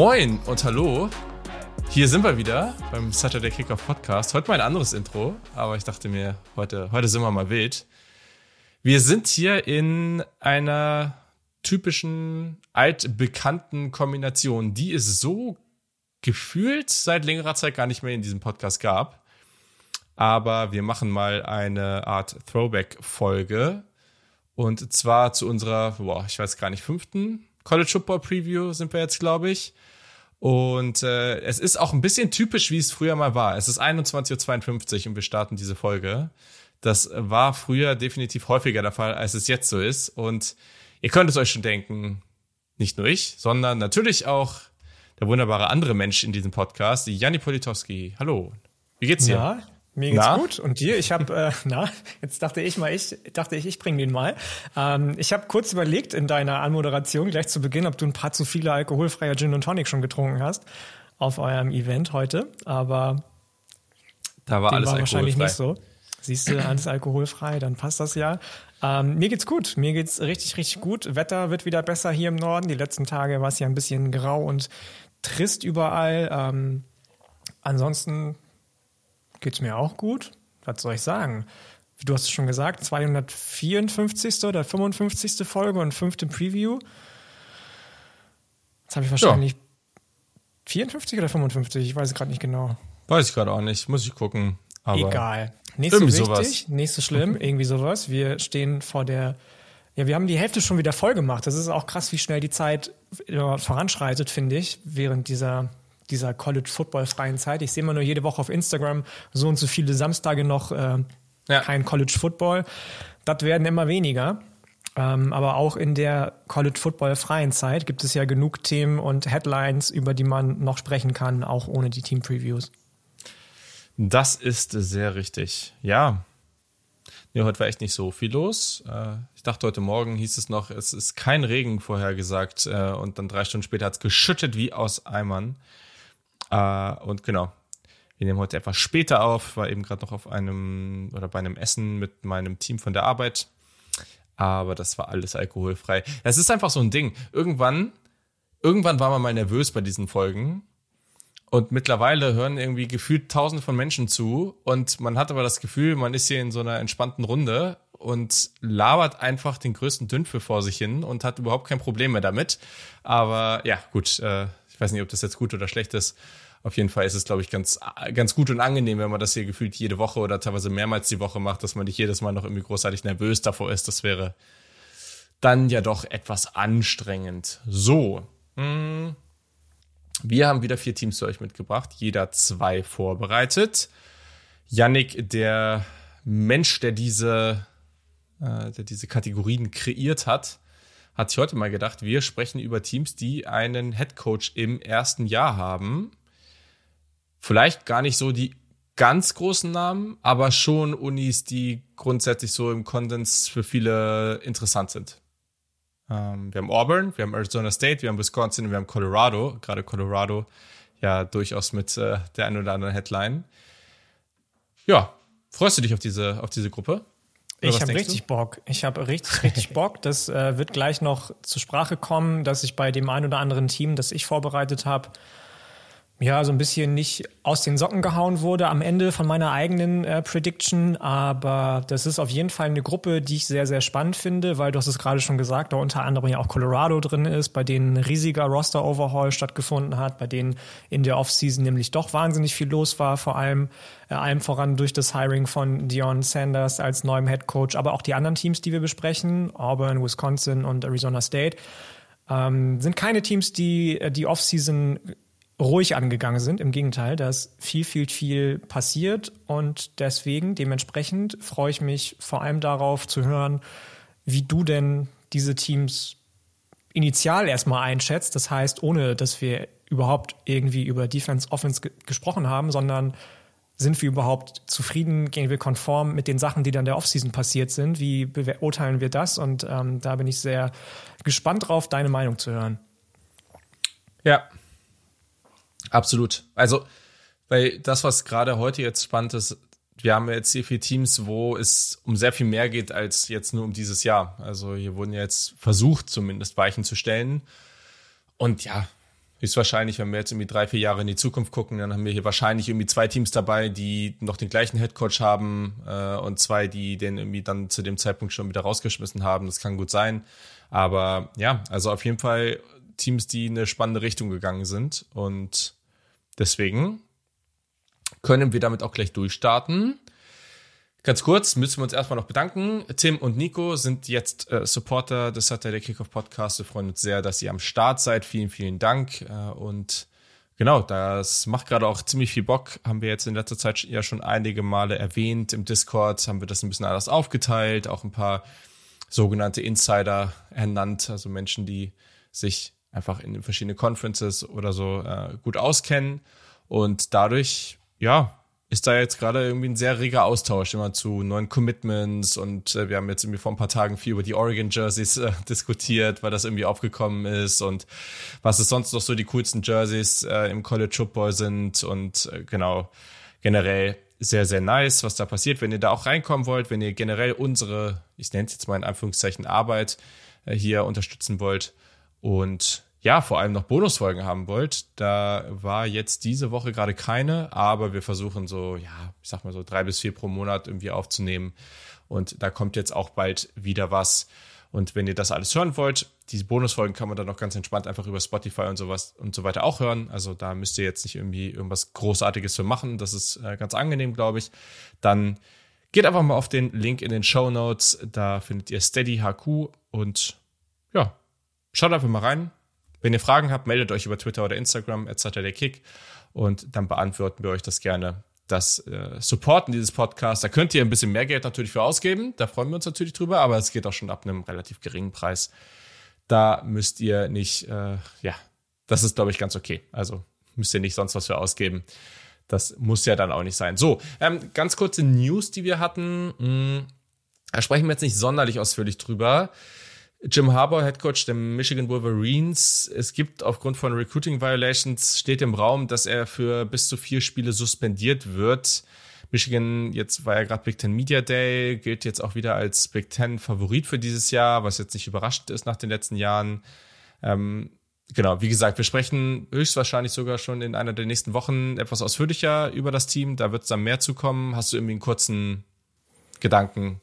Moin und hallo. Hier sind wir wieder beim Saturday Kickoff Podcast. Heute mal ein anderes Intro, aber ich dachte mir, heute, heute sind wir mal wild. Wir sind hier in einer typischen altbekannten Kombination, die es so gefühlt seit längerer Zeit gar nicht mehr in diesem Podcast gab. Aber wir machen mal eine Art Throwback-Folge. Und zwar zu unserer, boah, ich weiß gar nicht, fünften College Football Preview sind wir jetzt, glaube ich. Und äh, es ist auch ein bisschen typisch, wie es früher mal war. Es ist 21.52 Uhr und wir starten diese Folge. Das war früher definitiv häufiger der Fall, als es jetzt so ist. Und ihr könnt es euch schon denken, nicht nur ich, sondern natürlich auch der wunderbare andere Mensch in diesem Podcast, Janni Politowski. Hallo. Wie geht's dir? Ja, mir geht's na? gut. Und dir? Ich habe, äh, na, jetzt dachte ich mal, ich dachte ich, ich bringe den mal. Ähm, ich habe kurz überlegt in deiner Anmoderation gleich zu Beginn, ob du ein paar zu viele alkoholfreie Gin und Tonic schon getrunken hast auf eurem Event heute, aber da war alles war wahrscheinlich nicht so. Siehst du, alles alkoholfrei, dann passt das ja. Ähm, mir geht's gut. Mir geht's richtig, richtig gut. Wetter wird wieder besser hier im Norden. Die letzten Tage war es ja ein bisschen grau und trist überall. Ähm, ansonsten geht's mir auch gut. Was soll ich sagen? Du hast es schon gesagt, 254. oder 55. Folge und fünfte Preview. Jetzt habe ich wahrscheinlich ja. 54 oder 55, ich weiß es gerade nicht genau. Weiß ich gerade auch nicht, muss ich gucken. Aber Egal. Nicht so wichtig, sowas. nicht so schlimm, irgendwie sowas. Wir stehen vor der, ja, wir haben die Hälfte schon wieder voll gemacht. Das ist auch krass, wie schnell die Zeit voranschreitet, finde ich, während dieser dieser College-Football-freien Zeit. Ich sehe immer nur jede Woche auf Instagram so und so viele Samstage noch äh, ja. kein College-Football. Das werden immer weniger. Ähm, aber auch in der College-Football-freien Zeit gibt es ja genug Themen und Headlines, über die man noch sprechen kann, auch ohne die Team-Previews. Das ist sehr richtig. Ja. Nee, heute war echt nicht so viel los. Äh, ich dachte, heute Morgen hieß es noch, es ist kein Regen vorhergesagt. Äh, und dann drei Stunden später hat es geschüttet wie aus Eimern. Äh, und genau, wir nehmen heute etwas später auf, war eben gerade noch auf einem oder bei einem Essen mit meinem Team von der Arbeit. Aber das war alles alkoholfrei. Es ist einfach so ein Ding. Irgendwann, irgendwann war man mal nervös bei diesen Folgen. Und mittlerweile hören irgendwie gefühlt tausende von Menschen zu. Und man hat aber das Gefühl, man ist hier in so einer entspannten Runde und labert einfach den größten Dünnpfiff vor sich hin und hat überhaupt kein Problem mehr damit. Aber ja, gut, äh, ich weiß nicht, ob das jetzt gut oder schlecht ist. Auf jeden Fall ist es, glaube ich, ganz, ganz gut und angenehm, wenn man das hier gefühlt jede Woche oder teilweise mehrmals die Woche macht, dass man nicht jedes Mal noch irgendwie großartig nervös davor ist. Das wäre dann ja doch etwas anstrengend. So. Hm. Wir haben wieder vier Teams für euch mitgebracht, jeder zwei vorbereitet. Yannick, der Mensch, der diese, äh, der diese Kategorien kreiert hat, hat sich heute mal gedacht, wir sprechen über Teams, die einen Head Coach im ersten Jahr haben. Vielleicht gar nicht so die ganz großen Namen, aber schon Unis, die grundsätzlich so im Konsens für viele interessant sind. Ähm, wir haben Auburn, wir haben Arizona State, wir haben Wisconsin, wir haben Colorado. Gerade Colorado ja durchaus mit äh, der einen oder anderen Headline. Ja, freust du dich auf diese, auf diese Gruppe? Ich habe richtig du? Bock. Ich habe richtig, richtig Bock. Das äh, wird gleich noch zur Sprache kommen, dass ich bei dem ein oder anderen Team, das ich vorbereitet habe, ja, so ein bisschen nicht aus den Socken gehauen wurde am Ende von meiner eigenen äh, Prediction. Aber das ist auf jeden Fall eine Gruppe, die ich sehr, sehr spannend finde, weil du hast es gerade schon gesagt, da unter anderem ja auch Colorado drin ist, bei denen ein riesiger Roster-Overhaul stattgefunden hat, bei denen in der Offseason nämlich doch wahnsinnig viel los war, vor allem äh, allem voran durch das Hiring von Dion Sanders als neuem Head Coach, aber auch die anderen Teams, die wir besprechen, Auburn, Wisconsin und Arizona State. Ähm, sind keine Teams, die äh, die Offseason ruhig angegangen sind. Im Gegenteil, da ist viel, viel, viel passiert und deswegen, dementsprechend freue ich mich vor allem darauf zu hören, wie du denn diese Teams initial erstmal einschätzt. Das heißt, ohne dass wir überhaupt irgendwie über Defense, Offense ge gesprochen haben, sondern sind wir überhaupt zufrieden, gehen wir konform mit den Sachen, die dann der Offseason passiert sind? Wie beurteilen wir das? Und ähm, da bin ich sehr gespannt drauf, deine Meinung zu hören. Ja, Absolut. Also, weil das, was gerade heute jetzt spannend ist, wir haben jetzt hier vier Teams, wo es um sehr viel mehr geht als jetzt nur um dieses Jahr. Also hier wurden jetzt versucht, zumindest Weichen zu stellen. Und ja, Höchstwahrscheinlich, wenn wir jetzt irgendwie drei, vier Jahre in die Zukunft gucken, dann haben wir hier wahrscheinlich irgendwie zwei Teams dabei, die noch den gleichen Headcoach haben äh, und zwei, die den irgendwie dann zu dem Zeitpunkt schon wieder rausgeschmissen haben. Das kann gut sein. Aber ja, also auf jeden Fall Teams, die in eine spannende Richtung gegangen sind. Und deswegen können wir damit auch gleich durchstarten. Ganz kurz müssen wir uns erstmal noch bedanken. Tim und Nico sind jetzt äh, Supporter des Saturday Kickoff Podcast. Wir freuen uns sehr, dass ihr am Start seid. Vielen, vielen Dank. Äh, und genau, das macht gerade auch ziemlich viel Bock. Haben wir jetzt in letzter Zeit ja schon einige Male erwähnt. Im Discord haben wir das ein bisschen anders aufgeteilt. Auch ein paar sogenannte Insider ernannt. Also Menschen, die sich einfach in verschiedenen Conferences oder so äh, gut auskennen. Und dadurch, ja, ist da jetzt gerade irgendwie ein sehr reger Austausch immer zu neuen Commitments und äh, wir haben jetzt irgendwie vor ein paar Tagen viel über die Oregon Jerseys äh, diskutiert, weil das irgendwie aufgekommen ist und was es sonst noch so die coolsten Jerseys äh, im College Football sind und äh, genau generell sehr, sehr nice, was da passiert. Wenn ihr da auch reinkommen wollt, wenn ihr generell unsere, ich nenne es jetzt mal in Anführungszeichen Arbeit äh, hier unterstützen wollt und ja, vor allem noch Bonusfolgen haben wollt, da war jetzt diese Woche gerade keine, aber wir versuchen so, ja, ich sag mal so drei bis vier pro Monat irgendwie aufzunehmen. Und da kommt jetzt auch bald wieder was. Und wenn ihr das alles hören wollt, diese Bonusfolgen kann man dann noch ganz entspannt einfach über Spotify und sowas und so weiter auch hören. Also da müsst ihr jetzt nicht irgendwie irgendwas Großartiges für machen. Das ist äh, ganz angenehm, glaube ich. Dann geht einfach mal auf den Link in den Show Notes. Da findet ihr Steady HQ und ja, schaut einfach mal rein. Wenn ihr Fragen habt, meldet euch über Twitter oder Instagram, etc. der Kick und dann beantworten wir euch das gerne. Das äh, Supporten dieses Podcasts, da könnt ihr ein bisschen mehr Geld natürlich für ausgeben, da freuen wir uns natürlich drüber, aber es geht auch schon ab einem relativ geringen Preis. Da müsst ihr nicht, äh, ja, das ist, glaube ich, ganz okay. Also müsst ihr nicht sonst was für ausgeben. Das muss ja dann auch nicht sein. So, ähm, ganz kurze News, die wir hatten. Hm, da sprechen wir jetzt nicht sonderlich ausführlich drüber. Jim Harbour, Head Coach der Michigan Wolverines. Es gibt aufgrund von Recruiting Violations steht im Raum, dass er für bis zu vier Spiele suspendiert wird. Michigan, jetzt war ja gerade Big Ten Media Day, gilt jetzt auch wieder als Big Ten Favorit für dieses Jahr, was jetzt nicht überraschend ist nach den letzten Jahren. Ähm, genau, wie gesagt, wir sprechen höchstwahrscheinlich sogar schon in einer der nächsten Wochen etwas ausführlicher über das Team. Da wird es dann mehr zukommen. Hast du irgendwie einen kurzen Gedanken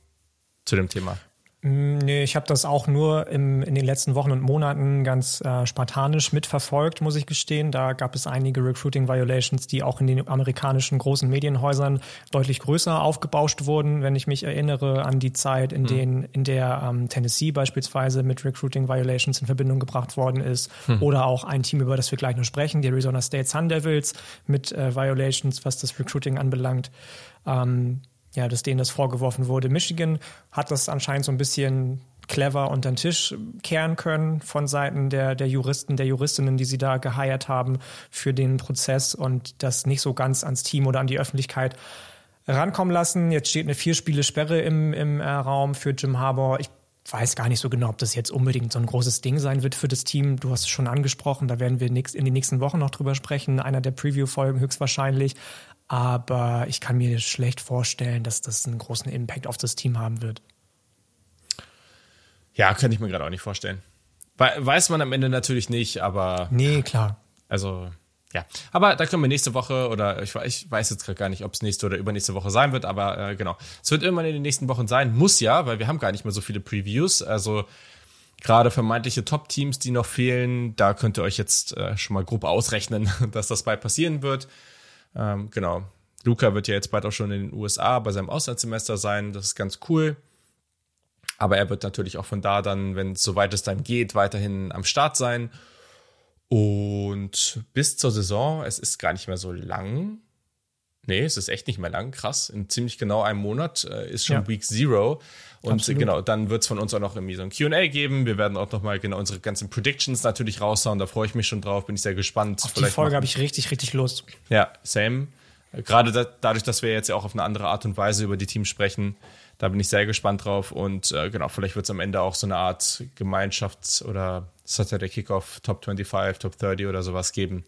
zu dem Thema? Mm, nee, ich habe das auch nur im, in den letzten Wochen und Monaten ganz äh, spartanisch mitverfolgt, muss ich gestehen. Da gab es einige Recruiting Violations, die auch in den amerikanischen großen Medienhäusern deutlich größer aufgebauscht wurden. Wenn ich mich erinnere an die Zeit, in, hm. den, in der ähm, Tennessee beispielsweise mit Recruiting Violations in Verbindung gebracht worden ist. Hm. Oder auch ein Team, über das wir gleich noch sprechen, die Arizona State Sun Devils mit äh, Violations, was das Recruiting anbelangt. Ähm, ja, dass denen das vorgeworfen wurde. Michigan hat das anscheinend so ein bisschen clever unter den Tisch kehren können von Seiten der, der Juristen, der Juristinnen, die sie da geheiert haben für den Prozess und das nicht so ganz ans Team oder an die Öffentlichkeit rankommen lassen. Jetzt steht eine Vier-Spiele-Sperre im, im äh, Raum für Jim Harbour. Ich weiß gar nicht so genau, ob das jetzt unbedingt so ein großes Ding sein wird für das Team. Du hast es schon angesprochen, da werden wir in den nächsten Wochen noch drüber sprechen, einer der Preview-Folgen höchstwahrscheinlich. Aber ich kann mir schlecht vorstellen, dass das einen großen Impact auf das Team haben wird. Ja, könnte ich mir gerade auch nicht vorstellen. Weiß man am Ende natürlich nicht, aber. Nee, klar. Also, ja. Aber da können wir nächste Woche oder ich, ich weiß jetzt gerade gar nicht, ob es nächste oder übernächste Woche sein wird, aber äh, genau. Es wird irgendwann in den nächsten Wochen sein. Muss ja, weil wir haben gar nicht mehr so viele Previews. Also gerade vermeintliche Top-Teams, die noch fehlen, da könnt ihr euch jetzt äh, schon mal grob ausrechnen, dass das bald passieren wird. Ähm, genau. Luca wird ja jetzt bald auch schon in den USA bei seinem Auslandssemester sein. Das ist ganz cool. Aber er wird natürlich auch von da dann, wenn es soweit es dann geht, weiterhin am Start sein. Und bis zur Saison, es ist gar nicht mehr so lang. Nee, es ist echt nicht mehr lang, krass. In ziemlich genau einem Monat äh, ist schon ja. Week Zero. Und Absolut. genau, dann wird es von uns auch noch irgendwie so ein QA geben. Wir werden auch nochmal genau unsere ganzen Predictions natürlich raushauen. Da freue ich mich schon drauf, bin ich sehr gespannt. Auf Vielleicht die Folge habe ich richtig, richtig Lust. Ja, same. Gerade da, dadurch, dass wir jetzt ja auch auf eine andere Art und Weise über die Teams sprechen, da bin ich sehr gespannt drauf. Und äh, genau, vielleicht wird es am Ende auch so eine Art Gemeinschafts- oder Saturday Kickoff Top 25, Top 30 oder sowas geben.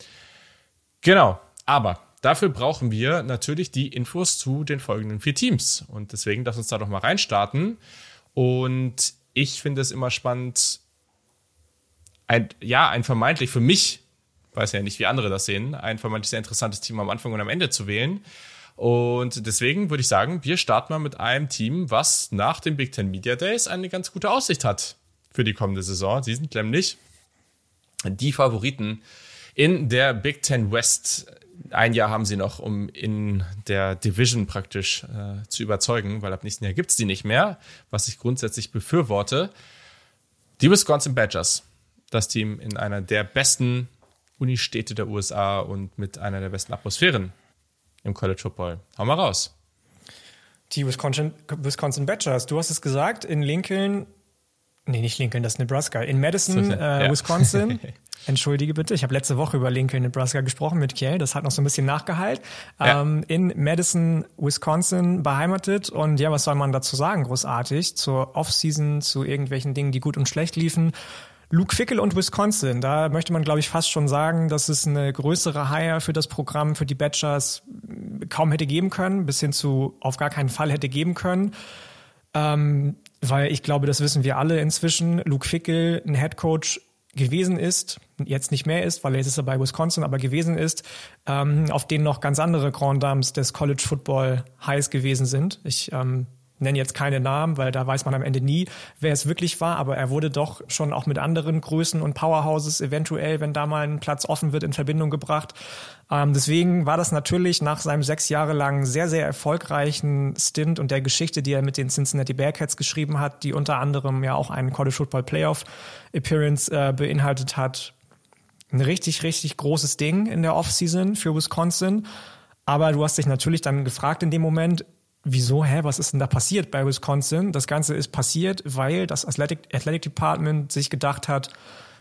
Genau, aber dafür brauchen wir natürlich die Infos zu den folgenden vier Teams. Und deswegen lass uns da doch mal reinstarten. Und ich finde es immer spannend, ein, ja, ein vermeintlich für mich weiß ja nicht, wie andere das sehen, ein vermeintlich sehr interessantes Team am Anfang und am Ende zu wählen. Und deswegen würde ich sagen, wir starten mal mit einem Team, was nach den Big Ten Media Days eine ganz gute Aussicht hat für die kommende Saison. Sie sind nämlich die Favoriten in der Big Ten West. Ein Jahr haben sie noch, um in der Division praktisch äh, zu überzeugen, weil ab nächsten Jahr gibt es die nicht mehr, was ich grundsätzlich befürworte. Die Wisconsin Badgers, das Team in einer der besten Unistädte der USA und mit einer der besten Atmosphären im College Football. Hau mal raus. Die Wisconsin, Wisconsin Badgers, du hast es gesagt, in Lincoln, nee, nicht Lincoln, das ist Nebraska, in Madison, äh. Wisconsin. Entschuldige bitte, ich habe letzte Woche über Lincoln, Nebraska gesprochen mit Kiel, das hat noch so ein bisschen nachgeheilt. Ja. Ähm, in Madison, Wisconsin beheimatet und ja, was soll man dazu sagen, großartig, zur Offseason, zu irgendwelchen Dingen, die gut und schlecht liefen. Luke Fickel und Wisconsin, da möchte man, glaube ich, fast schon sagen, dass es eine größere Hire für das Programm für die Badgers kaum hätte geben können, bis hin zu auf gar keinen Fall hätte geben können. Ähm, weil ich glaube, das wissen wir alle inzwischen. Luke Fickel, ein Head Coach gewesen ist, jetzt nicht mehr ist, weil er jetzt ist er bei Wisconsin, aber gewesen ist, ähm, auf denen noch ganz andere Grand Dames des College Football heiß gewesen sind. Ich ähm, nenne jetzt keine Namen, weil da weiß man am Ende nie, wer es wirklich war, aber er wurde doch schon auch mit anderen Größen und Powerhouses eventuell, wenn da mal ein Platz offen wird, in Verbindung gebracht. Ähm, deswegen war das natürlich nach seinem sechs Jahre lang sehr, sehr erfolgreichen Stint und der Geschichte, die er mit den Cincinnati Bearcats geschrieben hat, die unter anderem ja auch einen College Football Playoff Appearance äh, beinhaltet hat, ein richtig, richtig großes Ding in der Offseason für Wisconsin. Aber du hast dich natürlich dann gefragt in dem Moment, wieso, hä, was ist denn da passiert bei Wisconsin? Das Ganze ist passiert, weil das Athletic, Athletic Department sich gedacht hat,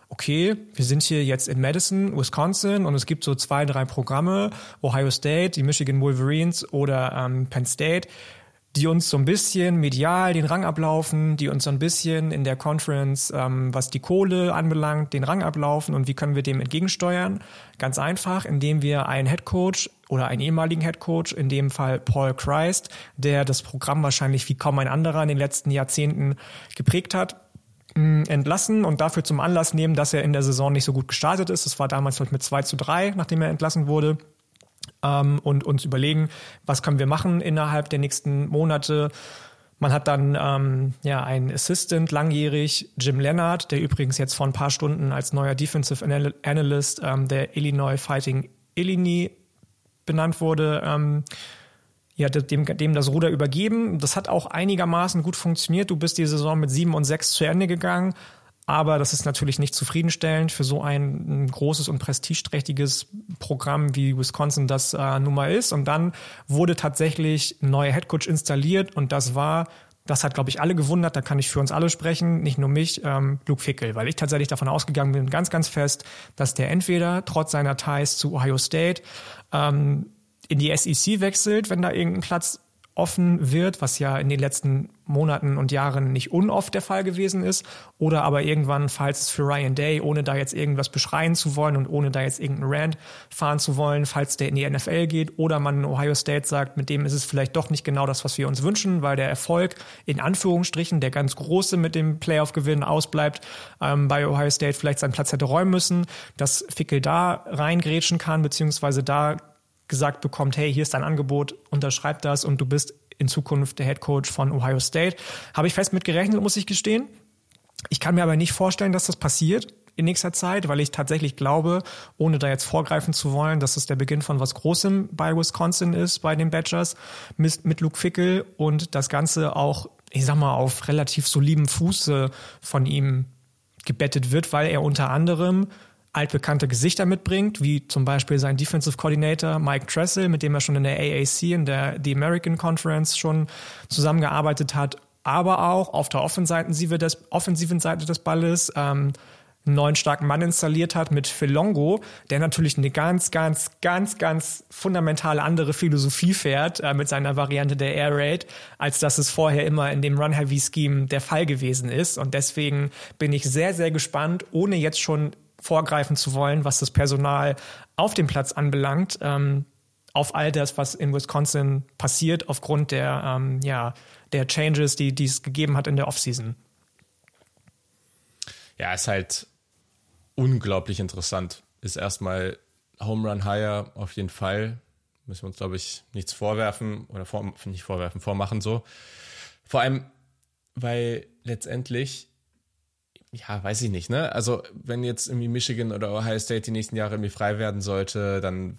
okay, wir sind hier jetzt in Madison, Wisconsin und es gibt so zwei, drei Programme, Ohio State, die Michigan Wolverines oder ähm, Penn State, die uns so ein bisschen medial den Rang ablaufen, die uns so ein bisschen in der Conference, ähm, was die Kohle anbelangt, den Rang ablaufen und wie können wir dem entgegensteuern? Ganz einfach, indem wir einen Head Coach oder einen ehemaligen Head Coach, in dem Fall Paul Christ, der das Programm wahrscheinlich wie kaum ein anderer in den letzten Jahrzehnten geprägt hat, entlassen und dafür zum Anlass nehmen, dass er in der Saison nicht so gut gestartet ist. Das war damals mit 2 zu 3, nachdem er entlassen wurde ähm, und uns überlegen, was können wir machen innerhalb der nächsten Monate. Man hat dann ähm, ja einen Assistant langjährig, Jim Leonard, der übrigens jetzt vor ein paar Stunden als neuer Defensive Analyst ähm, der Illinois Fighting Illini benannt wurde. Ähm, ja, dem, dem das Ruder übergeben. Das hat auch einigermaßen gut funktioniert. Du bist die Saison mit sieben und sechs zu Ende gegangen. Aber das ist natürlich nicht zufriedenstellend für so ein, ein großes und prestigeträchtiges Programm wie Wisconsin das äh, nun mal ist. Und dann wurde tatsächlich ein neuer Headcoach installiert und das war das hat, glaube ich, alle gewundert. Da kann ich für uns alle sprechen, nicht nur mich, ähm, Luke Fickel, weil ich tatsächlich davon ausgegangen bin, ganz, ganz fest, dass der entweder trotz seiner Ties zu Ohio State ähm, in die SEC wechselt, wenn da irgendein Platz offen wird, was ja in den letzten Monaten und Jahren nicht unoft der Fall gewesen ist, oder aber irgendwann, falls es für Ryan Day, ohne da jetzt irgendwas beschreien zu wollen und ohne da jetzt irgendeinen Rand fahren zu wollen, falls der in die NFL geht, oder man in Ohio State sagt, mit dem ist es vielleicht doch nicht genau das, was wir uns wünschen, weil der Erfolg in Anführungsstrichen, der ganz große mit dem Playoff-Gewinn ausbleibt, ähm, bei Ohio State vielleicht seinen Platz hätte räumen müssen, dass Fickel da reingrätschen kann, beziehungsweise da gesagt bekommt, hey, hier ist dein Angebot, unterschreib das und du bist in Zukunft der Head Coach von Ohio State. Habe ich fest mit gerechnet, muss ich gestehen. Ich kann mir aber nicht vorstellen, dass das passiert in nächster Zeit, weil ich tatsächlich glaube, ohne da jetzt vorgreifen zu wollen, dass es der Beginn von was Großem bei Wisconsin ist, bei den Badgers mit, Luke Fickel und das Ganze auch, ich sag mal, auf relativ solidem Fuße von ihm gebettet wird, weil er unter anderem altbekannte Gesichter mitbringt, wie zum Beispiel sein Defensive Coordinator Mike Tressel, mit dem er schon in der AAC, in der The American Conference schon zusammengearbeitet hat, aber auch auf der offensiven, des, offensiven Seite des Balles ähm, einen neuen starken Mann installiert hat mit Phil Longo, der natürlich eine ganz, ganz, ganz, ganz fundamentale andere Philosophie fährt äh, mit seiner Variante der Air Raid, als dass es vorher immer in dem Run-Heavy-Scheme der Fall gewesen ist. Und deswegen bin ich sehr, sehr gespannt, ohne jetzt schon vorgreifen zu wollen, was das Personal auf dem Platz anbelangt, ähm, auf all das, was in Wisconsin passiert, aufgrund der, ähm, ja, der Changes, die, die es gegeben hat in der Offseason. Ja, ist halt unglaublich interessant. ist erstmal Home Run Higher auf jeden Fall. Müssen wir uns, glaube ich, nichts vorwerfen oder vor, nicht vorwerfen, vormachen so. Vor allem, weil letztendlich, ja, weiß ich nicht, ne? Also, wenn jetzt irgendwie Michigan oder Ohio State die nächsten Jahre irgendwie frei werden sollte, dann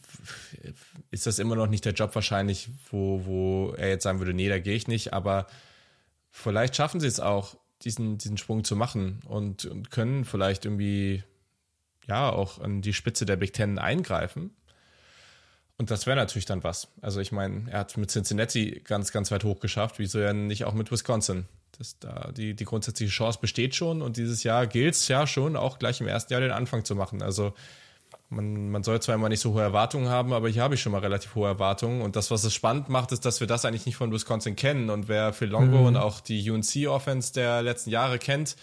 ist das immer noch nicht der Job wahrscheinlich, wo, wo er jetzt sagen würde, nee, da gehe ich nicht, aber vielleicht schaffen sie es auch, diesen, diesen Sprung zu machen und, und können vielleicht irgendwie ja auch an die Spitze der Big Ten eingreifen. Und das wäre natürlich dann was. Also ich meine, er hat mit Cincinnati ganz, ganz weit hoch geschafft. Wieso ja nicht auch mit Wisconsin? Das, da, die, die grundsätzliche Chance besteht schon und dieses Jahr gilt es ja schon, auch gleich im ersten Jahr den Anfang zu machen. Also man, man soll zwar immer nicht so hohe Erwartungen haben, aber hier habe ich schon mal relativ hohe Erwartungen. Und das, was es spannend macht, ist, dass wir das eigentlich nicht von Wisconsin kennen. Und wer Phil Longo mhm. und auch die UNC-Offense der letzten Jahre kennt,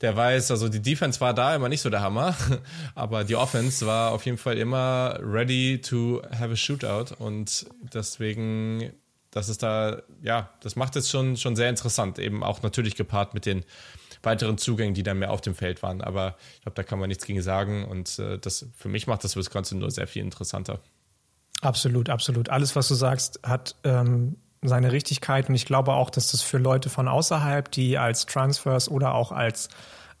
der weiß, also die Defense war da immer nicht so der Hammer, aber die Offense war auf jeden Fall immer ready to have a shootout und deswegen, das ist da, ja, das macht es schon, schon sehr interessant, eben auch natürlich gepaart mit den weiteren Zugängen, die dann mehr auf dem Feld waren, aber ich glaube, da kann man nichts gegen sagen und äh, das, für mich macht das Wisconsin nur sehr viel interessanter. Absolut, absolut. Alles, was du sagst, hat ähm, seine Richtigkeit und ich glaube auch, dass das für Leute von außerhalb, die als Transfers oder auch als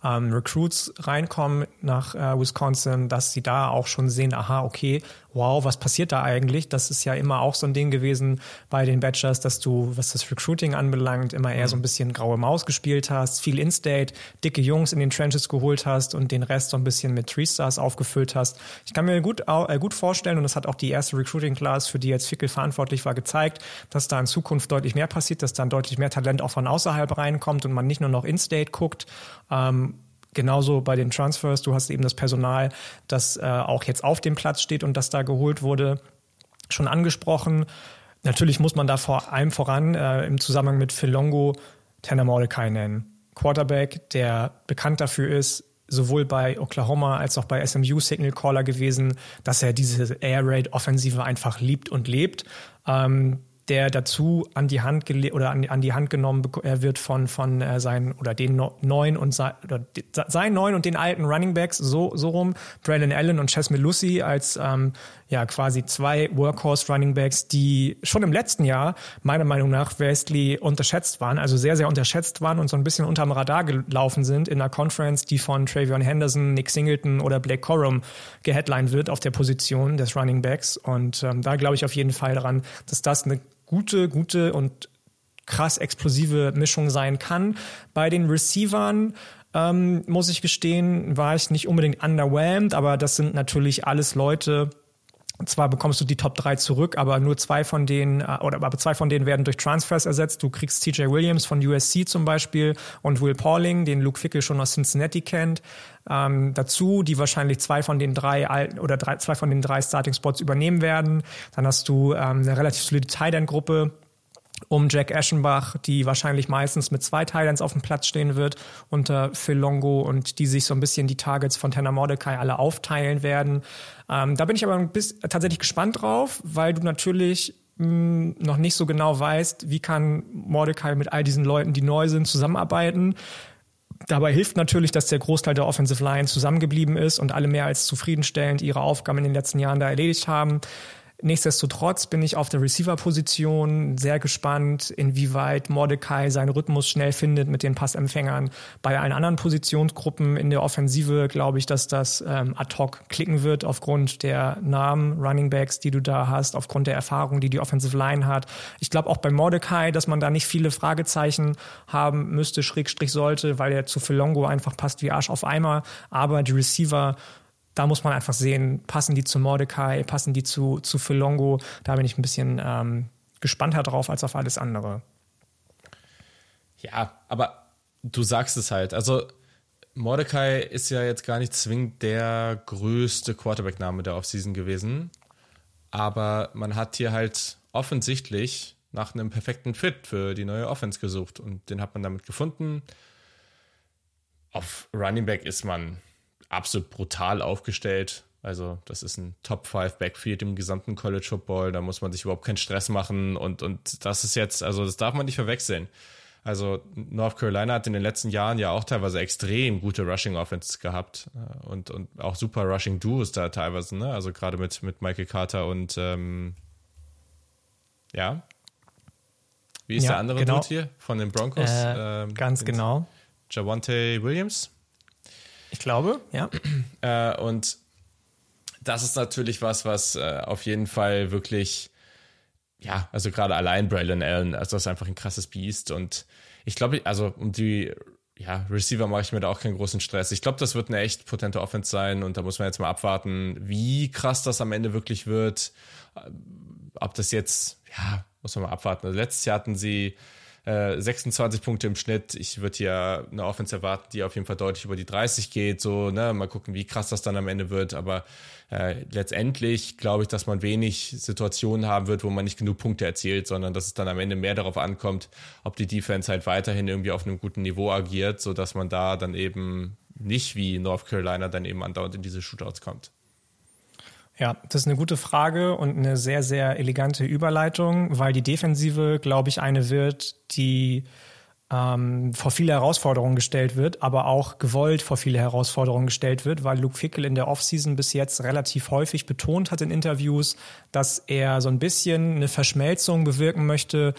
ähm, Recruits reinkommen nach äh, Wisconsin, dass sie da auch schon sehen, aha, okay, wow, was passiert da eigentlich? Das ist ja immer auch so ein Ding gewesen bei den Bachelors, dass du, was das Recruiting anbelangt, immer eher so ein bisschen graue Maus gespielt hast, viel In-State, dicke Jungs in den Trenches geholt hast und den Rest so ein bisschen mit Three-Stars aufgefüllt hast. Ich kann mir gut, äh, gut vorstellen, und das hat auch die erste Recruiting-Class, für die jetzt Fickel verantwortlich war, gezeigt, dass da in Zukunft deutlich mehr passiert, dass dann deutlich mehr Talent auch von außerhalb reinkommt und man nicht nur noch In-State guckt. Ähm, Genauso bei den Transfers, du hast eben das Personal, das äh, auch jetzt auf dem Platz steht und das da geholt wurde, schon angesprochen. Natürlich muss man da vor allem voran äh, im Zusammenhang mit Phil Longo Tanner Mordecai nennen. Quarterback, der bekannt dafür ist, sowohl bei Oklahoma als auch bei SMU Signal Caller gewesen, dass er diese Air Raid Offensive einfach liebt und lebt. Ähm, der dazu an die Hand oder an, an, die Hand genommen er wird von von äh, seinen oder den neuen und sein, oder sein neuen und den alten Running Backs so so rum Brandon Allen und Chess Melussi als ähm, ja quasi zwei Workhorse Running Backs, die schon im letzten Jahr meiner Meinung nach vastly unterschätzt waren, also sehr sehr unterschätzt waren und so ein bisschen unterm Radar gelaufen sind in einer Conference, die von Travion Henderson, Nick Singleton oder Blake Corum geheadlined wird auf der Position des Running Backs. Und ähm, da glaube ich auf jeden Fall daran, dass das eine gute, gute und krass explosive Mischung sein kann. Bei den Receivern ähm, muss ich gestehen, war ich nicht unbedingt underwhelmed, aber das sind natürlich alles Leute, zwar bekommst du die Top 3 zurück, aber nur zwei von denen, äh, oder aber zwei von denen werden durch Transfers ersetzt. Du kriegst TJ Williams von USC zum Beispiel und Will Pauling, den Luke Fickel schon aus Cincinnati kennt, ähm, dazu, die wahrscheinlich zwei von den drei oder drei, zwei von den drei Starting Spots übernehmen werden. Dann hast du ähm, eine relativ solide Tight End Gruppe um Jack Eschenbach, die wahrscheinlich meistens mit zwei Titans auf dem Platz stehen wird, unter Phil Longo und die sich so ein bisschen die Targets von Tanner Mordecai alle aufteilen werden. Ähm, da bin ich aber ein bisschen, tatsächlich gespannt drauf, weil du natürlich mh, hm, noch nicht so genau weißt, wie kann Mordecai mit all diesen Leuten, die neu sind, zusammenarbeiten. Dabei hilft natürlich, dass der Großteil der Offensive Line zusammengeblieben ist und alle mehr als zufriedenstellend ihre Aufgaben in den letzten Jahren da erledigt haben. Nichtsdestotrotz bin ich auf der Receiver-Position sehr gespannt, inwieweit Mordecai seinen Rhythmus schnell findet mit den Passempfängern. Bei allen anderen Positionsgruppen in der Offensive glaube ich, dass das ähm, ad hoc klicken wird aufgrund der Namen, Running Backs, die du da hast, aufgrund der Erfahrung, die die Offensive Line hat. Ich glaube auch bei Mordecai, dass man da nicht viele Fragezeichen haben müsste, Schrägstrich sollte, weil er zu Philongo einfach passt wie Arsch auf Eimer. Aber die Receiver da muss man einfach sehen, passen die zu Mordecai, passen die zu, zu Philongo. Da bin ich ein bisschen ähm, gespannter drauf als auf alles andere. Ja, aber du sagst es halt. Also Mordecai ist ja jetzt gar nicht zwingend der größte Quarterback-Name der Offseason gewesen. Aber man hat hier halt offensichtlich nach einem perfekten Fit für die neue Offense gesucht und den hat man damit gefunden. Auf Running Back ist man absolut brutal aufgestellt. Also, das ist ein Top 5 Backfield im gesamten College Football. Da muss man sich überhaupt keinen Stress machen. Und, und das ist jetzt, also, das darf man nicht verwechseln. Also North Carolina hat in den letzten Jahren ja auch teilweise extrem gute Rushing Offense gehabt äh, und, und auch super Rushing Duos da teilweise, ne? Also gerade mit, mit Michael Carter und ähm, ja. Wie ist ja, der andere genau. Dude hier von den Broncos? Äh, ähm, ganz genau. Javante Williams? Ich glaube, ja. Äh, und das ist natürlich was, was äh, auf jeden Fall wirklich, ja, also gerade allein Braylon Allen, also das ist einfach ein krasses Biest. Und ich glaube, also um die ja, Receiver mache ich mir da auch keinen großen Stress. Ich glaube, das wird eine echt potente Offense sein und da muss man jetzt mal abwarten, wie krass das am Ende wirklich wird. Ob das jetzt, ja, muss man mal abwarten. Also letztes Jahr hatten sie 26 äh, Punkte im Schnitt. Ich würde hier eine Offense erwarten, die auf jeden Fall deutlich über die 30 geht. So, ne, mal gucken, wie krass das dann am Ende wird. Aber äh, letztendlich glaube ich, dass man wenig Situationen haben wird, wo man nicht genug Punkte erzielt, sondern dass es dann am Ende mehr darauf ankommt, ob die Defense halt weiterhin irgendwie auf einem guten Niveau agiert, so dass man da dann eben nicht wie North Carolina dann eben andauernd in diese Shootouts kommt. Ja, das ist eine gute Frage und eine sehr, sehr elegante Überleitung, weil die Defensive, glaube ich, eine wird, die ähm, vor viele Herausforderungen gestellt wird, aber auch gewollt vor viele Herausforderungen gestellt wird, weil Luke Fickel in der Offseason bis jetzt relativ häufig betont hat in Interviews, dass er so ein bisschen eine Verschmelzung bewirken möchte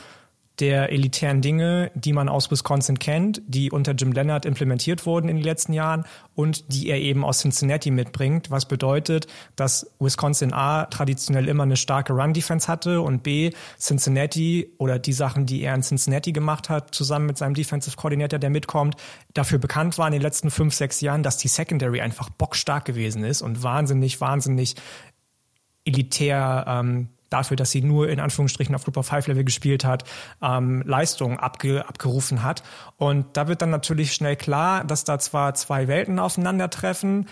der elitären Dinge, die man aus Wisconsin kennt, die unter Jim Leonard implementiert wurden in den letzten Jahren und die er eben aus Cincinnati mitbringt, was bedeutet, dass Wisconsin A traditionell immer eine starke Run-Defense hatte und B Cincinnati oder die Sachen, die er in Cincinnati gemacht hat, zusammen mit seinem Defensive Coordinator, der mitkommt, dafür bekannt war in den letzten fünf, sechs Jahren, dass die Secondary einfach bockstark gewesen ist und wahnsinnig, wahnsinnig elitär ähm, dafür, dass sie nur in Anführungsstrichen auf Group of Five Level gespielt hat, ähm, Leistungen abge abgerufen hat. Und da wird dann natürlich schnell klar, dass da zwar zwei Welten aufeinandertreffen,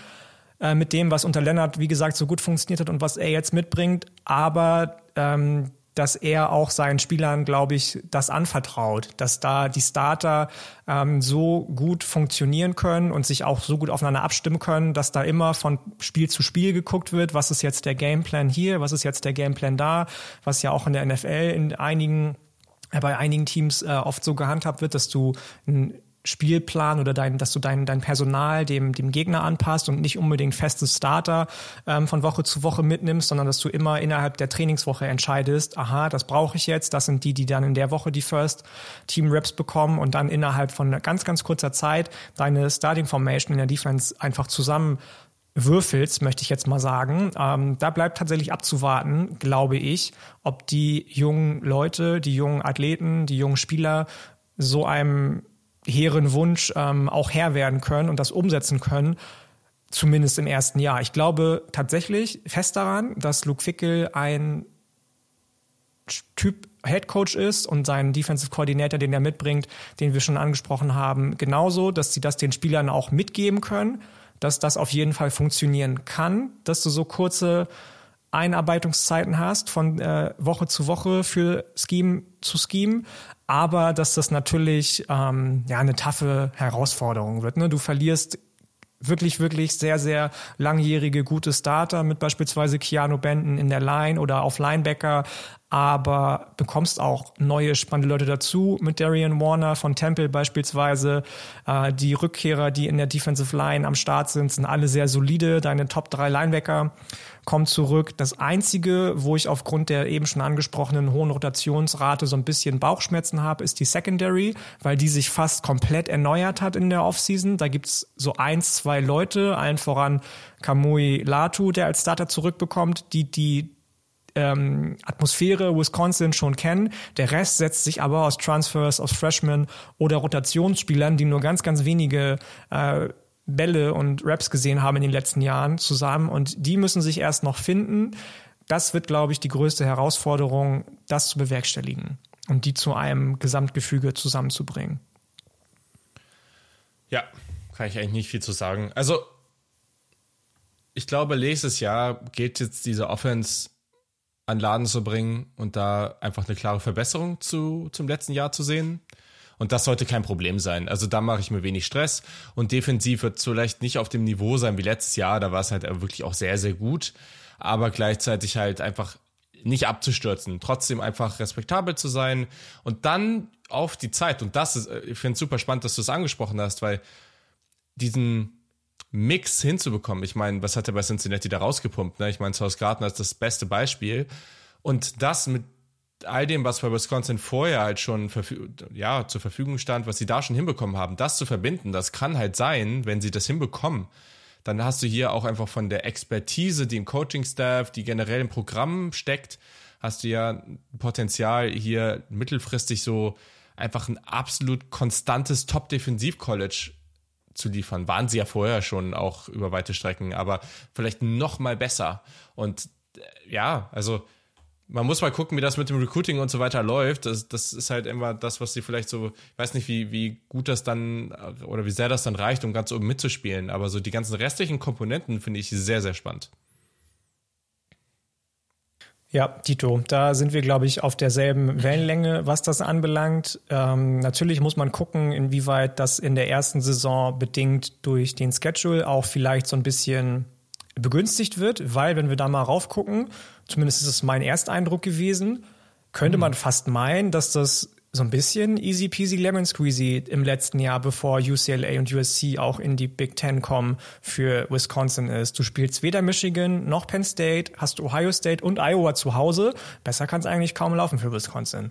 äh, mit dem, was unter Lennart, wie gesagt, so gut funktioniert hat und was er jetzt mitbringt, aber ähm, dass er auch seinen Spielern, glaube ich, das anvertraut, dass da die Starter ähm, so gut funktionieren können und sich auch so gut aufeinander abstimmen können, dass da immer von Spiel zu Spiel geguckt wird, was ist jetzt der Gameplan hier, was ist jetzt der Gameplan da, was ja auch in der NFL in einigen äh, bei einigen Teams äh, oft so gehandhabt wird, dass du ein Spielplan oder dein, dass du dein, dein Personal dem, dem Gegner anpasst und nicht unbedingt feste Starter ähm, von Woche zu Woche mitnimmst, sondern dass du immer innerhalb der Trainingswoche entscheidest, aha, das brauche ich jetzt, das sind die, die dann in der Woche die First Team Reps bekommen und dann innerhalb von ganz, ganz kurzer Zeit deine Starting Formation in der Defense einfach zusammen würfelst, möchte ich jetzt mal sagen. Ähm, da bleibt tatsächlich abzuwarten, glaube ich, ob die jungen Leute, die jungen Athleten, die jungen Spieler so einem hehren Wunsch ähm, auch Herr werden können und das umsetzen können, zumindest im ersten Jahr. Ich glaube tatsächlich fest daran, dass Luke Fickel ein Typ Head Coach ist und seinen Defensive Coordinator, den er mitbringt, den wir schon angesprochen haben, genauso, dass sie das den Spielern auch mitgeben können, dass das auf jeden Fall funktionieren kann, dass du so kurze Einarbeitungszeiten hast von äh, Woche zu Woche für Scheme zu Scheme, aber dass das natürlich ähm, ja eine taffe Herausforderung wird. Ne? Du verlierst wirklich, wirklich sehr, sehr langjährige gute Starter mit beispielsweise Keanu Benton in der Line oder auf Linebacker, aber bekommst auch neue spannende Leute dazu mit Darian Warner von Temple beispielsweise. Äh, die Rückkehrer, die in der Defensive Line am Start sind, sind alle sehr solide. Deine Top 3 Linebacker kommt zurück. Das Einzige, wo ich aufgrund der eben schon angesprochenen hohen Rotationsrate so ein bisschen Bauchschmerzen habe, ist die Secondary, weil die sich fast komplett erneuert hat in der Offseason. Da gibt's so eins, zwei Leute, allen voran Kamui Latu, der als Starter zurückbekommt, die die ähm, Atmosphäre Wisconsin schon kennen. Der Rest setzt sich aber aus Transfers, aus Freshmen oder Rotationsspielern, die nur ganz, ganz wenige äh, Bälle und Raps gesehen haben in den letzten Jahren zusammen und die müssen sich erst noch finden. Das wird, glaube ich, die größte Herausforderung, das zu bewerkstelligen und die zu einem Gesamtgefüge zusammenzubringen. Ja, kann ich eigentlich nicht viel zu sagen. Also, ich glaube, nächstes Jahr geht jetzt diese Offense an Laden zu bringen und da einfach eine klare Verbesserung zu, zum letzten Jahr zu sehen. Und das sollte kein Problem sein. Also da mache ich mir wenig Stress. Und defensiv wird es vielleicht nicht auf dem Niveau sein wie letztes Jahr. Da war es halt wirklich auch sehr, sehr gut. Aber gleichzeitig halt einfach nicht abzustürzen, trotzdem einfach respektabel zu sein und dann auf die Zeit. Und das ist, ich finde es super spannend, dass du es angesprochen hast, weil diesen Mix hinzubekommen. Ich meine, was hat er bei Cincinnati da rausgepumpt? Ne? Ich meine, South Gardner ist das beste Beispiel. Und das mit all dem, was bei Wisconsin vorher halt schon ja, zur Verfügung stand, was sie da schon hinbekommen haben, das zu verbinden, das kann halt sein, wenn sie das hinbekommen, dann hast du hier auch einfach von der Expertise, die im Coaching-Staff, die generell im Programm steckt, hast du ja Potenzial hier mittelfristig so einfach ein absolut konstantes Top-Defensiv-College zu liefern. Waren sie ja vorher schon auch über weite Strecken, aber vielleicht noch mal besser. Und äh, ja, also man muss mal gucken, wie das mit dem Recruiting und so weiter läuft. Das, das ist halt immer das, was sie vielleicht so, ich weiß nicht, wie, wie gut das dann oder wie sehr das dann reicht, um ganz oben mitzuspielen. Aber so die ganzen restlichen Komponenten finde ich sehr, sehr spannend. Ja, Tito, da sind wir, glaube ich, auf derselben Wellenlänge, was das anbelangt. Ähm, natürlich muss man gucken, inwieweit das in der ersten Saison bedingt durch den Schedule auch vielleicht so ein bisschen begünstigt wird, weil wenn wir da mal raufgucken, zumindest ist es mein Ersteindruck gewesen, könnte mhm. man fast meinen, dass das so ein bisschen easy peasy lemon squeezy im letzten Jahr, bevor UCLA und USC auch in die Big Ten kommen, für Wisconsin ist. Du spielst weder Michigan noch Penn State, hast Ohio State und Iowa zu Hause. Besser kann es eigentlich kaum laufen für Wisconsin.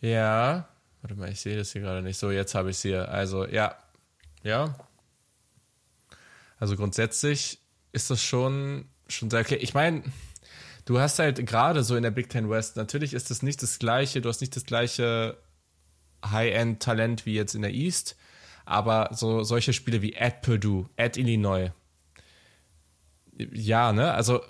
Ja, warte mal, ich sehe das hier gerade nicht. So, jetzt habe ich es hier. Also, ja, ja, also grundsätzlich ist das schon, schon sehr okay. Ich meine, du hast halt gerade so in der Big Ten West, natürlich ist das nicht das gleiche, du hast nicht das gleiche High-End-Talent wie jetzt in der East, aber so solche Spiele wie at Purdue, at Illinois. Ja, ne? Also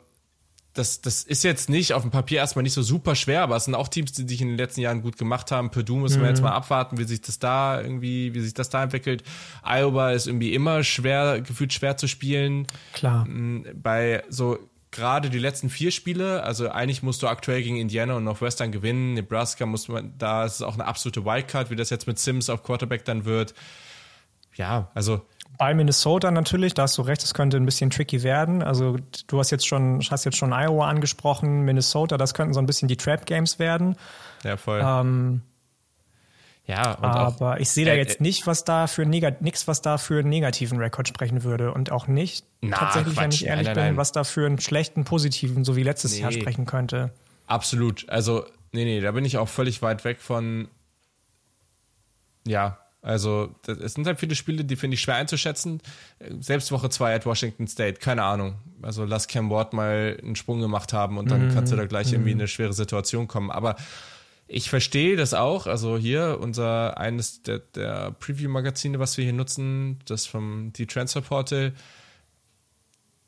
das, das ist jetzt nicht auf dem Papier erstmal nicht so super schwer, aber es sind auch Teams, die sich in den letzten Jahren gut gemacht haben. Purdue müssen mhm. wir jetzt mal abwarten, wie sich das da irgendwie, wie sich das da entwickelt. Iowa ist irgendwie immer schwer, gefühlt schwer zu spielen. Klar. Mm, bei so gerade die letzten vier Spiele, also eigentlich musst du aktuell gegen Indiana und Northwestern gewinnen. Nebraska muss man, da ist es auch eine absolute Wildcard, wie das jetzt mit Sims auf Quarterback dann wird. Ja, also bei Minnesota natürlich, da hast du recht, es könnte ein bisschen tricky werden. Also du hast jetzt schon, hast jetzt schon Iowa angesprochen, Minnesota, das könnten so ein bisschen die Trap Games werden. Ja, voll. Ähm, ja, aber auch, ich sehe da äh, jetzt nicht, was da für nichts, was da für einen negativen Rekord sprechen würde und auch nicht na, tatsächlich, Quatsch, wenn ich ehrlich nein, nein, bin, was da für einen schlechten positiven, so wie letztes nee, Jahr sprechen könnte. Absolut. Also nee, nee, da bin ich auch völlig weit weg von. Ja, also, es sind halt viele Spiele, die finde ich schwer einzuschätzen. Selbst Woche 2 at Washington State, keine Ahnung. Also, lass Cam Ward mal einen Sprung gemacht haben und dann mhm. kannst du da gleich irgendwie in eine schwere Situation kommen. Aber ich verstehe das auch. Also, hier unser eines der, der Preview-Magazine, was wir hier nutzen, das vom die Transfer Portal.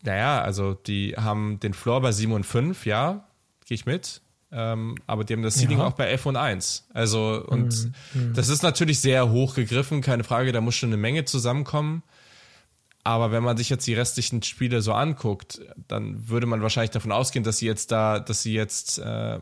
Naja, also, die haben den Floor bei 7 und 5, ja, gehe ich mit. Ähm, aber die haben das Seeding ja. auch bei 11 und 1. Also, und mhm. das ist natürlich sehr hoch gegriffen, keine Frage, da muss schon eine Menge zusammenkommen. Aber wenn man sich jetzt die restlichen Spiele so anguckt, dann würde man wahrscheinlich davon ausgehen, dass sie jetzt da, dass sie jetzt äh,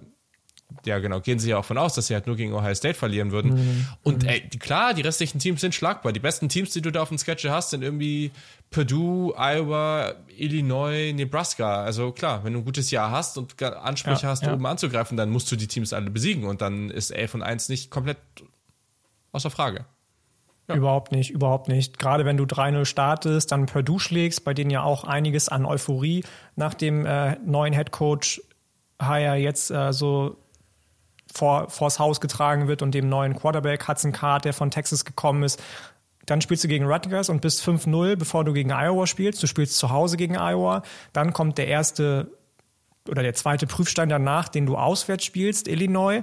ja genau, gehen sie ja auch von aus, dass sie halt nur gegen Ohio State verlieren würden. Mhm. Und mhm. ey, klar, die restlichen Teams sind schlagbar. Die besten Teams, die du da auf dem Sketch hast, sind irgendwie Purdue, Iowa, Illinois, Nebraska. Also klar, wenn du ein gutes Jahr hast und Ansprüche ja, hast, ja. oben anzugreifen, dann musst du die Teams alle besiegen und dann ist 11 und 1 nicht komplett außer Frage. Ja. Überhaupt nicht, überhaupt nicht. Gerade wenn du 3-0 startest, dann Purdue schlägst, bei denen ja auch einiges an Euphorie nach dem äh, neuen Headcoach Hire jetzt äh, so vor, vors Haus getragen wird und dem neuen Quarterback Hudson Card, der von Texas gekommen ist. Dann spielst du gegen Rutgers und bist 5-0, bevor du gegen Iowa spielst. Du spielst zu Hause gegen Iowa. Dann kommt der erste oder der zweite Prüfstein danach, den du auswärts spielst, Illinois.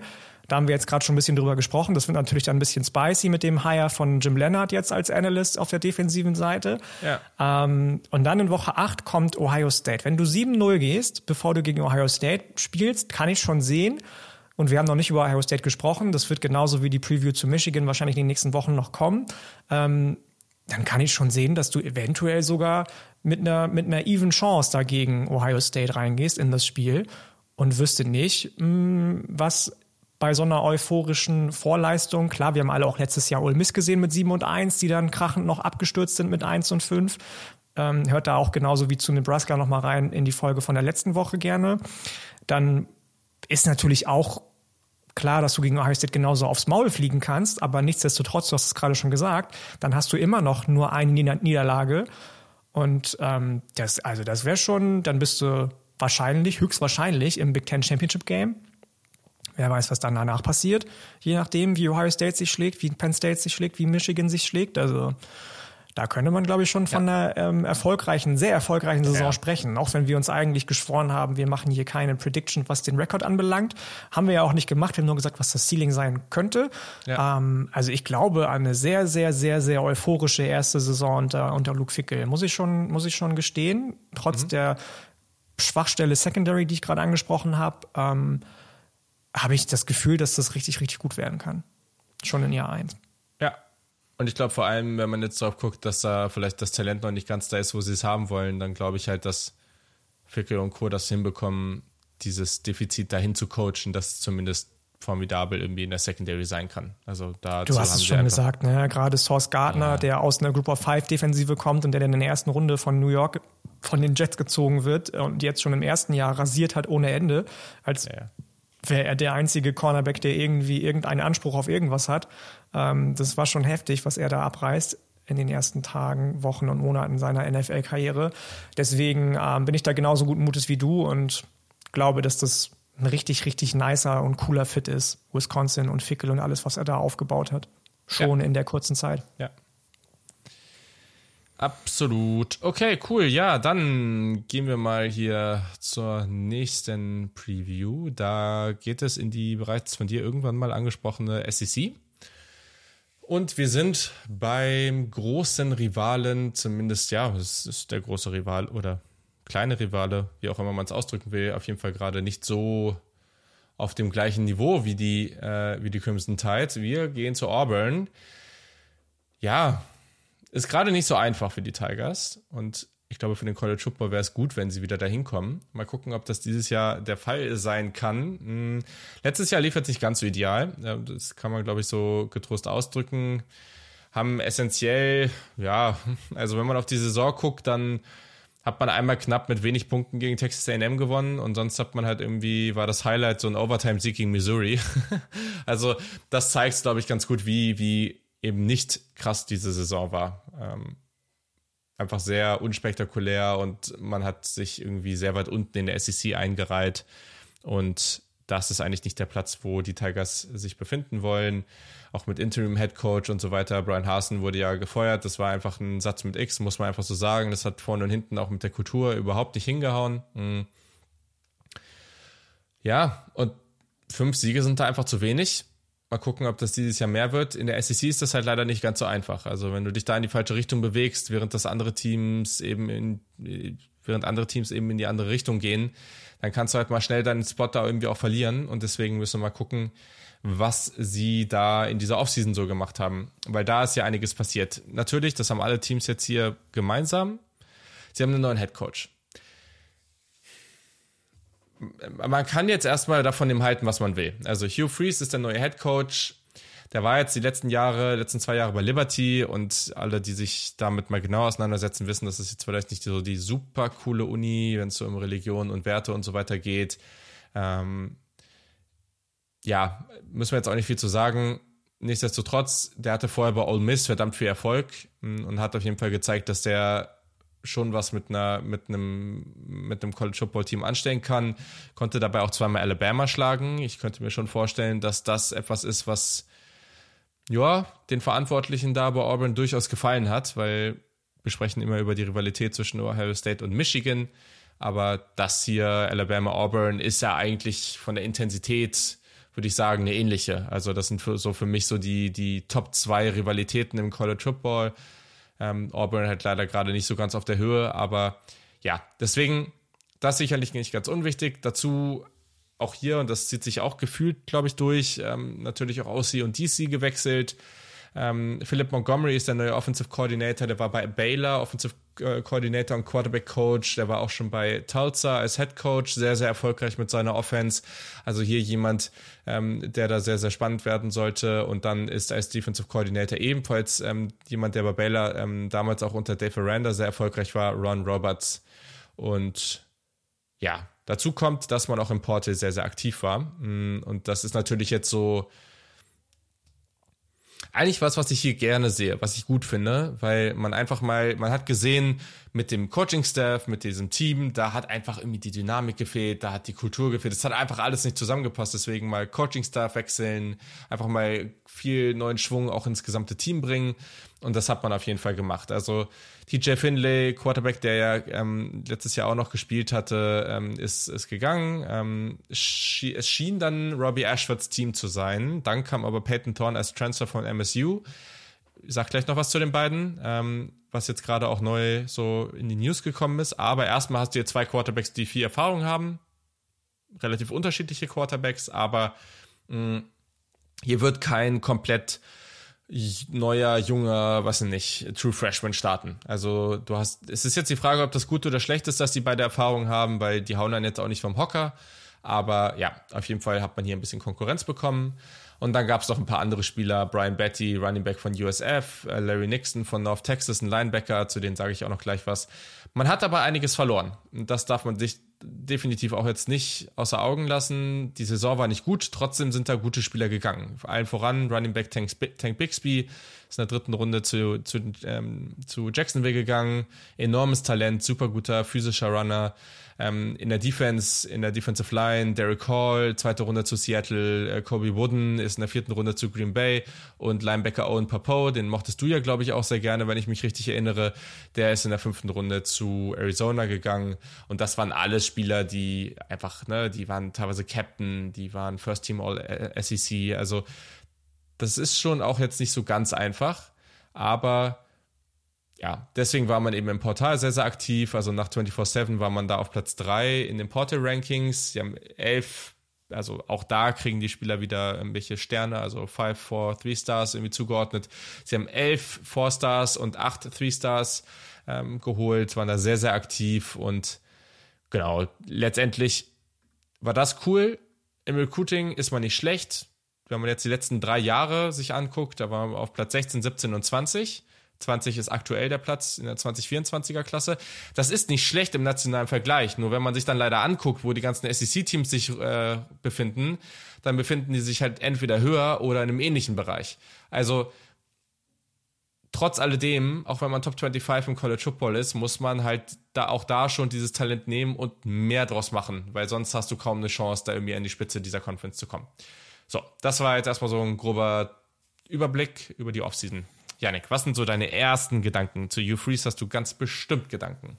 Da haben wir jetzt gerade schon ein bisschen drüber gesprochen. Das wird natürlich dann ein bisschen spicy mit dem Hire von Jim Leonard jetzt als Analyst auf der defensiven Seite. Ja. Ähm, und dann in Woche 8 kommt Ohio State. Wenn du 7-0 gehst, bevor du gegen Ohio State spielst, kann ich schon sehen, und wir haben noch nicht über Ohio State gesprochen. Das wird genauso wie die Preview zu Michigan wahrscheinlich in den nächsten Wochen noch kommen. Ähm, dann kann ich schon sehen, dass du eventuell sogar mit einer, mit einer even Chance dagegen Ohio State reingehst in das Spiel und wüsste nicht, mh, mm, was bei so einer euphorischen Vorleistung, klar, wir haben alle auch letztes Jahr Ole Miss gesehen mit 7 und 1, die dann krachend noch abgestürzt sind mit 1 und 5. ähm, hört da auch genauso wie zu Nebraska nochmal rein in die Folge von der letzten Woche gerne. Dann ist natürlich auch klar, dass du gegen Ohio State genauso aufs Maul fliegen kannst, aber nichtsdestotrotz, du hast es gerade schon gesagt, dann hast du immer noch nur eine Niederlage. Und ähm, das, also das wäre schon, dann bist du wahrscheinlich, höchstwahrscheinlich im Big Ten Championship Game. Wer weiß, was dann danach passiert, je nachdem, wie Ohio State sich schlägt, wie Penn State sich schlägt, wie Michigan sich schlägt. Also da könnte man, glaube ich, schon von ja. einer ähm, erfolgreichen, sehr erfolgreichen Saison ja. sprechen. Auch wenn wir uns eigentlich geschworen haben, wir machen hier keine Prediction, was den Rekord anbelangt. Haben wir ja auch nicht gemacht. Wir haben nur gesagt, was das Ceiling sein könnte. Ja. Ähm, also ich glaube an eine sehr, sehr, sehr, sehr euphorische erste Saison unter, unter Luke Fickel. Muss ich schon, muss ich schon gestehen. Trotz mhm. der Schwachstelle Secondary, die ich gerade angesprochen habe, ähm, habe ich das Gefühl, dass das richtig, richtig gut werden kann. Schon in Jahr eins. Ja, und ich glaube vor allem, wenn man jetzt drauf guckt, dass da vielleicht das Talent noch nicht ganz da ist, wo sie es haben wollen, dann glaube ich halt, dass Fickel und Co. das hinbekommen, dieses Defizit dahin zu coachen, dass zumindest formidabel irgendwie in der Secondary sein kann. Also da du hast es schon gesagt, ne? gerade Source Gardner, ja. der aus einer Group of Five Defensive kommt und der dann in der ersten Runde von New York von den Jets gezogen wird und jetzt schon im ersten Jahr rasiert hat ohne Ende, als ja wäre er der einzige Cornerback, der irgendwie irgendeinen Anspruch auf irgendwas hat. Ähm, das war schon heftig, was er da abreißt in den ersten Tagen, Wochen und Monaten seiner NFL-Karriere. Deswegen ähm, bin ich da genauso guten Mutes wie du und glaube, dass das ein richtig, richtig nicer und cooler Fit ist. Wisconsin und Fickel und alles, was er da aufgebaut hat. Schon ja. in der kurzen Zeit. Ja, Absolut. Okay, cool. Ja, dann gehen wir mal hier zur nächsten Preview. Da geht es in die bereits von dir irgendwann mal angesprochene SEC. Und wir sind beim großen Rivalen, zumindest ja, es ist der große Rival oder kleine Rivale, wie auch immer man es ausdrücken will, auf jeden Fall gerade nicht so auf dem gleichen Niveau wie die, äh, wie die Crimson Tide. Wir gehen zu Auburn. Ja, ist gerade nicht so einfach für die Tigers und ich glaube, für den College Football wäre es gut, wenn sie wieder dahin kommen. Mal gucken, ob das dieses Jahr der Fall sein kann. Hm, letztes Jahr lief es nicht ganz so ideal. Das kann man, glaube ich, so getrost ausdrücken. Haben essentiell, ja, also wenn man auf die Saison guckt, dann hat man einmal knapp mit wenig Punkten gegen Texas A&M gewonnen und sonst hat man halt irgendwie, war das Highlight so ein Overtime-Sieg gegen Missouri. also das zeigt, glaube ich, ganz gut, wie, wie eben nicht krass diese Saison war. Ähm, einfach sehr unspektakulär und man hat sich irgendwie sehr weit unten in der SEC eingereiht und das ist eigentlich nicht der Platz, wo die Tigers sich befinden wollen. Auch mit Interim Head Coach und so weiter. Brian Hasen wurde ja gefeuert. Das war einfach ein Satz mit X, muss man einfach so sagen. Das hat vorne und hinten auch mit der Kultur überhaupt nicht hingehauen. Mhm. Ja, und fünf Siege sind da einfach zu wenig. Mal gucken, ob das dieses Jahr mehr wird. In der SEC ist das halt leider nicht ganz so einfach. Also wenn du dich da in die falsche Richtung bewegst, während das andere Teams eben in, während andere Teams eben in die andere Richtung gehen, dann kannst du halt mal schnell deinen Spot da irgendwie auch verlieren. Und deswegen müssen wir mal gucken, was sie da in dieser Offseason so gemacht haben. Weil da ist ja einiges passiert. Natürlich, das haben alle Teams jetzt hier gemeinsam. Sie haben einen neuen Head Coach man kann jetzt erstmal davon dem halten, was man will. Also Hugh Freeze ist der neue Head Coach. Der war jetzt die letzten Jahre, letzten zwei Jahre bei Liberty und alle, die sich damit mal genau auseinandersetzen, wissen, dass es jetzt vielleicht nicht so die super coole Uni, wenn es so um Religion und Werte und so weiter geht. Ähm, ja, müssen wir jetzt auch nicht viel zu sagen. Nichtsdestotrotz, der hatte vorher bei Ole Miss verdammt viel Erfolg hm, und hat auf jeden Fall gezeigt, dass der schon was mit einer mit einem mit einem College Football Team anstellen kann, konnte dabei auch zweimal Alabama schlagen. Ich könnte mir schon vorstellen, dass das etwas ist, was ja, den Verantwortlichen da bei Auburn durchaus gefallen hat, weil wir sprechen immer über die Rivalität zwischen Ohio State und Michigan, aber das hier Alabama Auburn ist ja eigentlich von der Intensität würde ich sagen, eine ähnliche. Also das sind für, so für mich so die, die Top zwei Rivalitäten im College Football. Ähm, Auburn halt leider gerade nicht so ganz auf der Höhe, aber ja, deswegen das sicherlich nicht ganz unwichtig. Dazu auch hier, und das zieht sich auch gefühlt, glaube ich, durch, ähm, natürlich auch OC und DC gewechselt. Ähm, Philip Montgomery ist der neue Offensive Coordinator, der war bei Baylor Offensive Coordinator und Quarterback Coach. Der war auch schon bei Tulsa als Head Coach, sehr, sehr erfolgreich mit seiner Offense. Also hier jemand, ähm, der da sehr, sehr spannend werden sollte. Und dann ist als Defensive Coordinator ebenfalls ähm, jemand, der bei Baylor ähm, damals auch unter Dave Aranda sehr erfolgreich war, Ron Roberts. Und ja, dazu kommt, dass man auch im Portal sehr, sehr aktiv war. Mm, und das ist natürlich jetzt so eigentlich was, was ich hier gerne sehe, was ich gut finde, weil man einfach mal, man hat gesehen, mit dem Coaching-Staff, mit diesem Team, da hat einfach irgendwie die Dynamik gefehlt, da hat die Kultur gefehlt, es hat einfach alles nicht zusammengepasst, deswegen mal Coaching-Staff wechseln, einfach mal viel neuen Schwung auch ins gesamte Team bringen. Und das hat man auf jeden Fall gemacht. Also TJ Finlay, Quarterback, der ja ähm, letztes Jahr auch noch gespielt hatte, ähm, ist, ist gegangen. Ähm, es schien dann Robbie Ashfords Team zu sein. Dann kam aber Peyton Thorne als Transfer von MSU. Ich sag gleich noch was zu den beiden, ähm, was jetzt gerade auch neu so in die News gekommen ist. Aber erstmal hast du hier zwei Quarterbacks, die viel Erfahrung haben. Relativ unterschiedliche Quarterbacks, aber mh, mm, hier wird kein komplett neuer, junger, was denn nicht, True Freshman starten. Also du hast, es ist jetzt die Frage, ob das gut oder schlecht ist, dass die beide Erfahrungen haben, weil die hauen dann jetzt auch nicht vom Hocker. Aber ja, auf jeden Fall hat man hier ein bisschen Konkurrenz bekommen. Und dann gab es noch ein paar andere Spieler, Brian Betty, Running Back von USF, äh, Larry Nixon von North Texas, ein Linebacker, zu denen sage ich auch noch gleich was. Man hat aber einiges verloren. Und das darf man sich definitiv auch jetzt nicht außer Augen lassen. Die Saison war nicht gut, trotzdem sind da gute Spieler gegangen. Allen voran Running Back Tank, Tank Bixby ist in der dritten Runde zu, zu, ähm, zu Jacksonville gegangen. Enormes Talent, super guter physischer Runner. Ähm, in der Defense, in der Defensive Line, Derek Hall, zweite Runde zu Seattle, äh, Kobe Wooden ist in der vierten Runde zu Green Bay. Und Linebacker Owen Papo, den mochtest du ja, glaube ich, auch sehr gerne, wenn ich mich richtig erinnere. Der ist in der fünften Runde zu Arizona gegangen. Und das waren alles Spieler, die einfach, ne, die waren teilweise Captain, die waren First Team All SEC, also das ist schon auch jetzt nicht so ganz einfach, aber ja, deswegen war man eben im Portal sehr, sehr aktiv. Also nach 24-7 war man da auf Platz 3 in den Portal-Rankings. Sie haben elf, also auch da kriegen die Spieler wieder irgendwelche Sterne, also 5, 4, 3 Stars irgendwie zugeordnet. Sie haben elf 4 Stars und acht 3 Stars ähm, geholt, waren da sehr, sehr aktiv und genau, letztendlich war das cool. Im Recruiting ist man nicht schlecht. Wenn man jetzt die letzten drei Jahre sich anguckt, da waren wir auf Platz 16, 17 und 20 20 ist aktuell der Platz in der 2024er Klasse. Das ist nicht schlecht im nationalen Vergleich. Nur wenn man sich dann leider anguckt, wo die ganzen SEC-Teams sich äh, befinden, dann befinden die sich halt entweder höher oder in einem ähnlichen Bereich. Also trotz alledem, auch wenn man Top 25 im College Football ist, muss man halt da auch da schon dieses Talent nehmen und mehr draus machen, weil sonst hast du kaum eine Chance, da irgendwie an die Spitze dieser Conference zu kommen. So, das war jetzt erstmal so ein grober Überblick über die Offseason. Janik, was sind so deine ersten Gedanken? Zu You Freeze hast du ganz bestimmt Gedanken.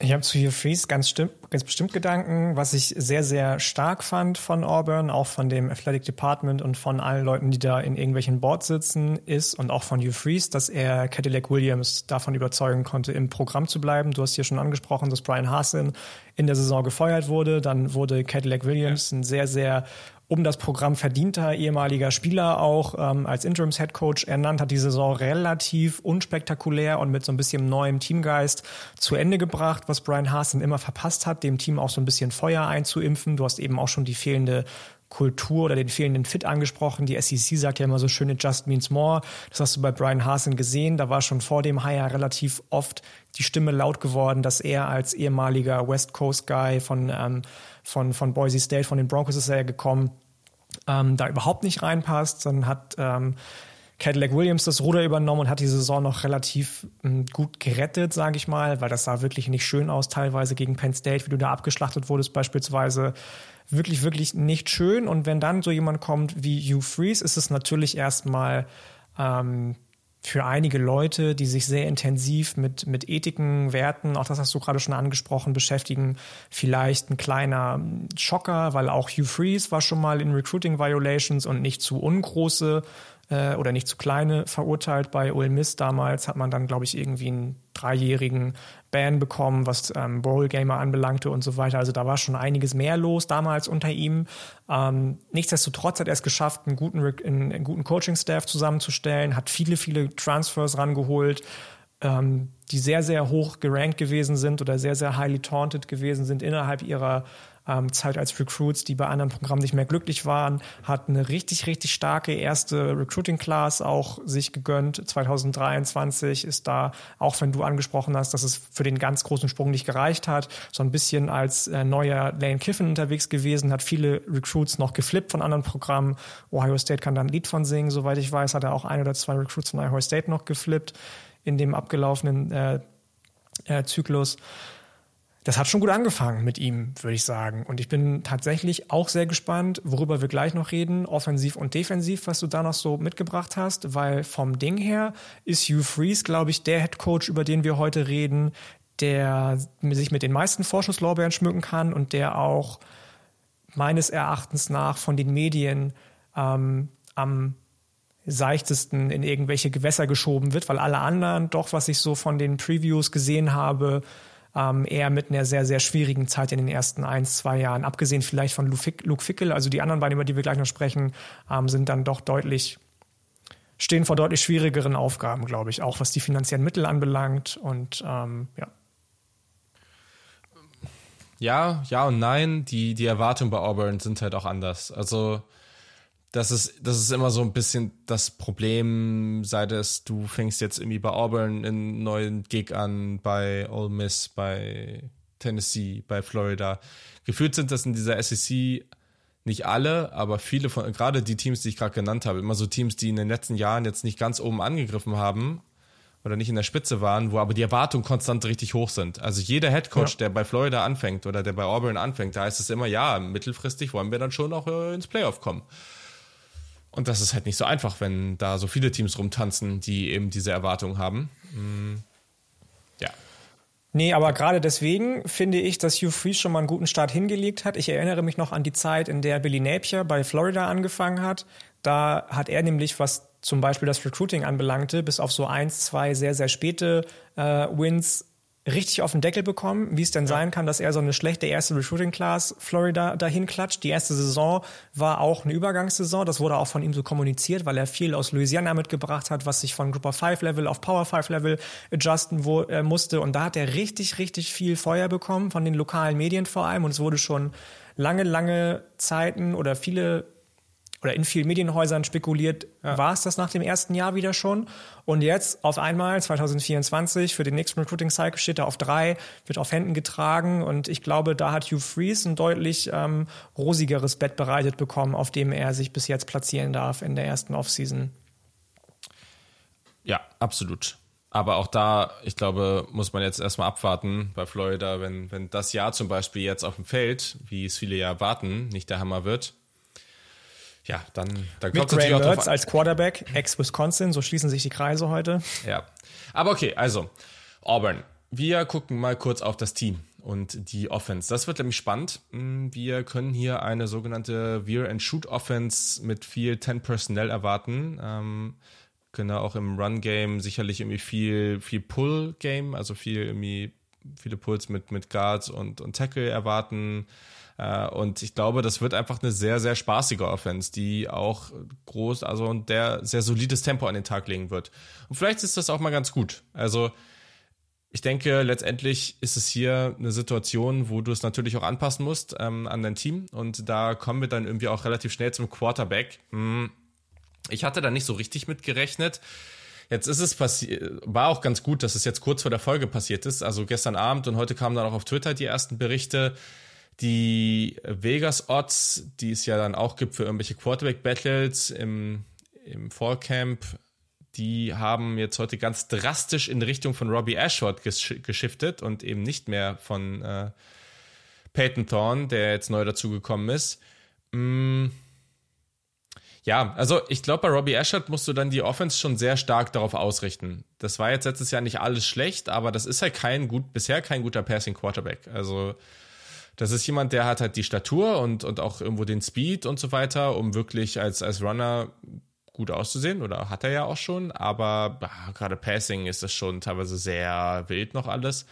Ich habe zu Hugh Freeze ganz, ganz bestimmt Gedanken, was ich sehr, sehr stark fand von Auburn, auch von dem Athletic Department und von allen Leuten, die da in irgendwelchen Boards sitzen, ist und auch von Hugh Freeze, dass er Cadillac Williams davon überzeugen konnte, im Programm zu bleiben. Du hast hier schon angesprochen, dass Brian Hasen in der Saison gefeuert wurde. Dann wurde Cadillac Williams ein sehr, sehr um das Programm verdienter ehemaliger Spieler auch ähm, als Interims Head Coach ernannt, hat die Saison relativ unspektakulär und mit so ein bisschen neuem Teamgeist zu Ende gebracht, was Brian Hasen immer verpasst hat, dem Team auch so ein bisschen Feuer einzuimpfen. Du hast eben auch schon die fehlende Kultur oder den fehlenden Fit angesprochen. Die SEC sagt ja immer so schön, it just means more. Das hast du bei Brian Hasen gesehen. Da war schon vor dem Hire relativ oft die Stimme laut geworden, dass er als ehemaliger West Coast Guy von ähm, von, von Boise State, von den Broncos ist er ja gekommen, ähm, da überhaupt nicht reinpasst. Dann hat ähm, Cadillac Williams das Ruder übernommen und hat die Saison noch relativ ähm, gut gerettet, sage ich mal, weil das sah wirklich nicht schön aus, teilweise gegen Penn State, wie du da abgeschlachtet wurdest beispielsweise. Wirklich, wirklich nicht schön. Und wenn dann so jemand kommt wie Hugh Freeze, ist es natürlich erstmal ähm, für einige Leute, die sich sehr intensiv mit, mit Ethiken, Werten, auch das hast du gerade schon angesprochen, beschäftigen, vielleicht ein kleiner Schocker, weil auch Hugh Freeze war schon mal in Recruiting Violations und nicht zu ungroße äh, oder nicht zu kleine verurteilt bei Ole Miss damals, hat man dann, glaube ich, irgendwie einen dreijährigen Ban bekommen, was ähm, Bowl-Gamer anbelangte und so weiter. Also da war schon einiges mehr los damals unter ihm. Ähm, nichtsdestotrotz hat er es geschafft, einen guten, einen guten Coaching-Staff zusammenzustellen, hat viele, viele Transfers rangeholt ähm, die sehr, sehr hoch gerankt gewesen sind oder sehr, sehr highly taunted gewesen sind innerhalb ihrer ähm, Zeit als Recruits, die bei anderen Programmen nicht mehr glücklich waren, hat eine richtig, richtig starke erste Recruiting-Class auch sich gegönnt. 2023 ist da, auch wenn du angesprochen hast, dass es für den ganz großen Sprung nicht gereicht hat, so ein bisschen als äh, neuer Lane Kiffin unterwegs gewesen, hat viele Recruits noch geflippt von anderen Programmen. Ohio State kann da ein Lied von singen, soweit ich weiß, hat er auch ein oder zwei Recruits von Ohio State noch geflippt in dem abgelaufenen äh, äh, Zyklus das hat schon gut angefangen mit ihm, würde ich sagen. Und ich bin tatsächlich auch sehr gespannt, worüber wir gleich noch reden, offensiv und defensiv, was du da noch so mitgebracht hast, weil vom Ding her ist Hugh Freeze, glaube ich, der Head Coach, über den wir heute reden, der sich mit den meisten Vorschusslorbeeren schmücken kann und der auch meines Erachtens nach von den Medien ähm, am seichtesten in irgendwelche Gewässer geschoben wird, weil alle anderen doch, was ich so von den Previews gesehen habe, ähm, eher mit einer sehr, sehr schwierigen Zeit in den ersten ein, zwei Jahren. Abgesehen vielleicht von Luke Fickel, also die anderen beiden, über die wir gleich noch sprechen, ähm, sind dann doch deutlich, stehen vor deutlich schwierigeren Aufgaben, glaube ich, auch was die finanziellen Mittel anbelangt und ähm, ja. Ja, ja und nein. Die, die Erwartungen bei Auburn sind halt auch anders. Also das ist, das ist immer so ein bisschen das Problem, seit es du fängst jetzt irgendwie bei Auburn einen neuen Gig an, bei Ole Miss, bei Tennessee, bei Florida. Gefühlt sind das in dieser SEC nicht alle, aber viele von, gerade die Teams, die ich gerade genannt habe, immer so Teams, die in den letzten Jahren jetzt nicht ganz oben angegriffen haben oder nicht in der Spitze waren, wo aber die Erwartungen konstant richtig hoch sind. Also jeder Headcoach, ja. der bei Florida anfängt oder der bei Auburn anfängt, da heißt es immer, ja, mittelfristig wollen wir dann schon auch äh, ins Playoff kommen. Und das ist halt nicht so einfach, wenn da so viele Teams rumtanzen, die eben diese Erwartungen haben. Mm, ja. Nee, aber gerade deswegen finde ich, dass Hugh Freeze schon mal einen guten Start hingelegt hat. Ich erinnere mich noch an die Zeit, in der Billy Napier bei Florida angefangen hat. Da hat er nämlich, was zum Beispiel das Recruiting anbelangte, bis auf so eins, zwei sehr, sehr späte äh, Wins richtig auf den Deckel bekommen, wie es denn ja. sein kann, dass er so eine schlechte erste Recruiting Class Florida dahin klatscht. Die erste Saison war auch eine Übergangssaison. Das wurde auch von ihm so kommuniziert, weil er viel aus Louisiana mitgebracht hat, was sich von Group of Five Level auf Power Five Level adjusten wo, äh, musste. Und da hat er richtig, richtig viel Feuer bekommen von den lokalen Medien vor allem. Und es wurde schon lange, lange Zeiten oder viele oder in vielen Medienhäusern spekuliert, ja. war es das nach dem ersten Jahr wieder schon. Und jetzt auf einmal 2024 für den nächsten Recruiting Cycle steht er auf drei, wird auf Händen getragen und ich glaube, da hat Hugh Freeze ein deutlich ähm, rosigeres Bett bereitet bekommen, auf dem er sich bis jetzt platzieren darf in der ersten Offseason. Ja, absolut. Aber auch da, ich glaube, muss man jetzt erstmal abwarten bei Florida, wenn, wenn das Jahr zum Beispiel jetzt auf dem Feld, wie es viele ja erwarten, nicht der Hammer wird, ja, dann, dann kommt natürlich auch als Quarterback, ex-Wisconsin, so schließen sich die Kreise heute. Ja, aber okay, also Auburn. Wir gucken mal kurz auf das Team und die Offense. Das wird nämlich spannend. Hm, wir können hier eine sogenannte Veer-and-Shoot-Offense mit viel 10 Personnel erwarten. Ähm, können auch im Run-Game sicherlich irgendwie viel, viel Pull-Game, also viel irgendwie viele Pulls mit, mit Guards und, und Tackle erwarten. Äh, und ich glaube, das wird einfach eine sehr, sehr spaßige Offense, die auch groß, also der sehr solides Tempo an den Tag legen wird. Und vielleicht ist das auch mal ganz gut. Also, ich denke, letztendlich ist es hier eine Situation, wo du es natürlich auch anpassen musst ähm, an dein Team. Und da kommen wir dann irgendwie auch relativ schnell zum Quarterback. Hm. Ich hatte da nicht so richtig mit gerechnet. Jetzt ist es passiert, war auch ganz gut, dass es jetzt kurz vor der Folge passiert ist. Also gestern Abend und heute kamen dann auch auf Twitter die ersten Berichte. Die Vegas Odds, die es ja dann auch gibt für irgendwelche Quarterback Battles im, im Fall Camp, die haben jetzt heute ganz drastisch in Richtung von Robbie Ashford gesch geschiftet und eben nicht mehr von äh, Peyton Thorne, der jetzt neu dazugekommen ist. Mm. Ja, also ich glaube, bei Robbie Ashford musst du dann die Offense schon sehr stark darauf ausrichten. Das war jetzt letztes Jahr nicht alles schlecht, aber das ist halt kein gut, bisher kein guter Passing Quarterback. Also das ist jemand, der hat halt die Statur und, und auch irgendwo den Speed und so weiter, um wirklich als, als Runner gut auszusehen oder hat er ja auch schon, aber ah, gerade Passing ist das schon teilweise sehr wild noch alles.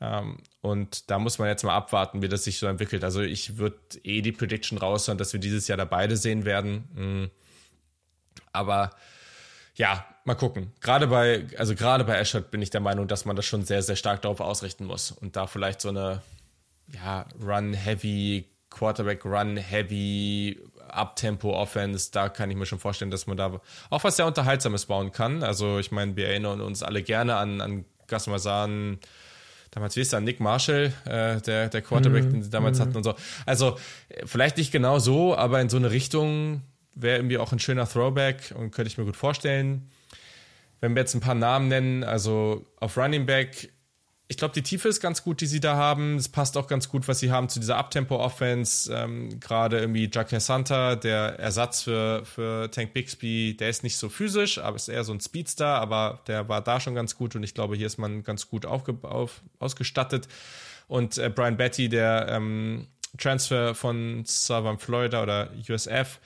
Ähm, und da muss man jetzt mal abwarten, wie das sich so entwickelt. Also ich würde eh die Prediction raushauen, dass wir dieses Jahr da beide sehen werden. Mhm. Aber ja, mal gucken. Gerade bei, also gerade bei Ashford bin ich der Meinung, dass man das schon sehr, sehr stark darauf ausrichten muss und da vielleicht so eine, ja, Run-Heavy, Quarterback-Run-Heavy, Uptempo-Offense, da kann ich mir schon vorstellen, dass man da auch was sehr Unterhaltsames bauen kann. Also ich meine, wir erinnern uns alle gerne an, an Gus Masan, damals wie ist der Nick Marshall, äh, der, der Quarterback, mm, den sie damals mm. hatten und so. Also vielleicht nicht genau so, aber in so eine Richtung wäre irgendwie auch ein schöner Throwback und könnte ich mir gut vorstellen. Wenn wir jetzt ein paar Namen nennen, also auf Running Back ich glaube, die Tiefe ist ganz gut, die sie da haben. Es passt auch ganz gut, was sie haben zu dieser Uptempo-Offense. Ähm, Gerade irgendwie Jacques Santa, der Ersatz für, für Tank Bixby, der ist nicht so physisch, aber ist eher so ein Speedster, aber der war da schon ganz gut und ich glaube, hier ist man ganz gut auf, ausgestattet. Und äh, Brian Betty, der ähm, Transfer von Southern Florida oder USF,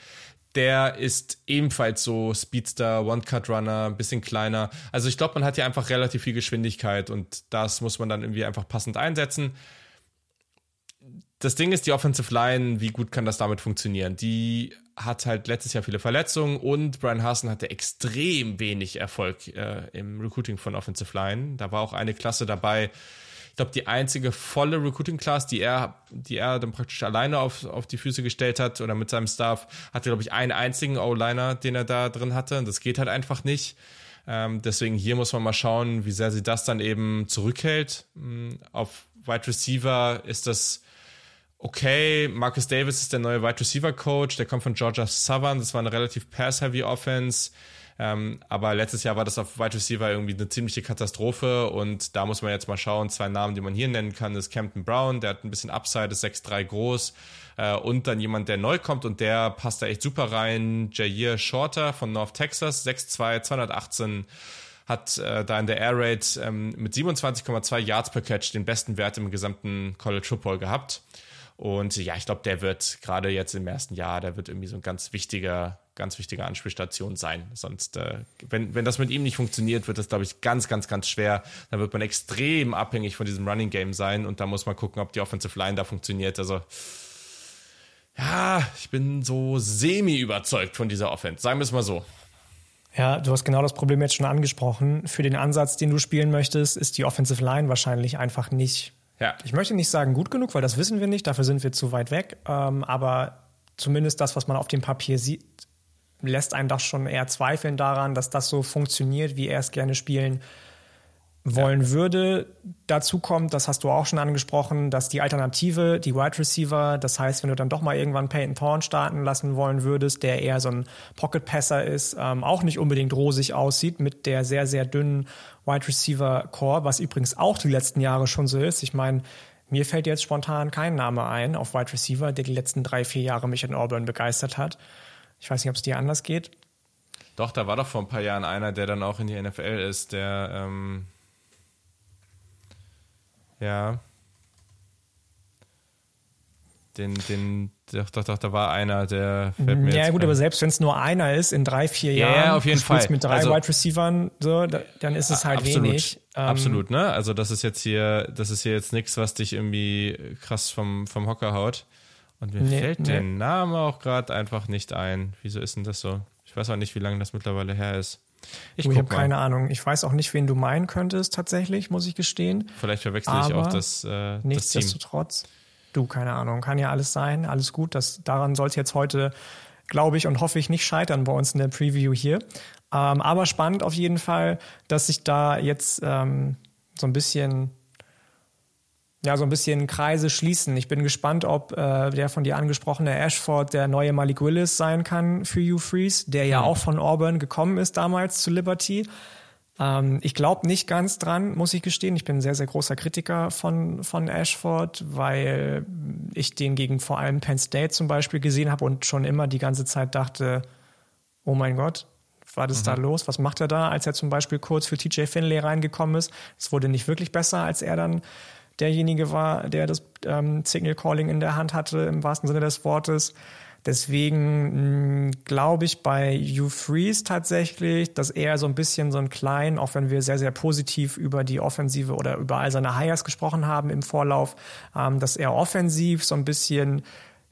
der ist ebenfalls so Speedster, One-Cut-Runner, ein bisschen kleiner. Also ich glaube, man hat hier einfach relativ viel Geschwindigkeit und das muss man dann irgendwie einfach passend einsetzen. Das Ding ist, die Offensive Line, wie gut kann das damit funktionieren? Die hat halt letztes Jahr viele Verletzungen und Brian Hasen hatte extrem wenig Erfolg äh, im Recruiting von Offensive Line. Da war auch eine Klasse dabei, ich glaube, die einzige volle Recruiting Class, die er, die er dann praktisch alleine auf, auf die Füße gestellt hat oder mit seinem Staff, hatte, glaube ich, einen einzigen O-Liner, den er da drin hatte. Und das geht halt einfach nicht. Ähm, deswegen hier muss man mal schauen, wie sehr sie das dann eben zurückhält. Mm, auf Wide Receiver ist das okay. Marcus Davis ist der neue Wide Receiver Coach. Der kommt von Georgia Southern. Das war eine relativ pass-heavy Offense. Ähm, aber letztes Jahr war das auf Wide Receiver irgendwie eine ziemliche Katastrophe und da muss man jetzt mal schauen. Zwei Namen, die man hier nennen kann, ist Campton Brown, der hat ein bisschen Upside, ist 6'3 groß. Äh, und dann jemand, der neu kommt und der passt da echt super rein. Jair Shorter von North Texas, 6'2, 218 hat äh, da in der Air Raid ähm, mit 27,2 Yards per Catch den besten Wert im gesamten College Football gehabt. Und ja, ich glaube, der wird gerade jetzt im ersten Jahr, der wird irgendwie so ein ganz wichtiger ganz wichtige Anspielstation sein. Sonst, äh, wenn, wenn das mit ihm nicht funktioniert, wird das, glaube ich, ganz, ganz, ganz schwer. Da wird man extrem abhängig von diesem Running Game sein und da muss man gucken, ob die Offensive Line da funktioniert. Also, ja, ich bin so semi überzeugt von dieser Offense. Sagen wir es mal so. Ja, du hast genau das Problem jetzt schon angesprochen. Für den Ansatz, den du spielen möchtest, ist die Offensive Line wahrscheinlich einfach nicht. Ja. Ich möchte nicht sagen gut genug, weil das wissen wir nicht, dafür sind wir zu weit weg. Ähm, aber zumindest das, was man auf dem Papier sieht, lässt einen doch schon eher zweifeln daran, dass das so funktioniert, wie er es gerne spielen wollen ja. würde. Dazu kommt, das hast du auch schon angesprochen, dass die Alternative, die Wide Receiver, das heißt, wenn du dann doch mal irgendwann Peyton Thorne starten lassen wollen würdest, der eher so ein Pocket Passer ist, ähm, auch nicht unbedingt rosig aussieht mit der sehr, sehr dünnen Wide Receiver Core, was übrigens auch die letzten Jahre schon so ist. Ich meine, mir fällt jetzt spontan kein Name ein auf Wide Receiver, der die letzten drei, vier Jahre mich in Auburn begeistert hat. Ich weiß nicht, ob es dir anders geht. Doch, da war doch vor ein paar Jahren einer, der dann auch in die NFL ist, der ähm, ja den, den, doch, doch, doch, da war einer, der fällt mir Ja, gut, aber selbst wenn es nur einer ist, in drei, vier Jahren, ja, auf jeden Fall. mit drei also, Wide Receivern, so, dann ist es halt absolut, wenig. Ähm, absolut, ne? Also das ist jetzt hier, das ist hier jetzt nichts, was dich irgendwie krass vom, vom Hocker haut. Und mir nee, fällt nee. der Name auch gerade einfach nicht ein. Wieso ist denn das so? Ich weiß auch nicht, wie lange das mittlerweile her ist. Ich, ich habe keine Ahnung. Ich weiß auch nicht, wen du meinen könntest, tatsächlich, muss ich gestehen. Vielleicht verwechsel ich auch das, äh, nichtsdestotrotz. Das du, keine Ahnung. Kann ja alles sein. Alles gut. Das, daran soll es jetzt heute, glaube ich und hoffe ich, nicht scheitern bei uns in der Preview hier. Ähm, aber spannend auf jeden Fall, dass sich da jetzt ähm, so ein bisschen ja, so ein bisschen Kreise schließen. Ich bin gespannt, ob äh, der von dir angesprochene Ashford der neue Malik Willis sein kann für Hugh Freeze, der ja hm. auch von Auburn gekommen ist damals zu Liberty. Ähm, ich glaube nicht ganz dran, muss ich gestehen. Ich bin ein sehr, sehr großer Kritiker von, von Ashford, weil ich den gegen vor allem Penn State zum Beispiel gesehen habe und schon immer die ganze Zeit dachte, oh mein Gott, war das mhm. da los? Was macht er da, als er zum Beispiel kurz für TJ Finlay reingekommen ist? Es wurde nicht wirklich besser, als er dann derjenige war, der das ähm, Signal Calling in der Hand hatte, im wahrsten Sinne des Wortes. Deswegen glaube ich bei Hugh Freeze tatsächlich, dass er so ein bisschen so ein klein, auch wenn wir sehr, sehr positiv über die Offensive oder über all seine Hires gesprochen haben im Vorlauf, ähm, dass er offensiv so ein bisschen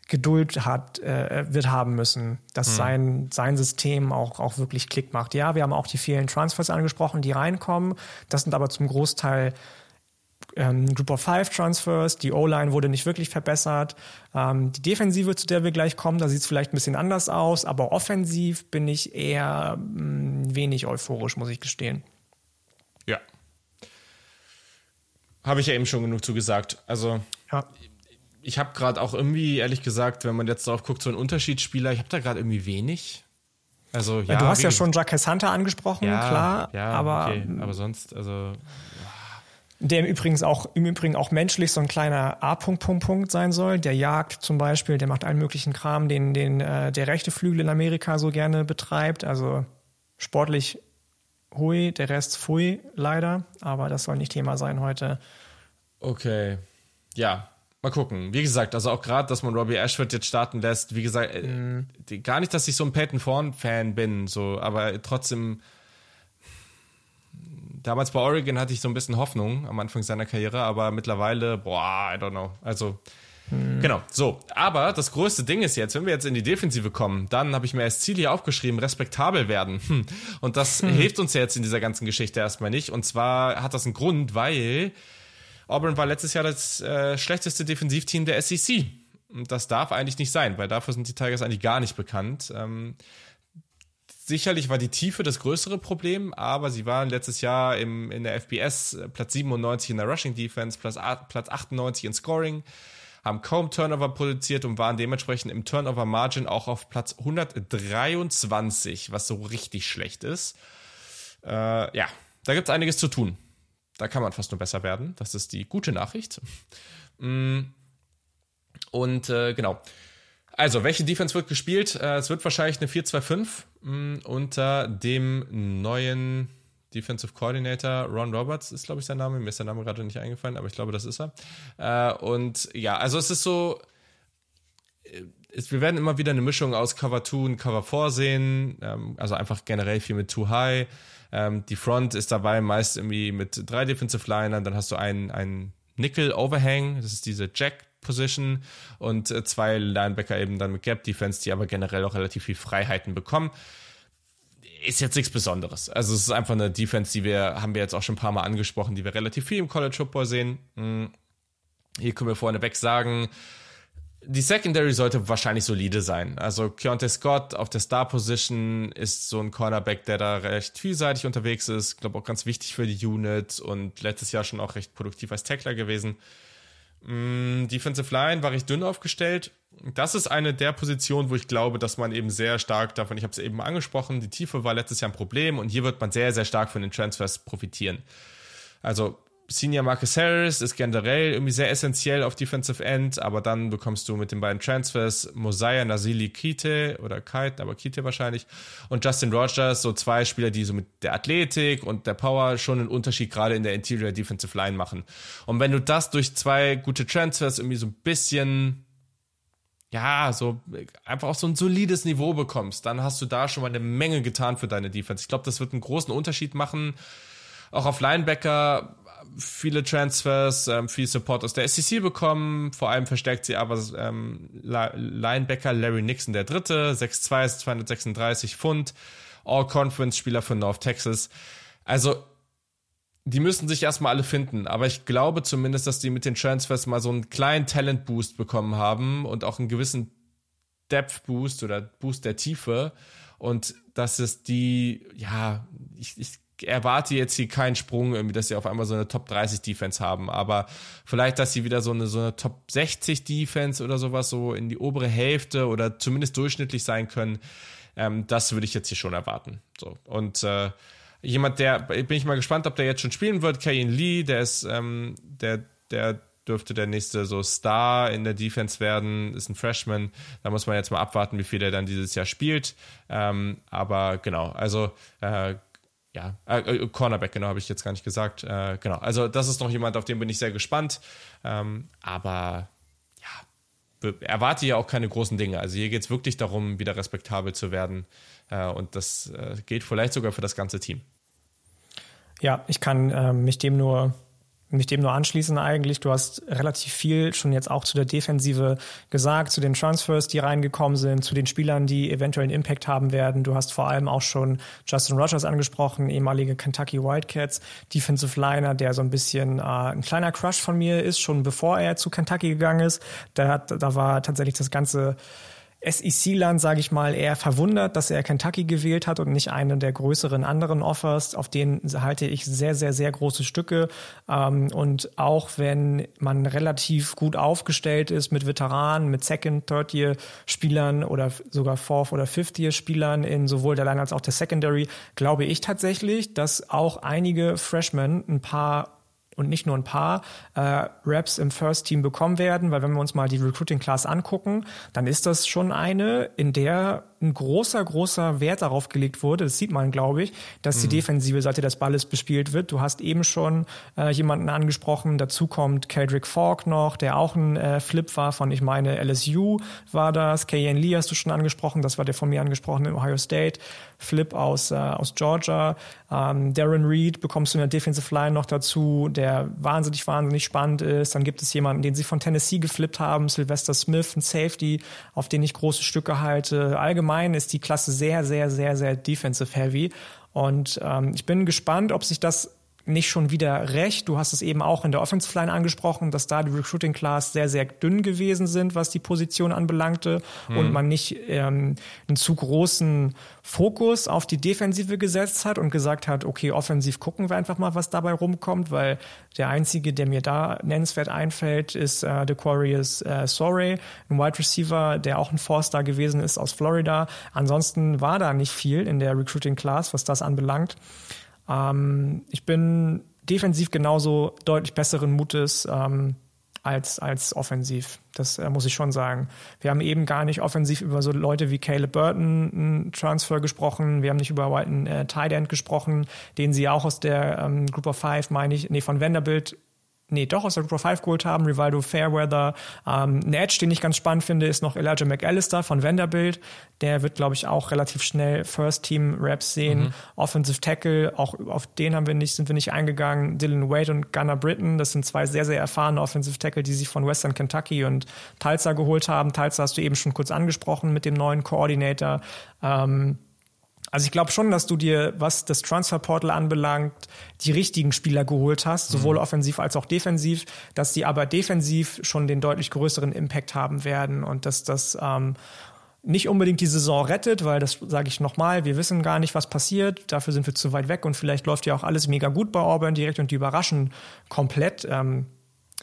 Geduld hat, äh, wird haben müssen, dass mhm. sein, sein System auch, auch wirklich Klick macht. Ja, wir haben auch die vielen Transfers angesprochen, die reinkommen. Das sind aber zum Großteil ähm, Group of Five Transfers. Die O-Line wurde nicht wirklich verbessert. Ähm, die Defensive, zu der wir gleich kommen, da sieht es vielleicht ein bisschen anders aus, aber offensiv bin ich eher mh, mm, wenig euphorisch, muss ich gestehen. Ja. Habe ich ja eben schon genug zugesagt. Also, ja. ich habe gerade auch irgendwie, ehrlich gesagt, wenn man jetzt darauf guckt, so ein Unterschiedsspieler, ich habe da gerade irgendwie wenig. Also, ja, du hast ja schon Jacques Hunter angesprochen, ja, klar. Ja, aber, okay. aber sonst, also der im Übrigen auch, im Übrigen auch menschlich so ein kleiner A-Punkt-Punkt-Punkt sein soll. Der jagt zum Beispiel, der macht allen möglichen Kram, den, den äh, der rechte Flügel in Amerika so gerne betreibt. Also sportlich hui, der Rest pfui, leider. Aber das soll nicht Thema sein heute. Okay. Ja, mal gucken. Wie gesagt, also auch gerade, dass man Robbie Ashford jetzt starten lässt, wie gesagt, mm. gar nicht, dass ich so ein Peyton Thorne-Fan bin, so, aber trotzdem damals bei Oregon hatte ich so ein bisschen Hoffnung am Anfang seiner Karriere, aber mittlerweile, boah, I don't know. Also, hm. genau, so. Aber das größte Ding ist jetzt, wenn wir jetzt in die Defensive kommen, dann habe ich mir als Ziel hier aufgeschrieben, respektabel werden. Hm. Und das hm. hilft uns jetzt in dieser ganzen Geschichte erstmal nicht. Und zwar hat das einen Grund, weil Auburn war letztes Jahr das äh, schlechteste Defensivteam der SEC. Und das darf eigentlich nicht sein, weil dafür sind die Tigers eigentlich gar nicht bekannt. Ähm, Sicherlich war die Tiefe das größere Problem, aber sie waren letztes Jahr im, in der FBS äh, Platz 97 in der Rushing Defense, Platz, Platz 98 in Scoring, haben kaum Turnover produziert und waren dementsprechend im Turnover Margin auch auf Platz 123, was so richtig schlecht ist. Äh, ja, da gibt es einiges zu tun. Da kann man fast nur besser werden. Das ist die gute Nachricht. Mm. Und äh, genau. Also, welche Defense wird gespielt? Äh, es wird wahrscheinlich eine 4-2-5 mm, unter dem neuen Defensive Coordinator Ron Roberts ist, glaube ich, sein Name. Mir ist der Name gerade nicht eingefallen, aber ich glaube, das ist er. Äh, und ja, also es ist so, äh, wir werden immer wieder eine Mischung aus Cover 2 und Cover 4 sehen. Ähm, also einfach generell viel mit Too High. Ähm, die Front ist dabei meist irgendwie mit drei Defensive Linern. Dann hast du einen, einen Nickel Overhang. Das ist diese Jack Position und äh, zwei Linebacker eben dann mit Gap Defense, die aber generell auch relativ viel Freiheiten bekommen. Ist jetzt nichts Besonderes. Also es ist einfach eine Defense, die wir, haben wir jetzt auch schon ein paar Mal angesprochen, die wir relativ viel im College Football sehen. Hm. Hier können wir vorneweg sagen, die Secondary sollte wahrscheinlich solide sein. Also Keontae Scott auf der Star Position ist so ein Cornerback, der da recht vielseitig unterwegs ist. Ich glaube auch ganz wichtig für die Unit und letztes Jahr schon auch recht produktiv als Tackler gewesen. Mm, Defensive Line war recht dünn aufgestellt. Das ist eine der Positionen, wo ich glaube, dass man eben sehr stark davon, ich habe es eben angesprochen, die Tiefe war letztes Jahr ein Problem und hier wird man sehr, sehr stark von den Transfers profitieren. Also Senior Marcus Harris ist generell irgendwie sehr essentiell auf Defensive End, aber dann bekommst du mit den beiden Transfers Mosiah Nasili Kite oder Kite, aber Kite wahrscheinlich und Justin Rogers, so zwei Spieler, die so mit der Athletik und der Power schon einen Unterschied gerade in der Interior Defensive Line machen. Und wenn du das durch zwei gute Transfers irgendwie so ein bisschen ja, so einfach auch so ein solides Niveau bekommst, dann hast du da schon mal eine Menge getan für deine Defense. Ich glaube, das wird einen großen Unterschied machen. Auch auf Linebacker viele Transfers, ähm, viel Support aus der SEC bekommen. Vor allem verstärkt sie aber ähm, Linebacker Larry Nixon der Dritte, 6'2, 236 Pfund, All-Conference-Spieler von North Texas. Also, die müssen sich erstmal alle finden, aber ich glaube zumindest, dass die mit den Transfers mal so einen kleinen Talent-Boost bekommen haben und auch einen gewissen Depth-Boost oder Boost der Tiefe und dass es die, ja, ich, ich erwarte jetzt hier keinen Sprung, irgendwie, dass sie auf einmal so eine Top 30 Defense haben, aber vielleicht, dass sie wieder so eine, so eine Top 60 Defense oder sowas so in die obere Hälfte oder zumindest durchschnittlich sein können, ähm, das würde ich jetzt hier schon erwarten. So. Und äh, jemand, der, bin ich mal gespannt, ob der jetzt schon spielen wird, Kayin Lee, der ist, ähm, der, der dürfte der nächste so Star in der Defense werden, ist ein Freshman. Da muss man jetzt mal abwarten, wie viel er dann dieses Jahr spielt. Ähm, aber genau, also äh, ja, äh, äh, Cornerback, genau, habe ich jetzt gar nicht gesagt. Äh, genau, also das ist noch jemand, auf den bin ich sehr gespannt. Ähm, aber ja, erwarte ja auch keine großen Dinge. Also hier geht es wirklich darum, wieder respektabel zu werden. Äh, und das äh, gilt vielleicht sogar für das ganze Team. Ja, ich kann ähm, mich dem nur mich dem nur anschließen eigentlich. Du hast relativ viel schon jetzt auch zu der Defensive gesagt, zu den Transfers, die reingekommen sind, zu den Spielern, die eventuell einen Impact haben werden. Du hast vor allem auch schon Justin Rogers angesprochen, ehemalige Kentucky Wildcats, Defensive Liner, der so ein bisschen äh, ein kleiner Crush von mir ist, schon bevor er zu Kentucky gegangen ist. Da, hat, da war tatsächlich das ganze SEC-Land, sage ich mal, eher verwundert, dass er Kentucky gewählt hat und nicht einen der größeren anderen Offers. Auf denen halte ich sehr, sehr, sehr große Stücke. Ähm, und auch wenn man relativ gut aufgestellt ist mit Veteranen, mit Second, Third-Year-Spielern oder sogar Fourth- oder Fifth-Year-Spielern in sowohl der Line als auch der Secondary, glaube ich tatsächlich, dass auch einige Freshmen ein paar und nicht nur ein paar äh, Raps im First Team bekommen werden, weil wenn wir uns mal die Recruiting Class angucken, dann ist das schon eine, in der ein großer, großer Wert darauf gelegt wurde, das sieht man, glaube ich, dass mhm. die defensive Seite des Balles bespielt wird. Du hast eben schon äh, jemanden angesprochen, dazu kommt Keldrick Falk noch, der auch ein äh, Flip war von, ich meine, LSU war das, Kayan Lee hast du schon angesprochen, das war der von mir angesprochene Ohio State, Flip aus, äh, aus Georgia, ähm, Darren Reed bekommst du in der Defensive Line noch dazu, der wahnsinnig, wahnsinnig spannend ist. Dann gibt es jemanden, den sie von Tennessee geflippt haben, Sylvester Smith, ein Safety, auf den ich große Stücke halte. Allgemein ist die Klasse sehr, sehr, sehr, sehr defensive heavy. Und ähm, ich bin gespannt, ob sich das nicht schon wieder recht. Du hast es eben auch in der Offensive Line angesprochen, dass da die Recruiting Class sehr, sehr dünn gewesen sind, was die Position anbelangte mhm. und man nicht ähm, einen zu großen Fokus auf die Defensive gesetzt hat und gesagt hat, okay, offensiv gucken wir einfach mal, was dabei rumkommt, weil der einzige, der mir da nennenswert einfällt, ist äh, Dequarius äh, Sorey, ein Wide Receiver, der auch ein Four-Star gewesen ist aus Florida. Ansonsten war da nicht viel in der Recruiting Class, was das anbelangt. Ähm, ich bin defensiv genauso deutlich besseren Mutes ähm, als, als offensiv. Das äh, muss ich schon sagen. Wir haben eben gar nicht offensiv über so Leute wie Caleb Burton einen Transfer gesprochen. Wir haben nicht über White äh, Tight End gesprochen, den sie auch aus der ähm, Group of Five, meine ich, nee, von Vanderbilt nee, doch aus der Group of Five geholt haben, Rivaldo Fairweather. Ähm, ein Edge, den ich ganz spannend finde, ist noch Elijah McAllister von Vanderbilt. Der wird, glaube ich, auch relativ schnell First Team Raps sehen. Mhm. Offensive Tackle, auch auf den haben wir nicht, sind wir nicht eingegangen. Dylan Wade und Gunnar Britton, das sind zwei sehr, sehr erfahrene Offensive Tackle, die sich von Western Kentucky und Tulsa geholt haben. Tulsa hast du eben schon kurz angesprochen mit dem neuen Coordinator. Ähm, also ich glaube schon, dass du dir, was das Transferportal anbelangt, die richtigen Spieler geholt hast, sowohl mhm. offensiv als auch defensiv, dass die aber defensiv schon den deutlich größeren Impact haben werden und dass das ähm, nicht unbedingt die Saison rettet, weil das sage ich nochmal, wir wissen gar nicht, was passiert, dafür sind wir zu weit weg und vielleicht läuft ja auch alles mega gut bei Auburn direkt und die überraschen komplett. Ähm,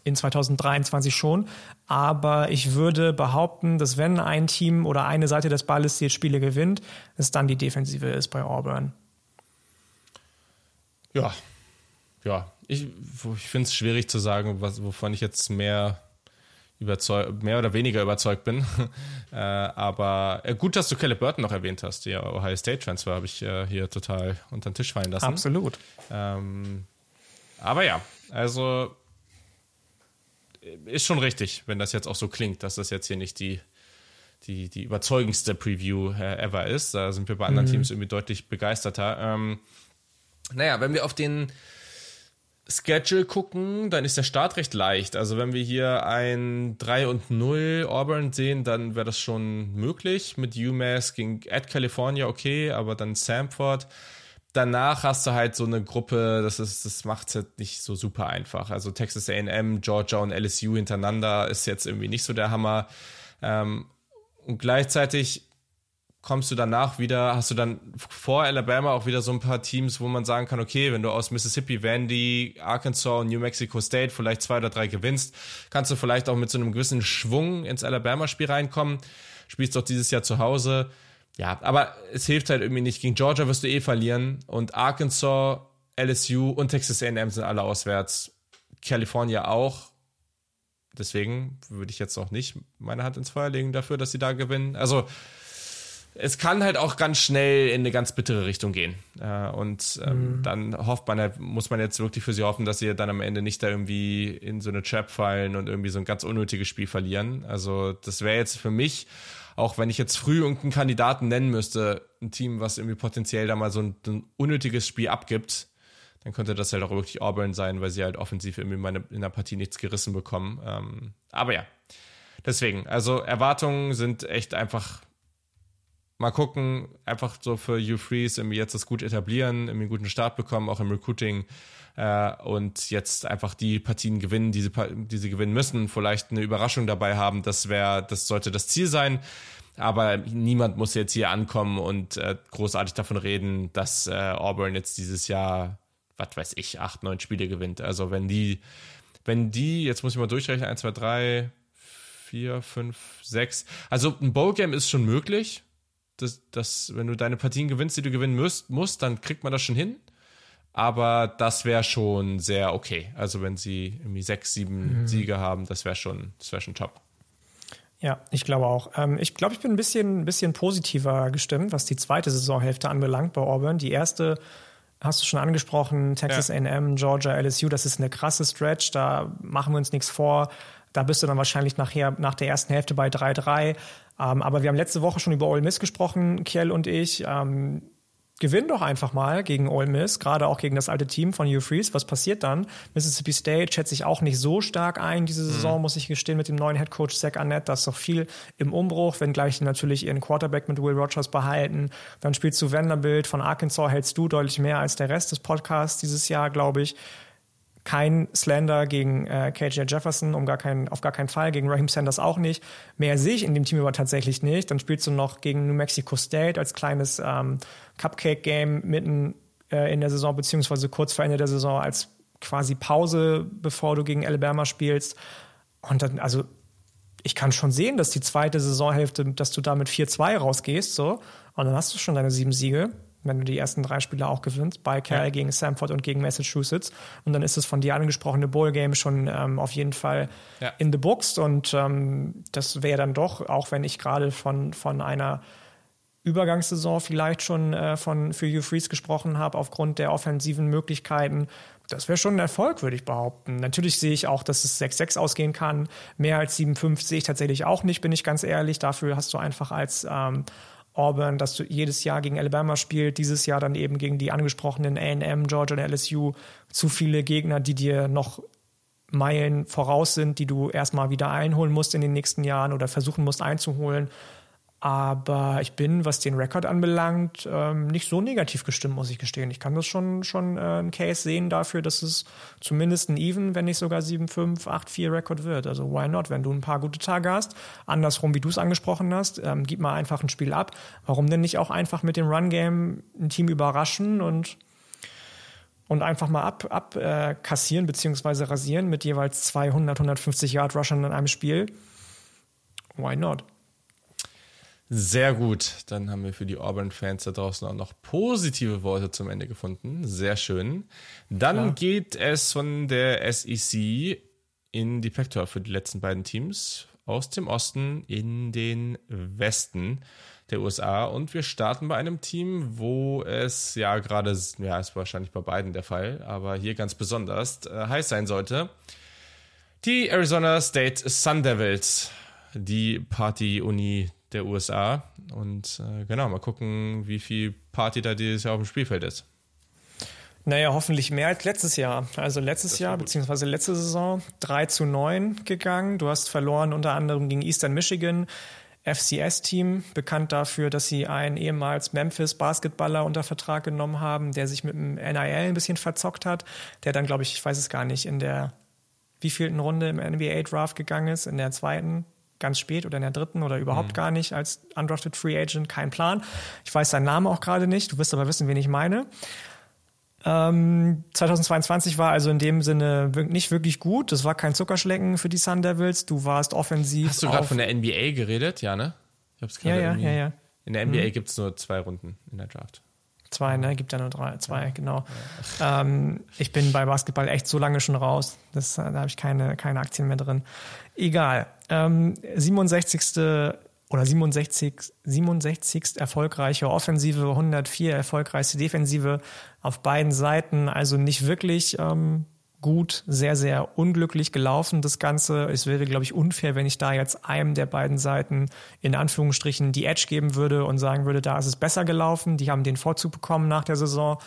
in 2023 schon. Aber ich würde behaupten, dass wenn ein Team oder eine Seite des Balles die Spiele gewinnt, es dann die Defensive ist bei Auburn. Ja, ja. Ich, ich finde es schwierig zu sagen, was, wovon ich jetzt mehr mehr oder weniger überzeugt bin. äh, aber äh, gut, dass du Caleb Burton noch erwähnt hast. Der Ohio State Transfer habe ich äh, hier total unter den Tisch fallen lassen. Absolut. Ähm, aber ja, also ist schon richtig, wenn das jetzt auch so klingt, dass das jetzt hier nicht die, die, die überzeugendste Preview äh, ever ist. Da sind wir bei anderen mhm. Teams irgendwie deutlich begeisterter. Ähm, naja, wenn wir auf den Schedule gucken, dann ist der Start recht leicht. Also wenn wir hier ein 3 und 0 Auburn sehen, dann wäre das schon möglich. Mit UMass gegen Ad California okay, aber dann Samford danach hast du halt so eine Gruppe, das ist, das macht es halt nicht so super einfach. Also Texas AM, Georgia und LSU hintereinander ist jetzt irgendwie nicht so der Hammer. Ähm, und gleichzeitig kommst du danach wieder, hast du dann vor Alabama auch wieder so ein paar Teams, wo man sagen kann, okay, wenn du aus Mississippi, Vandy, Arkansas und New Mexico State vielleicht zwei oder drei gewinnst, kannst du vielleicht auch mit so einem gewissen Schwung ins Alabama-Spiel reinkommen. Spielst doch dieses Jahr zu Hause ja, aber es hilft halt irgendwie nicht. Gegen Georgia wirst du eh verlieren und Arkansas, LSU und Texas A&M sind alle auswärts. California auch. Deswegen würde ich jetzt noch nicht meine Hand ins Feuer legen dafür, dass sie da gewinnen. Also es kann halt auch ganz schnell in eine ganz bittere Richtung gehen. Äh, und ähm, mhm. dann hofft man halt, muss man jetzt wirklich für sie hoffen, dass sie dann am Ende nicht da irgendwie in so eine Trap fallen und irgendwie so ein ganz unnötiges Spiel verlieren. Also das wäre jetzt für mich auch wenn ich jetzt früh irgendeinen Kandidaten nennen müsste, ein Team, was irgendwie potenziell da mal so ein, ein unnötiges Spiel abgibt, dann könnte das halt auch wirklich Auburn sein, weil sie halt offensiv irgendwie in der Partie nichts gerissen bekommen. Ähm, aber ja, deswegen, also Erwartungen sind echt einfach mal gucken, einfach so für Hugh Freeze irgendwie jetzt das gut etablieren, irgendwie einen guten Start bekommen, auch im Recruiting äh, und jetzt einfach die Partien gewinnen, die sie, die sie gewinnen müssen, vielleicht eine Überraschung dabei haben, das wäre, das sollte das Ziel sein. Aber niemand muss jetzt hier ankommen und äh, großartig davon reden, dass äh, Auburn jetzt dieses Jahr, was weiß ich, acht, neun Spiele gewinnt. Also wenn die, wenn die, jetzt muss ich mal durchrechnen, eins, zwei, drei, vier, fünf, sechs. Also ein Bowl-Game ist schon möglich das, das, wenn du deine Partien gewinnst, die du gewinnen musst, musst dann kriegt man das schon hin. Aber das wäre schon sehr okay. Also wenn sie irgendwie sechs, sieben mhm. Siege haben, das wäre schon, das wäre schon top. Ja, ich glaube auch. Ähm, ich glaube, ich bin ein bisschen, ein bisschen positiver gestimmt, was die zweite Saisonhälfte anbelangt bei Auburn. Die erste hast du schon angesprochen, Texas ja. A&M, Georgia, LSU, das ist eine krasse Stretch, da machen wir uns nichts vor. Da bist du dann wahrscheinlich nachher, nach der ersten Hälfte bei 3-3. Ähm, aber wir haben letzte Woche schon über Ole Miss gesprochen, Kiel und ich. Gewinn doch einfach mal gegen Ole Miss, gerade auch gegen das alte Team von Hugh Freeze. Was passiert dann? Mississippi State schätze ich auch nicht so stark ein diese mhm. Saison, mhm. muss ich gestehen, mit dem neuen Head Coach Zach Arnett. Da ist doch viel im Umbruch, wenngleich sie natürlich ihren Quarterback mit Will Rogers behalten. Dann spielst du Vanderbilt von Arkansas, hältst du deutlich mehr als der Rest des Podcasts dieses Jahr, glaube ich kein Slender gegen äh, KJ Jefferson, um gar keinen, auf gar keinen Fall, gegen Raheem Sanders auch nicht. Mehr sehe ich in dem Team aber tatsächlich nicht. Dann spielst du noch gegen New Mexico State als kleines ähm, Cupcake-Game mitten äh, in der Saison, beziehungsweise kurz vor Ende der Saison als quasi Pause, bevor du gegen Alabama spielst. Und dann, also ich kann schon sehen, dass die zweite Saisonhälfte, dass du da mit 4-2 rausgehst, so. Und dann hast du schon deine sieben Siege wenn du die ersten drei Spiele auch gewinnst, bei Cal ja. gegen Samford und gegen Massachusetts. Und dann ist das von dir angesprochene Bowl-Game schon ähm, auf jeden Fall ja. in the books. Und ähm, das wäre dann doch, auch wenn ich gerade von, von einer Übergangssaison vielleicht schon äh, von für Hugh Freeze gesprochen habe, aufgrund der offensiven Möglichkeiten. Das wäre schon ein Erfolg, würde ich behaupten. Natürlich sehe ich auch, dass es 6-6 ausgehen kann. Mehr als 7-5 sehe ich tatsächlich auch nicht, bin ich ganz ehrlich. Dafür hast du einfach als ähm, Auburn, dass du jedes Jahr gegen Alabama spielst, dieses Jahr dann eben gegen die angesprochenen A&M, Georgia und LSU, zu viele Gegner, die dir noch Meilen voraus sind, die du erstmal wieder einholen musst in den nächsten Jahren oder versuchen musst einzuholen. Aber ich bin, was den Rekord anbelangt, ähm, nicht so negativ gestimmt, muss ich gestehen. Ich kann das schon, schon äh, ein Case sehen dafür, dass es zumindest ein Even, wenn nicht sogar 7-5, 8-4 Rekord wird. Also why not? Wenn du ein paar gute Tage hast, andersrum, wie du es angesprochen hast, ähm, gib mal einfach ein Spiel ab. Warum denn nicht auch einfach mit dem Run-Game ein Team überraschen und und einfach mal ab, ab äh, kassieren rasieren mit jeweils 200, 150 Yard Rushern in einem Spiel. Why not? Sehr gut. Dann haben wir für die Auburn-Fans da draußen auch noch positive Worte zum Ende gefunden. Sehr schön. Dann Klar. geht es von der SEC in die Pac-12 für die letzten beiden Teams aus dem Osten in den Westen der USA. Und wir starten bei einem Team, wo es ja gerade, ja, ist wahrscheinlich bei beiden der Fall, aber hier ganz besonders äh, heiß sein sollte. Die Arizona State Sun Devils, die Party-Uni der USA. Und äh, genau, mal gucken, wie viel Party da dieses Jahr auf dem Spielfeld ist. Naja, hoffentlich mehr als letztes Jahr. Also letztes Jahr, beziehungsweise letzte Saison, 3 zu 9 gegangen. Du hast verloren unter anderem gegen Eastern Michigan. FCS-Team, bekannt dafür, dass sie einen ehemals Memphis-Basketballer unter Vertrag genommen haben, der sich mit dem NIL ein bisschen verzockt hat, der dann, glaube ich, ich weiß es gar nicht, in der wievielten Runde im NBA-Draft gegangen ist, in der zweiten, ganz spät oder in der dritten oder überhaupt mhm. gar nicht als undrafted Free Agent, kein Plan. Ich weiß seinen Namen auch gerade nicht, du wirst aber wissen, wen ich meine. Ähm, 2022 war also in dem Sinne nicht wirklich gut. Das war kein Zuckerschlecken für die Sun Devils. Du warst offensiv. Hast du gerade von der NBA geredet? Ja, ne? Ich hab's gerade ja, ja, ja, ja. In der NBA mhm. gibt es nur zwei Runden in der Draft. Zwei, ne? Gibt ja nur drei, zwei, ja. genau. Ja. Ähm, ich bin bei Basketball echt so lange schon raus. Das, da habe ich keine, keine Aktien mehr drin. Egal. Ähm, 67. oder 67, 67. erfolgreiche Offensive, 104 erfolgreichste Defensive auf beiden Seiten. Also nicht wirklich ähm, gut, sehr, sehr unglücklich gelaufen, das Ganze. Es wäre, glaube ich, unfair, wenn ich da jetzt einem der beiden Seiten in Anführungsstrichen die Edge geben würde und sagen würde, da ist es besser gelaufen. Die haben den Vorzug bekommen nach der Saison.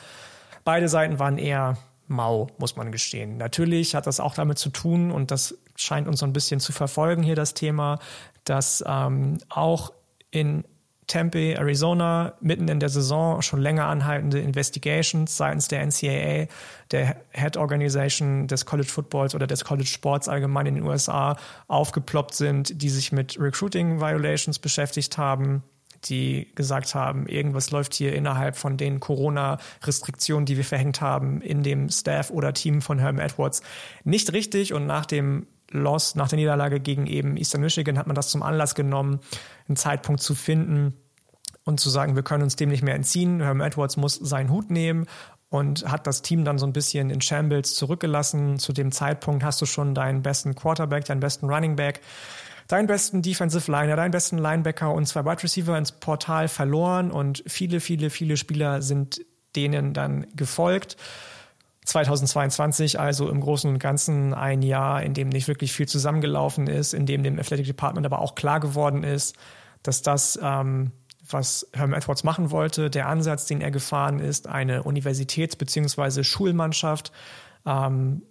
Beide Seiten waren eher mau, muss man gestehen. Natürlich hat das auch damit zu tun, und das scheint uns so ein bisschen zu verfolgen hier das Thema, dass ähm, auch in Tempe, Arizona, mitten in der Saison schon länger anhaltende Investigations seitens der NCAA, der Head Organization des College Footballs oder des College Sports allgemein in den USA aufgeploppt sind, die sich mit Recruiting Violations beschäftigt haben die gesagt haben, irgendwas läuft hier innerhalb von den Corona-Restriktionen, die wir verhängt haben, in dem Staff oder Team von Herm Edwards nicht richtig. Und nach dem Loss, nach der Niederlage gegen eben Eastern Michigan hat man das zum Anlass genommen, einen Zeitpunkt zu finden und zu sagen, wir können uns dem nicht mehr entziehen. Herm Edwards muss seinen Hut nehmen und hat das Team dann so ein bisschen in Shambles zurückgelassen. Zu dem Zeitpunkt hast du schon deinen besten Quarterback, deinen besten Running Back deinen besten Defensive Liner, deinen besten Linebacker und zwei Wide Receiver ins Portal verloren und viele, viele, viele Spieler sind denen dann gefolgt. 2022 also im Großen und Ganzen ein Jahr, in dem nicht wirklich viel zusammengelaufen ist, in dem dem Athletic Department aber auch klar geworden ist, dass das, ähm, was Herm Edwards machen wollte, der Ansatz, den er gefahren ist, eine Universitäts- bzw. Schulmannschaft ähm,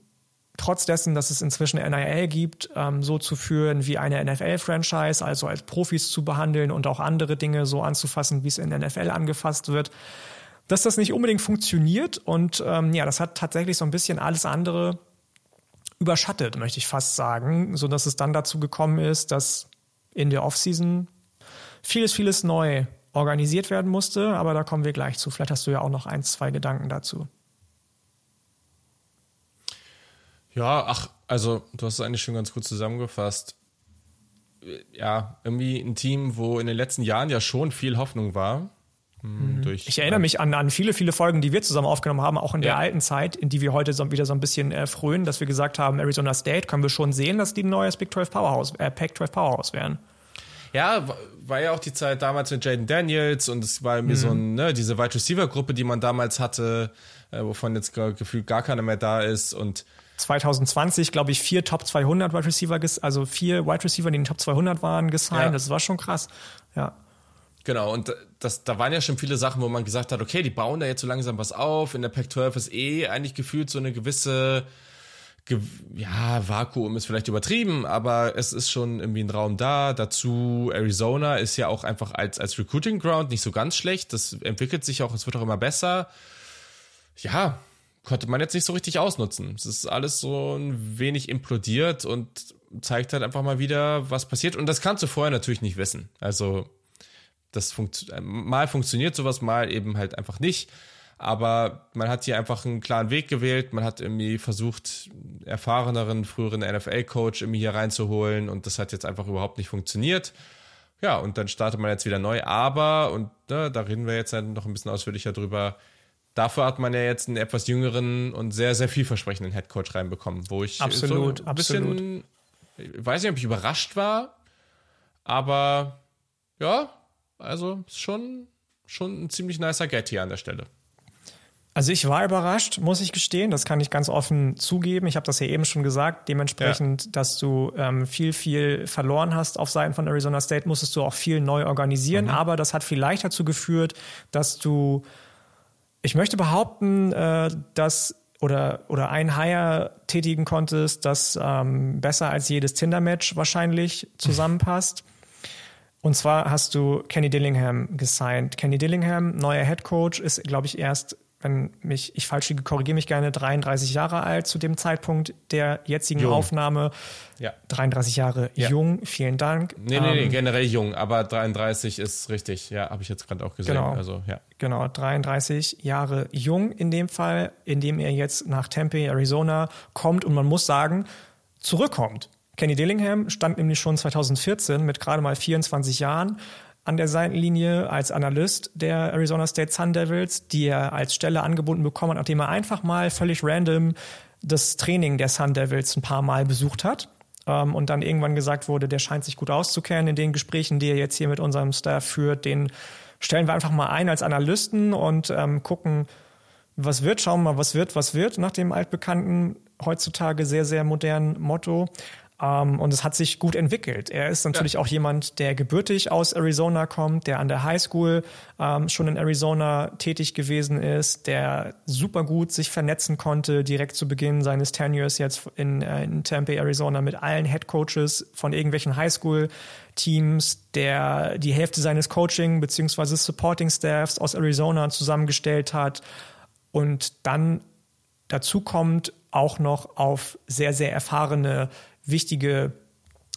trotz dessen, dass es inzwischen NIL gibt, ähm, so zu führen wie eine NFL-Franchise, also als Profis zu behandeln und auch andere Dinge so anzufassen, wie es in NFL angefasst wird, dass das nicht unbedingt funktioniert und ähm, ja, das hat tatsächlich so ein bisschen alles andere überschattet, möchte ich fast sagen, so dass es dann dazu gekommen ist, dass in der Offseason vieles, vieles neu organisiert werden musste, aber da kommen wir gleich zu. Vielleicht hast du ja auch noch ein, zwei Gedanken dazu. Ja, ach, also du hast es eigentlich schon ganz gut zusammengefasst. Ja, irgendwie ein Team, wo in den letzten Jahren ja schon viel Hoffnung war. Hm, mhm. Durch, ich erinnere mich an, an viele, viele Folgen, die wir zusammen aufgenommen haben, auch in der alten Zeit, in die wir heute so, wieder so ein bisschen äh, frönen, dass wir gesagt haben, Arizona State können wir schon sehen, dass die ein neues Big 12 Powerhouse, äh, Pac 12 Powerhouse wären. Ja, war ja auch die Zeit damals mit Jaden Daniels und es war irgendwie mhm. so ein, ne, diese Wide Receiver Gruppe, die man damals hatte, äh, wovon jetzt gefühlt gar keiner mehr da ist und 2020, glaube ich, vier Top 200 Wide Receiver, also vier Wide Receiver, die in den Top 200 waren, gesigned. Ja. Das war schon krass. Ja. Genau, und das, da waren ja schon viele Sachen, wo man gesagt hat, okay, die bauen da jetzt so langsam was auf. In der Pac-12 ist eh eigentlich gefühlt so eine gewisse, ja, Vakuum ist vielleicht übertrieben, aber es ist schon irgendwie ein Raum da. Dazu Arizona ist ja auch einfach als, als Recruiting Ground nicht so ganz schlecht. Das entwickelt sich auch, es wird auch immer besser. Ja, konnte man jetzt nicht so richtig ausnutzen. Es ist alles so ein wenig implodiert und zeigt halt einfach mal wieder, was passiert. Und das kannst du vorher natürlich nicht wissen. Also, das funkt mal funktioniert sowas, mal eben halt einfach nicht. Aber man hat hier einfach einen klaren Weg gewählt. Man hat irgendwie versucht, erfahreneren, früheren NFL-Coach irgendwie hier reinzuholen. Und das hat jetzt einfach überhaupt nicht funktioniert. Ja, und dann startet man jetzt wieder neu. Aber, und ne, da reden wir jetzt halt noch ein bisschen ausführlicher drüber, Dafür hat man ja jetzt einen etwas jüngeren und sehr, sehr vielversprechenden Headcoach reinbekommen, wo ich absolut, so ein absolut. bisschen, ich weiß nicht, ob ich überrascht war, aber ja, also schon, schon ein ziemlich nicer Get hier an der Stelle. Also ich war überrascht, muss ich gestehen. Das kann ich ganz offen zugeben. Ich habe das ja eben schon gesagt. Dementsprechend, ja. dass du ähm, viel, viel verloren hast auf Seiten von Arizona State, musstest du auch viel neu organisieren. Mhm. Aber das hat vielleicht dazu geführt, dass du ich möchte behaupten, äh, dass oder, oder ein Hire tätigen konntest, das ähm, besser als jedes Tinder-Match wahrscheinlich zusammenpasst. Und zwar hast du Kenny Dillingham gesigned. Kenny Dillingham, neuer Head Coach, ist, glaube ich, erst wenn mich, ich falsch liege, korrigiere mich gerne, 33 Jahre alt zu dem Zeitpunkt der jetzigen jung. Aufnahme. Ja. 33 Jahre ja. jung, vielen Dank. Nee, nee, nee, ähm, generell jung, aber 33 ist richtig, ja, habe ich jetzt gerade auch gesehen. Genau, also, ja. genau, 33 Jahre jung in dem Fall, in dem er jetzt nach Tempe, Arizona kommt und man muss sagen, zurückkommt. Kenny Dillingham stand nämlich schon 2014 mit gerade mal 24 Jahren an der Seitenlinie als Analyst der Arizona State Sun Devils, die er als Stelle angebunden bekommen hat, nachdem er einfach mal völlig random das Training der Sun Devils ein paar Mal besucht hat. Ähm, und dann irgendwann gesagt wurde, der scheint sich gut auszukennen in den Gesprächen, die er jetzt hier mit unserem Staff führt. Den stellen wir einfach mal ein als Analysten und ähm, gucken, was wird, schauen wir mal, was wird, was wird, nach dem altbekannten, heutzutage sehr, sehr modernen Motto. Ähm, und es hat sich gut entwickelt. Er ist natürlich ja. auch jemand, der gebürtig aus Arizona kommt, der an der High School ähm, schon in Arizona tätig gewesen ist, der super gut sich vernetzen konnte, direkt zu Beginn seines Tenures jetzt in, äh, in Tempe, Arizona, mit allen Head Coaches von irgendwelchen High School Teams, der die Hälfte seines Coaching bzw. Supporting Staffs aus Arizona zusammengestellt hat und dann dazu kommt auch noch auf sehr, sehr erfahrene wichtige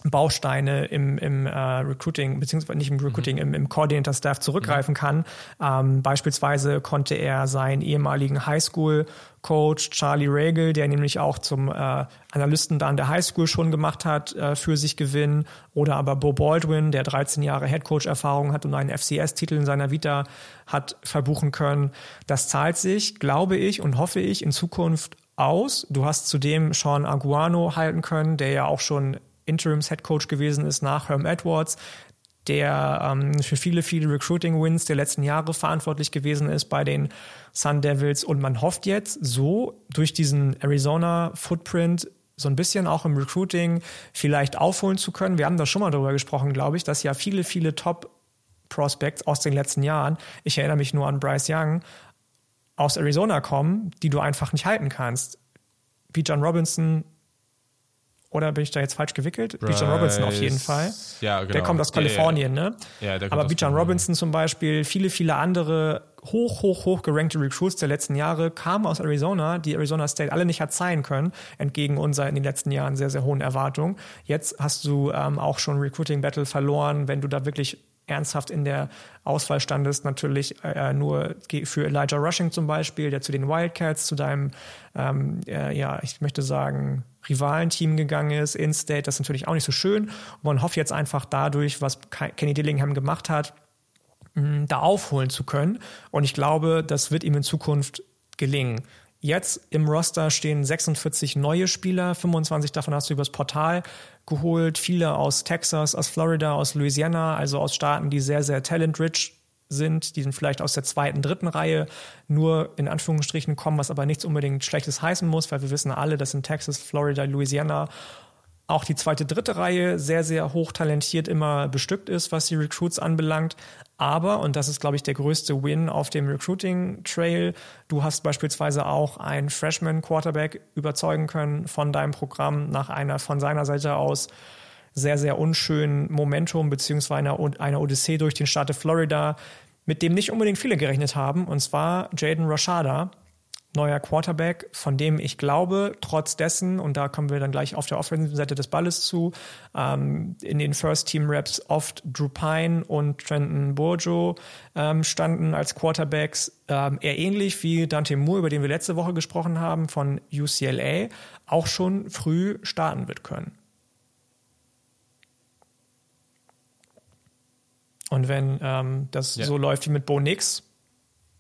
Bausteine im, im äh, Recruiting, beziehungsweise nicht im Recruiting, mhm. im, im Coordinator-Staff zurückgreifen mhm. kann. Ähm, beispielsweise konnte er seinen ehemaligen Highschool-Coach Charlie Regal, der nämlich auch zum äh, Analysten da an der Highschool schon gemacht hat, äh, für sich gewinnen. Oder aber Bo Baldwin, der 13 Jahre Headcoach-Erfahrung hat und einen FCS-Titel in seiner Vita hat verbuchen können. Das zahlt sich, glaube ich und hoffe ich, in Zukunft aus. Du hast zudem Sean Aguano halten können, der ja auch schon Interims Head Coach gewesen ist nach Herm Edwards, der ähm, für viele, viele Recruiting-Wins der letzten Jahre verantwortlich gewesen ist bei den Sun Devils. Und man hofft jetzt so durch diesen Arizona-Footprint so ein bisschen auch im Recruiting vielleicht aufholen zu können. Wir haben da schon mal darüber gesprochen, glaube ich, dass ja viele, viele Top Prospects aus den letzten Jahren, ich erinnere mich nur an Bryce Young, aus Arizona kommen, die du einfach nicht halten kannst. Wie John Robinson, oder bin ich da jetzt falsch gewickelt? Bryce, Bijan Robinson auf jeden Fall. Ja, genau. Der kommt aus Kalifornien, ja. ne? Ja, der kommt Aber Bijan Robinson zum Beispiel, viele, viele andere hoch, hoch, hoch gerankte Recruits der letzten Jahre kamen aus Arizona, die Arizona State alle nicht hat sein können, entgegen unserer in den letzten Jahren sehr, sehr hohen Erwartungen. Jetzt hast du ähm, auch schon Recruiting Battle verloren, wenn du da wirklich ernsthaft in der Auswahl standest, natürlich äh, nur für Elijah Rushing zum Beispiel, der zu den Wildcats, zu deinem, ähm, äh, ja, ich möchte sagen, Rivalenteam gegangen ist, In-State, das ist natürlich auch nicht so schön. Und man hofft jetzt einfach dadurch, was Kenny Dillingham gemacht hat, mh, da aufholen zu können. Und ich glaube, das wird ihm in Zukunft gelingen. Jetzt im Roster stehen 46 neue Spieler, 25 davon hast du übers Portal geholt, viele aus Texas, aus Florida, aus Louisiana, also aus Staaten, die sehr, sehr talent-rich sind, die sind vielleicht aus der zweiten, dritten Reihe nur in Anführungsstrichen kommen, was aber nichts unbedingt Schlechtes heißen muss, weil wir wissen alle, dass in Texas, Florida, Louisiana auch die zweite, dritte Reihe sehr, sehr hochtalentiert immer bestückt ist, was die Recruits anbelangt. Aber, und das ist, glaube ich, der größte Win auf dem Recruiting-Trail, du hast beispielsweise auch einen Freshman-Quarterback überzeugen können von deinem Programm nach einer von seiner Seite aus sehr, sehr unschönen Momentum beziehungsweise einer, einer Odyssee durch den Staat Florida, mit dem nicht unbedingt viele gerechnet haben, und zwar Jaden Rashada, neuer Quarterback, von dem ich glaube, trotz dessen, und da kommen wir dann gleich auf der offensiven Seite des Balles zu, ähm, in den First-Team-Raps oft Drew Pine und Trenton Bourgeau ähm, standen als Quarterbacks, ähm, eher ähnlich wie Dante Moore, über den wir letzte Woche gesprochen haben, von UCLA, auch schon früh starten wird können. Und wenn ähm, das ja. so läuft wie mit Bo Nix,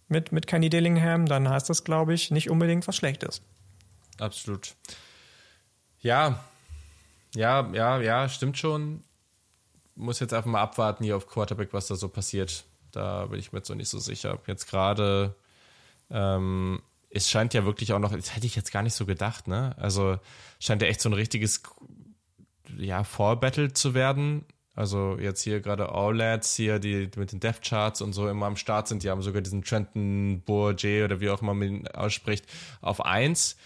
mit, mit Kenny Dillingham, dann heißt das, glaube ich, nicht unbedingt was Schlechtes. Absolut. Ja, ja, ja, ja, stimmt schon. Muss jetzt einfach mal abwarten hier auf Quarterback, was da so passiert. Da bin ich mir jetzt so nicht so sicher. Jetzt gerade, ähm, es scheint ja wirklich auch noch, das hätte ich jetzt gar nicht so gedacht, ne? Also scheint ja echt so ein richtiges, ja, Vorbattle zu werden. Also jetzt hier gerade All Lads hier, die mit den Death Charts und so immer am Start sind, die haben sogar diesen Trenton Bourget oder wie auch immer man ihn ausspricht, auf eins.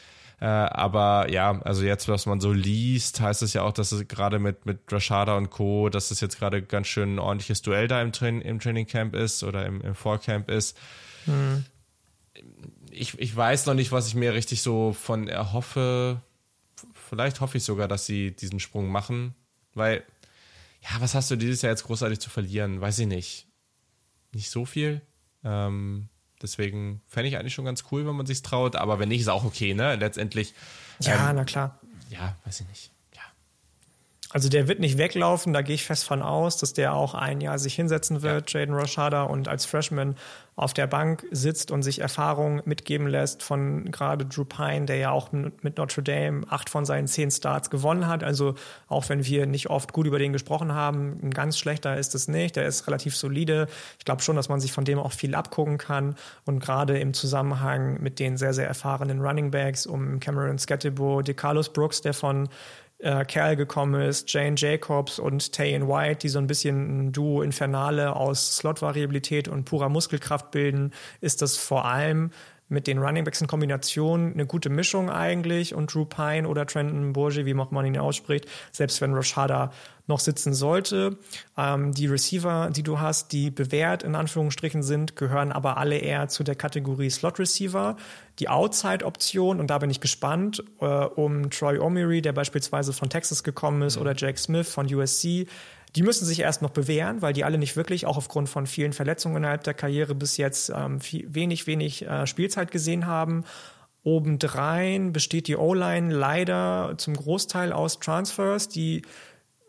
Äh, aber ja, also jetzt, was man so liest, heißt es ja auch, dass es gerade mit, mit Rashada und Co., dass es jetzt gerade ganz schön ein ordentliches Duell da im, Train im Training Camp ist oder im, im Vorcamp ist. Hm. Ich, ich weiß noch nicht, was ich mir richtig so von erhoffe. Vielleicht hoffe ich sogar, dass sie diesen Sprung machen, weil ja, was hast du dieses Jahr jetzt großartig zu verlieren? Weiß ich nicht. Nicht so viel. Ähm, deswegen fände ich eigentlich schon ganz cool, wenn man sich traut. Aber wenn nicht, ist auch okay, ne? Letztendlich. Ja, ähm, na klar. Ja, weiß ich nicht. Also der wird nicht weglaufen, da gehe ich fest von aus, dass der auch ein Jahr sich hinsetzen wird, ja. Jaden Roshada, und als Freshman auf der Bank sitzt und sich Erfahrung mitgeben lässt von gerade Drew Pine, der ja auch mit Notre Dame acht von seinen zehn Starts gewonnen hat. Also auch wenn wir nicht oft gut über den gesprochen haben, ein ganz schlechter ist es nicht. Der ist relativ solide. Ich glaube schon, dass man sich von dem auch viel abgucken kann. Und gerade im Zusammenhang mit den sehr, sehr erfahrenen Running Backs um Cameron Scatterbo, DeCarlos Brooks, der von äh, Kerl gekommen ist, Jane Jacobs und Tayen White, die so ein bisschen ein Duo Infernale aus Slot-Variabilität und purer Muskelkraft bilden, ist das vor allem mit den Running Backs in Kombination eine gute Mischung eigentlich und Drew Pine oder Trenton Bourget, wie man ihn ausspricht, selbst wenn Rashada noch sitzen sollte. Ähm, die Receiver, die du hast, die bewährt in Anführungsstrichen sind, gehören aber alle eher zu der Kategorie Slot Receiver. Die Outside-Option, und da bin ich gespannt, äh, um Troy O'Meary, der beispielsweise von Texas gekommen ist, mhm. oder Jake Smith von USC, die müssen sich erst noch bewähren, weil die alle nicht wirklich, auch aufgrund von vielen Verletzungen innerhalb der Karriere bis jetzt ähm, viel, wenig, wenig äh, Spielzeit gesehen haben. Obendrein besteht die O-Line leider zum Großteil aus Transfers, die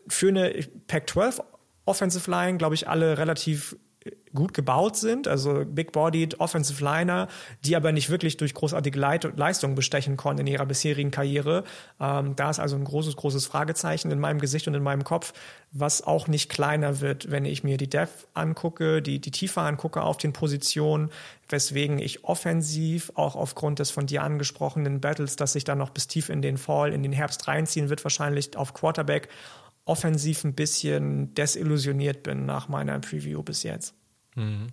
für eine Pac-12 Offensive Line, glaube ich, alle relativ gut gebaut sind, also big-bodied Offensive Liner, die aber nicht wirklich durch großartige Leit Leistungen bestechen konnten in ihrer bisherigen Karriere. Ähm, da ist also ein großes, großes Fragezeichen in meinem Gesicht und in meinem Kopf, was auch nicht kleiner wird, wenn ich mir die Depth angucke, die, die Tiefe angucke auf den Positionen, weswegen ich offensiv, auch aufgrund des von dir angesprochenen Battles, dass sich dann noch bis tief in den Fall, in den Herbst reinziehen wird, wahrscheinlich auf Quarterback, offensiv ein bisschen desillusioniert bin nach meiner Preview bis jetzt. Mhm.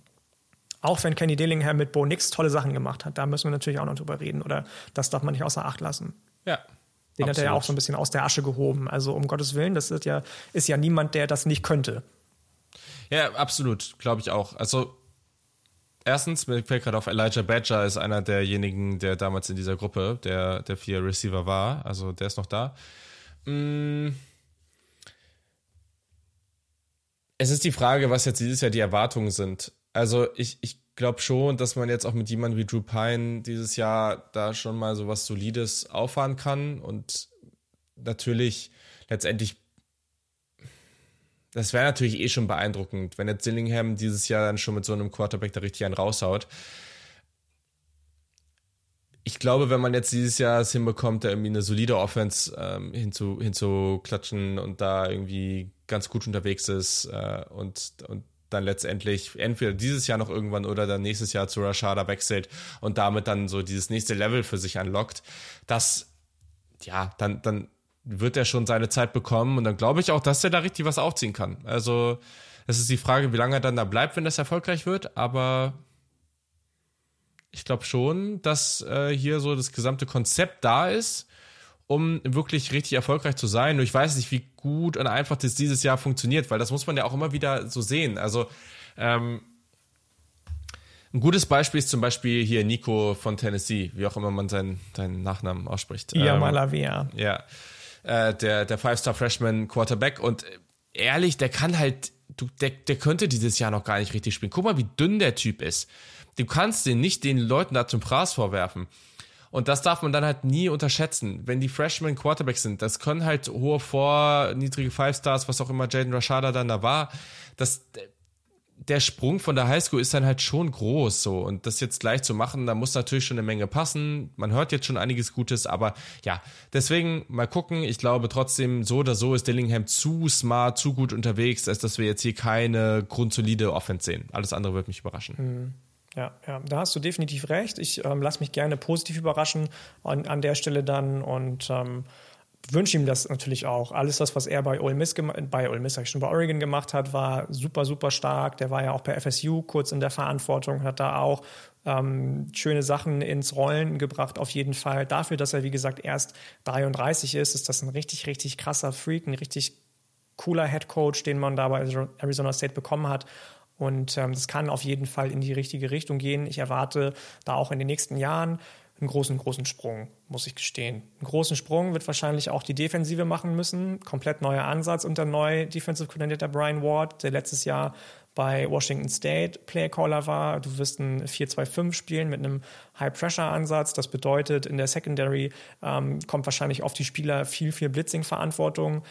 Auch wenn Kenny Dillingham mit Bo Nix tolle Sachen gemacht hat, da müssen wir natürlich auch noch drüber reden oder das darf man nicht außer Acht lassen. Ja. Den absolut. hat er ja auch so ein bisschen aus der Asche gehoben. Also um Gottes Willen, das ist ja, ist ja niemand, der das nicht könnte. Ja, absolut, glaube ich auch. Also erstens, mir fällt gerade auf, Elijah Badger ist einer derjenigen, der damals in dieser Gruppe der, der vier Receiver war. Also der ist noch da. Mmh Es ist die Frage, was jetzt dieses Jahr die Erwartungen sind. Also ich, ich glaube schon, dass man jetzt auch mit jemandem wie Drew Pine dieses Jahr da schon mal so was Solides auffahren kann und natürlich letztendlich das wäre natürlich eh schon beeindruckend, wenn jetzt Dillingham dieses Jahr dann schon mit so einem Quarterback da richtig einen raushaut. Ich glaube, wenn man jetzt dieses Jahr es hinbekommt, da irgendwie eine solide Offense ähm, hinzu, hinzuklatschen und da irgendwie ganz gut unterwegs ist äh, und, und dann letztendlich entweder dieses Jahr noch irgendwann oder dann nächstes Jahr zu Rashada wechselt und damit dann so dieses nächste Level für sich anlockt, das, ja, dann, dann wird er schon seine Zeit bekommen und dann glaube ich auch, dass er da richtig was aufziehen kann. Also, es ist die Frage, wie lange er dann da bleibt, wenn das erfolgreich wird, aber ich glaube schon, dass äh, hier so das gesamte Konzept da ist um wirklich richtig erfolgreich zu sein. Nur ich weiß nicht, wie gut und einfach das dieses Jahr funktioniert, weil das muss man ja auch immer wieder so sehen. Also ähm, ein gutes Beispiel ist zum Beispiel hier Nico von Tennessee, wie auch immer man seinen, seinen Nachnamen ausspricht. Ja, ähm, Malavia. Ja, äh, der, der Five-Star-Freshman Quarterback und ehrlich, der kann halt, du, der, der könnte dieses Jahr noch gar nicht richtig spielen. Guck mal, wie dünn der Typ ist. Du kannst den nicht den Leuten da zum Praß vorwerfen. Und das darf man dann halt nie unterschätzen. Wenn die Freshman Quarterbacks sind, das können halt hohe Vor-, niedrige Five-Stars, was auch immer Jaden Rashada dann da war, das, der Sprung von der Highschool ist dann halt schon groß so. Und das jetzt gleich zu machen, da muss natürlich schon eine Menge passen. Man hört jetzt schon einiges Gutes, aber ja, deswegen mal gucken. Ich glaube trotzdem, so oder so ist Dillingham zu smart, zu gut unterwegs, als dass wir jetzt hier keine grundsolide Offense sehen. Alles andere wird mich überraschen. Mhm. Ja, ja, da hast du definitiv recht. Ich ähm, lasse mich gerne positiv überraschen an, an der Stelle dann und ähm, wünsche ihm das natürlich auch. Alles das, was er bei Ole Miss, bei Ole Miss, ich schon bei Oregon gemacht hat, war super, super stark. Der war ja auch bei FSU kurz in der Verantwortung, hat da auch ähm, schöne Sachen ins Rollen gebracht, auf jeden Fall. Dafür, dass er, wie gesagt, erst 33 ist, ist das ein richtig, richtig krasser Freak, ein richtig cooler Head Coach, den man da bei Arizona State bekommen hat. Und ähm, das kann auf jeden Fall in die richtige Richtung gehen. Ich erwarte da auch in den nächsten Jahren einen großen, großen Sprung, muss ich gestehen. Einen großen Sprung wird wahrscheinlich auch die Defensive machen müssen. Komplett neuer Ansatz unter neu Defensive Coordinator Brian Ward, der letztes Jahr bei Washington State Playcaller war. Du wirst ein 4-2-5 spielen mit einem High-Pressure-Ansatz. Das bedeutet, in der Secondary ähm, kommt wahrscheinlich auf die Spieler viel, viel Blitzing-Verantwortung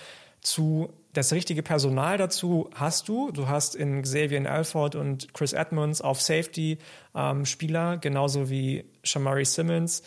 zu das richtige Personal dazu hast du. Du hast in Xavier Alford und Chris Edmonds auf Safety ähm, Spieler, genauso wie Shamari Simmons,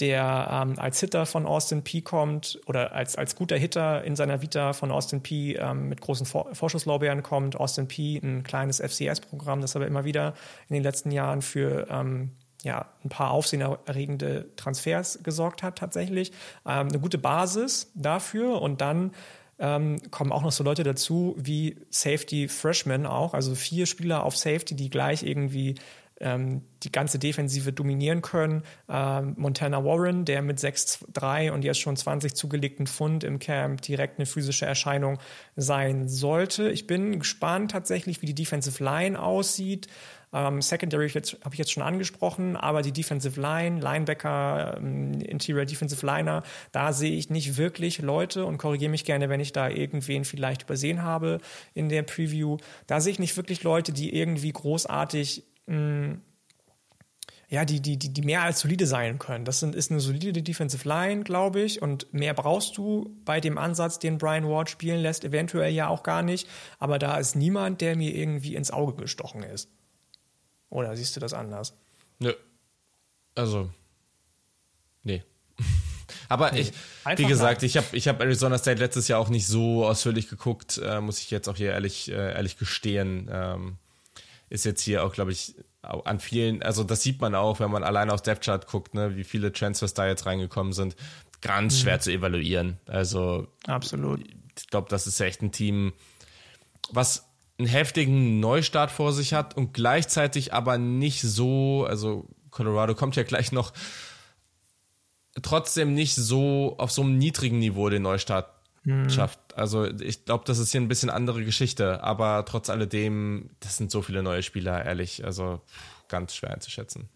der ähm, als Hitter von Austin P kommt oder als, als guter Hitter in seiner Vita von Austin P ähm, mit großen Vor Vorschusslorbeeren kommt. Austin P, ein kleines FCS-Programm, das aber immer wieder in den letzten Jahren für ähm, ja, ein paar aufsehenerregende Transfers gesorgt hat tatsächlich. Ähm, eine gute Basis dafür und dann ähm, kommen auch noch so Leute dazu wie Safety Freshmen auch, also vier Spieler auf Safety, die gleich irgendwie ähm, die ganze Defensive dominieren können. Ähm, Montana Warren, der mit 6'3 und jetzt schon 20 zugelegten Pfund im Camp direkt eine physische Erscheinung sein sollte. Ich bin gespannt tatsächlich, wie die Defensive Line aussieht. Ähm, Secondary habe ich jetzt schon angesprochen, aber die Defensive Line, Linebacker, ähm, Interior Defensive Liner, da sehe ich nicht wirklich Leute und korrigiere mich gerne, wenn ich da irgendwen vielleicht übersehen habe in der Preview. Da sehe ich nicht wirklich Leute, die irgendwie großartig mh, mm, ja, die, die, die, die mehr als solide sein können. Das sind, ist eine solide Defensive Line, glaube ich. Und mehr brauchst du bei dem Ansatz, den Brian Ward spielen lässt, eventuell ja auch gar nicht. Aber da ist niemand, der mir irgendwie ins Auge gestochen ist. Oder siehst du das anders? Nö. Also, nee. Aber nee. ich, wie gesagt, ich habe ich hab Arizona State letztes Jahr auch nicht so ausführlich geguckt, äh, muss ich jetzt auch hier ehrlich, äh, ehrlich gestehen. Ähm, ist jetzt hier auch, glaube ich, an vielen, also das sieht man auch, wenn man alleine auf Depth Chart guckt, ne, wie viele Transfers da jetzt reingekommen sind. Ganz mhm. schwer zu evaluieren. Also absolut. Ich glaube, das ist echt ein Team, was einen heftigen Neustart vor sich hat und gleichzeitig aber nicht so, also Colorado kommt ja gleich noch, trotzdem nicht so auf so einem niedrigen Niveau den Neustart hm. schafft. Also ich glaube, das ist hier ein bisschen andere Geschichte, aber trotz alledem, das sind so viele neue Spieler, ehrlich, also ganz schwer einzuschätzen.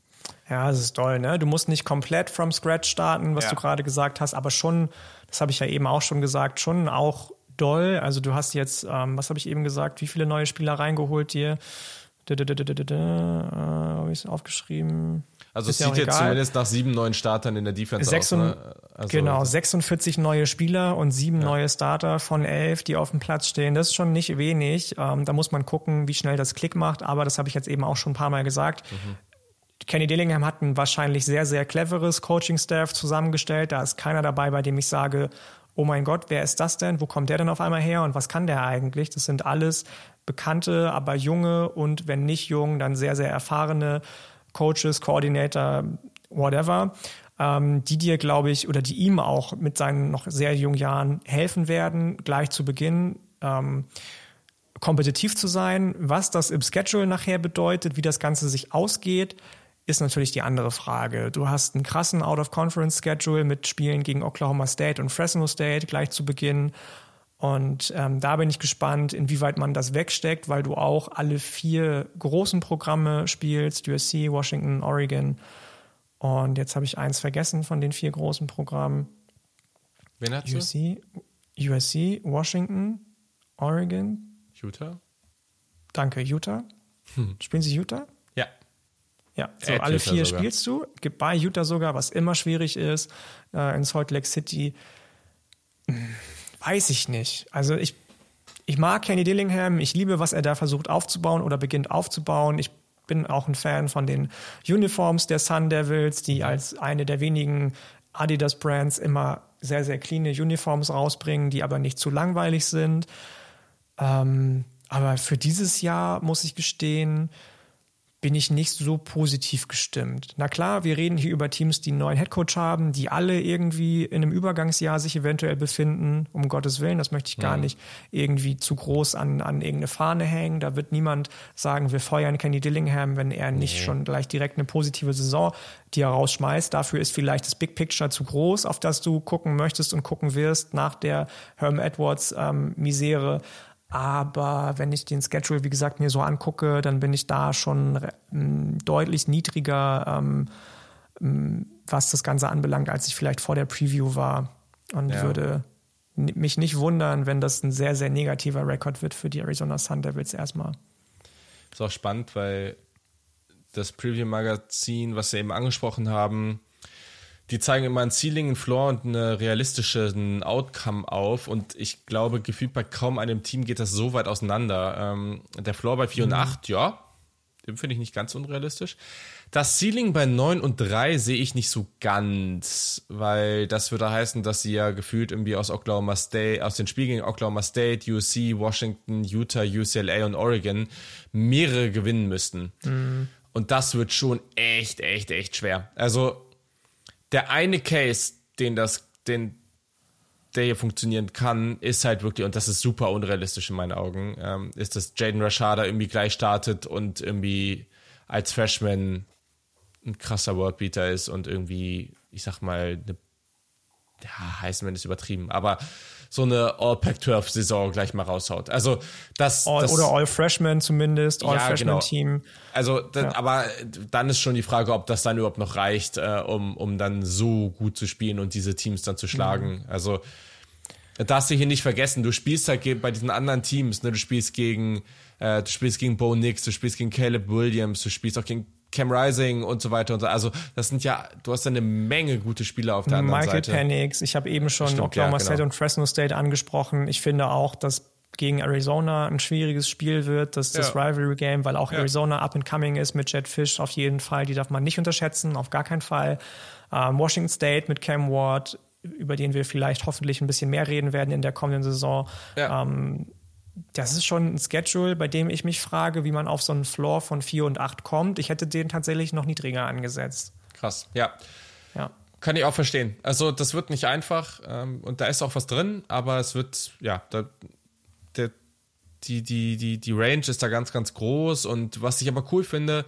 Ja, das ist toll, ne? Du musst nicht komplett from scratch starten, was ja. du gerade gesagt hast, aber schon, das habe ich ja eben auch schon gesagt, schon auch doll. Also du hast jetzt, ähm, was habe ich eben gesagt, wie viele neue Spieler reingeholt dir? Da, da, da, da, da, da, äh, habe ich es aufgeschrieben? Also es sieht jetzt zumindest nach sieben neuen Startern in der Defense 6, aus. Ne? Also genau, 46 neue Spieler und sieben ja. neue Starter von elf, die auf dem Platz stehen. Das ist schon nicht wenig. Ähm, da muss man gucken, wie schnell das Klick macht. Aber das habe ich jetzt eben auch schon ein paar Mal gesagt. Mhm. Kenny Dillingham hat ein wahrscheinlich sehr, sehr cleveres Coaching-Staff zusammengestellt. Da ist keiner dabei, bei dem ich sage, oh mein Gott, wer ist das denn? Wo kommt der denn auf einmal her und was kann der eigentlich? Das sind alles bekannte, aber junge und wenn nicht jung, dann sehr, sehr erfahrene Coaches, Coordinator, whatever, ähm, die dir, glaube ich, oder die ihm auch mit seinen noch sehr jungen Jahren helfen werden, gleich zu Beginn. Ähm, kompetitiv zu sein, was das im Schedule nachher bedeutet, wie das Ganze sich ausgeht, ist natürlich die andere Frage. Du hast einen krassen Out-of-Conference-Schedule mit Spielen gegen Oklahoma State und Fresno State gleich zu Beginn. Und ähm, da bin ich gespannt, inwieweit man das wegsteckt, weil du auch alle vier großen Programme spielst, USC, Washington, Oregon. Und jetzt habe ich eins vergessen von den vier großen Programmen. Wen hat USC, USC, Washington, Oregon. Utah? Danke, Utah. Hm. Spielen sie Utah? Ja, so At alle vier sogar. spielst du. Gibt bei Utah sogar, was immer schwierig ist, äh, in Salt Lake City. Weiß ich nicht. Also ich, ich mag Kenny Dillingham. Ich liebe, was er da versucht aufzubauen oder beginnt aufzubauen. Ich bin auch ein Fan von den Uniforms der Sun Devils, die mhm. als eine der wenigen Adidas Brands immer sehr, sehr cleane Uniforms rausbringen, die aber nicht zu langweilig sind. Ähm, aber für dieses Jahr muss ich gestehen, bin ich nicht so positiv gestimmt. Na klar, wir reden hier über Teams, die einen neuen Headcoach haben, die alle irgendwie in einem Übergangsjahr sich eventuell befinden. Um Gottes Willen, das möchte ich gar mhm. nicht irgendwie zu groß an, an irgendeine Fahne hängen. Da wird niemand sagen, wir feuern Kenny Dillingham, wenn er nicht schon gleich direkt eine positive Saison, die er rausschmeißt. Dafür ist vielleicht das Big Picture zu groß, auf das du gucken möchtest und gucken wirst nach der Herm Edwards ähm, Misere. Aber wenn ich den Schedule, wie gesagt, mir so angucke, dann bin ich da schon deutlich niedriger, ähm, was das Ganze anbelangt, als ich vielleicht vor der Preview war. Und ja. würde mich nicht wundern, wenn das ein sehr, sehr negativer Rekord wird für die Arizona Sun Devils erstmal. Ist auch spannend, weil das Preview-Magazin, was Sie eben angesprochen haben, die zeigen immer ein Ceiling, ein Floor und einen realistischen Outcome auf. Und ich glaube, gefühlt bei kaum einem Team geht das so weit auseinander. Ähm, der Floor bei 4 mhm. und 8, ja, den finde ich nicht ganz unrealistisch. Das Ceiling bei 9 und 3 sehe ich nicht so ganz, weil das würde heißen, dass sie ja gefühlt irgendwie aus Oklahoma State, aus den Spielen gegen Oklahoma State, USC, Washington, Utah, UCLA und Oregon mehrere gewinnen müssten. Mhm. Und das wird schon echt, echt, echt schwer. Also der eine Case, den das, den, der hier funktionieren kann, ist halt wirklich, und das ist super unrealistisch in meinen Augen, ähm, ist, dass Jaden Rashada irgendwie gleich startet und irgendwie als Freshman ein krasser Worldbeater ist und irgendwie, ich sag mal, eine, ja, Heisman ist übertrieben, aber so eine All-Pac-12-Saison gleich mal raushaut. Also das, all, das oder All-Freshman zumindest, All-Freshman-Team. Ja, genau. Also, das, ja. aber dann ist schon die Frage, ob das dann überhaupt noch reicht, äh, um, um dann so gut zu spielen und diese Teams dann zu schlagen. Mhm. Also darfst du hier nicht vergessen, du spielst halt bei diesen anderen Teams, ne? du spielst gegen, äh, du spielst gegen Bo Nix, du spielst gegen Caleb Williams, du spielst auch gegen Cam Rising und so weiter und so. Also das sind ja, du hast ja eine Menge gute Spieler auf der anderen Michael Seite. Michael Penix, ich habe eben schon Stimmt, Oklahoma ja, genau. State und Fresno State angesprochen. Ich finde auch, dass gegen Arizona ein schwieriges Spiel wird, das, das ja. Rivalry Game, weil auch ja. Arizona up and coming ist mit Jet Fish auf jeden Fall. Die darf man nicht unterschätzen, auf gar keinen Fall. Ähm, Washington State mit Cam Ward, über den wir vielleicht hoffentlich ein bisschen mehr reden werden in der kommenden Saison. Ja. Ähm, das ist schon ein Schedule, bei dem ich mich frage, wie man auf so einen Floor von 4 und 8 kommt. Ich hätte den tatsächlich noch niedriger angesetzt. Krass, ja. Ja. Kann ich auch verstehen. Also, das wird nicht einfach ähm, und da ist auch was drin, aber es wird, ja, da, der, die, die, die, die Range ist da ganz, ganz groß und was ich aber cool finde,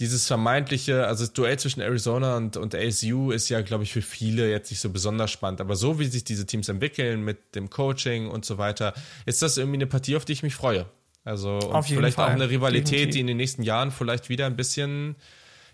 dieses vermeintliche, also das Duell zwischen Arizona und, und ASU ist ja, glaube ich, für viele jetzt nicht so besonders spannend. Aber so wie sich diese Teams entwickeln mit dem Coaching und so weiter, ist das irgendwie eine Partie, auf die ich mich freue. Also und vielleicht Fall. auch eine Rivalität, Definitiv. die in den nächsten Jahren vielleicht wieder ein bisschen,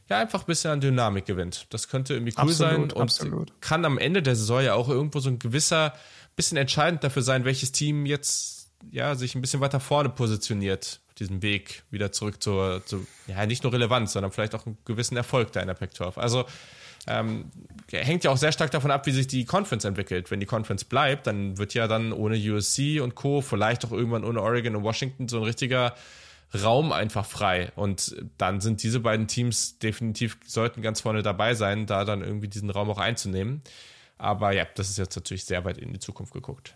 ja, einfach ein bisschen an Dynamik gewinnt. Das könnte irgendwie cool absolut, sein und absolut. kann am Ende der Saison ja auch irgendwo so ein gewisser, bisschen entscheidend dafür sein, welches Team jetzt ja sich ein bisschen weiter vorne positioniert diesem Weg wieder zurück zur, zu, ja, nicht nur Relevanz, sondern vielleicht auch einen gewissen Erfolg da in der Pac-12. Also ähm, hängt ja auch sehr stark davon ab, wie sich die Conference entwickelt. Wenn die Conference bleibt, dann wird ja dann ohne USC und Co., vielleicht auch irgendwann ohne Oregon und Washington so ein richtiger Raum einfach frei. Und dann sind diese beiden Teams definitiv, sollten ganz vorne dabei sein, da dann irgendwie diesen Raum auch einzunehmen. Aber ja, das ist jetzt natürlich sehr weit in die Zukunft geguckt.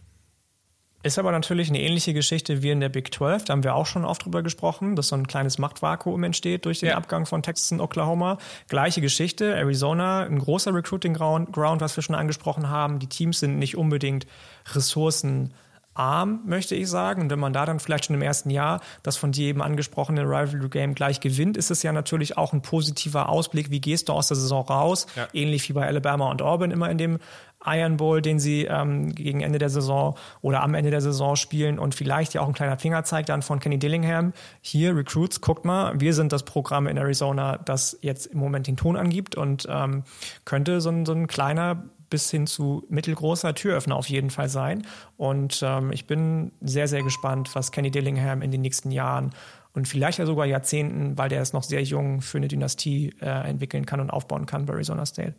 Ist aber natürlich eine ähnliche Geschichte wie in der Big 12. Da haben wir auch schon oft drüber gesprochen, dass so ein kleines Machtvakuum entsteht durch den ja. Abgang von Texas und Oklahoma. Gleiche Geschichte. Arizona, ein großer Recruiting Ground, was wir schon angesprochen haben. Die Teams sind nicht unbedingt Ressourcen arm, möchte ich sagen. Und wenn man da dann vielleicht schon im ersten Jahr das von dir eben angesprochene Rivalry Game gleich gewinnt, ist es ja natürlich auch ein positiver Ausblick. Wie gehst du aus der Saison raus? Ja. Ähnlich wie bei Alabama und Auburn immer in dem Iron Bowl, den sie ähm, gegen Ende der Saison oder am Ende der Saison spielen und vielleicht ja auch ein kleiner Fingerzeig dann von Kenny Dillingham. Hier, Recruits, guckt mal, wir sind das Programm in Arizona, das jetzt im Moment den Ton angibt und ähm, könnte so ein, so ein kleiner bis hin zu mittelgroßer Türöffner auf jeden Fall sein. Und ähm, ich bin sehr, sehr gespannt, was Kenny Dillingham in den nächsten Jahren und vielleicht ja sogar Jahrzehnten, weil der ist noch sehr jung, für eine Dynastie äh, entwickeln kann und aufbauen kann bei Arizona State.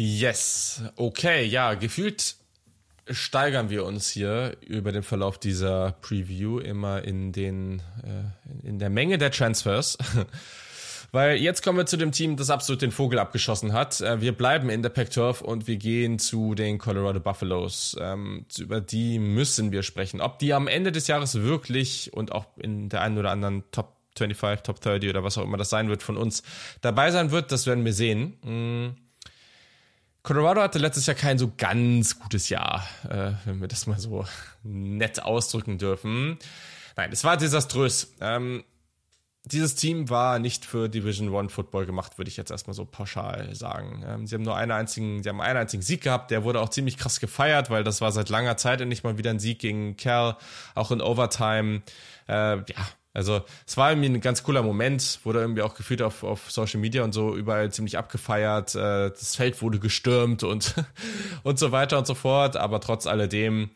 Yes, okay, ja, gefühlt steigern wir uns hier über den Verlauf dieser Preview immer in den äh, in der Menge der Transfers. Weil jetzt kommen wir zu dem Team, das absolut den Vogel abgeschossen hat. Äh, wir bleiben in der Pac-12 und wir gehen zu den Colorado Buffaloes. Ähm, über die müssen wir sprechen. Ob die am Ende des Jahres wirklich und auch in der einen oder anderen Top 25, Top 30 oder was auch immer das sein wird von uns dabei sein wird, das werden wir sehen. Mm. Colorado hatte letztes Jahr kein so ganz gutes Jahr, äh, wenn wir das mal so nett ausdrücken dürfen. Nein, es war desaströs. Ähm, dieses Team war nicht für Division One Football gemacht, würde ich jetzt erstmal so pauschal sagen. Ähm, sie haben nur einen einzigen, sie haben einen einzigen Sieg gehabt, der wurde auch ziemlich krass gefeiert, weil das war seit langer Zeit endlich mal wieder ein Sieg gegen Cal, auch in Overtime. Äh, ja, also es war irgendwie ein ganz cooler Moment, wurde irgendwie auch gefühlt auf, auf Social Media und so überall ziemlich abgefeiert. Äh, das Feld wurde gestürmt und, und so weiter und so fort, aber trotz alledem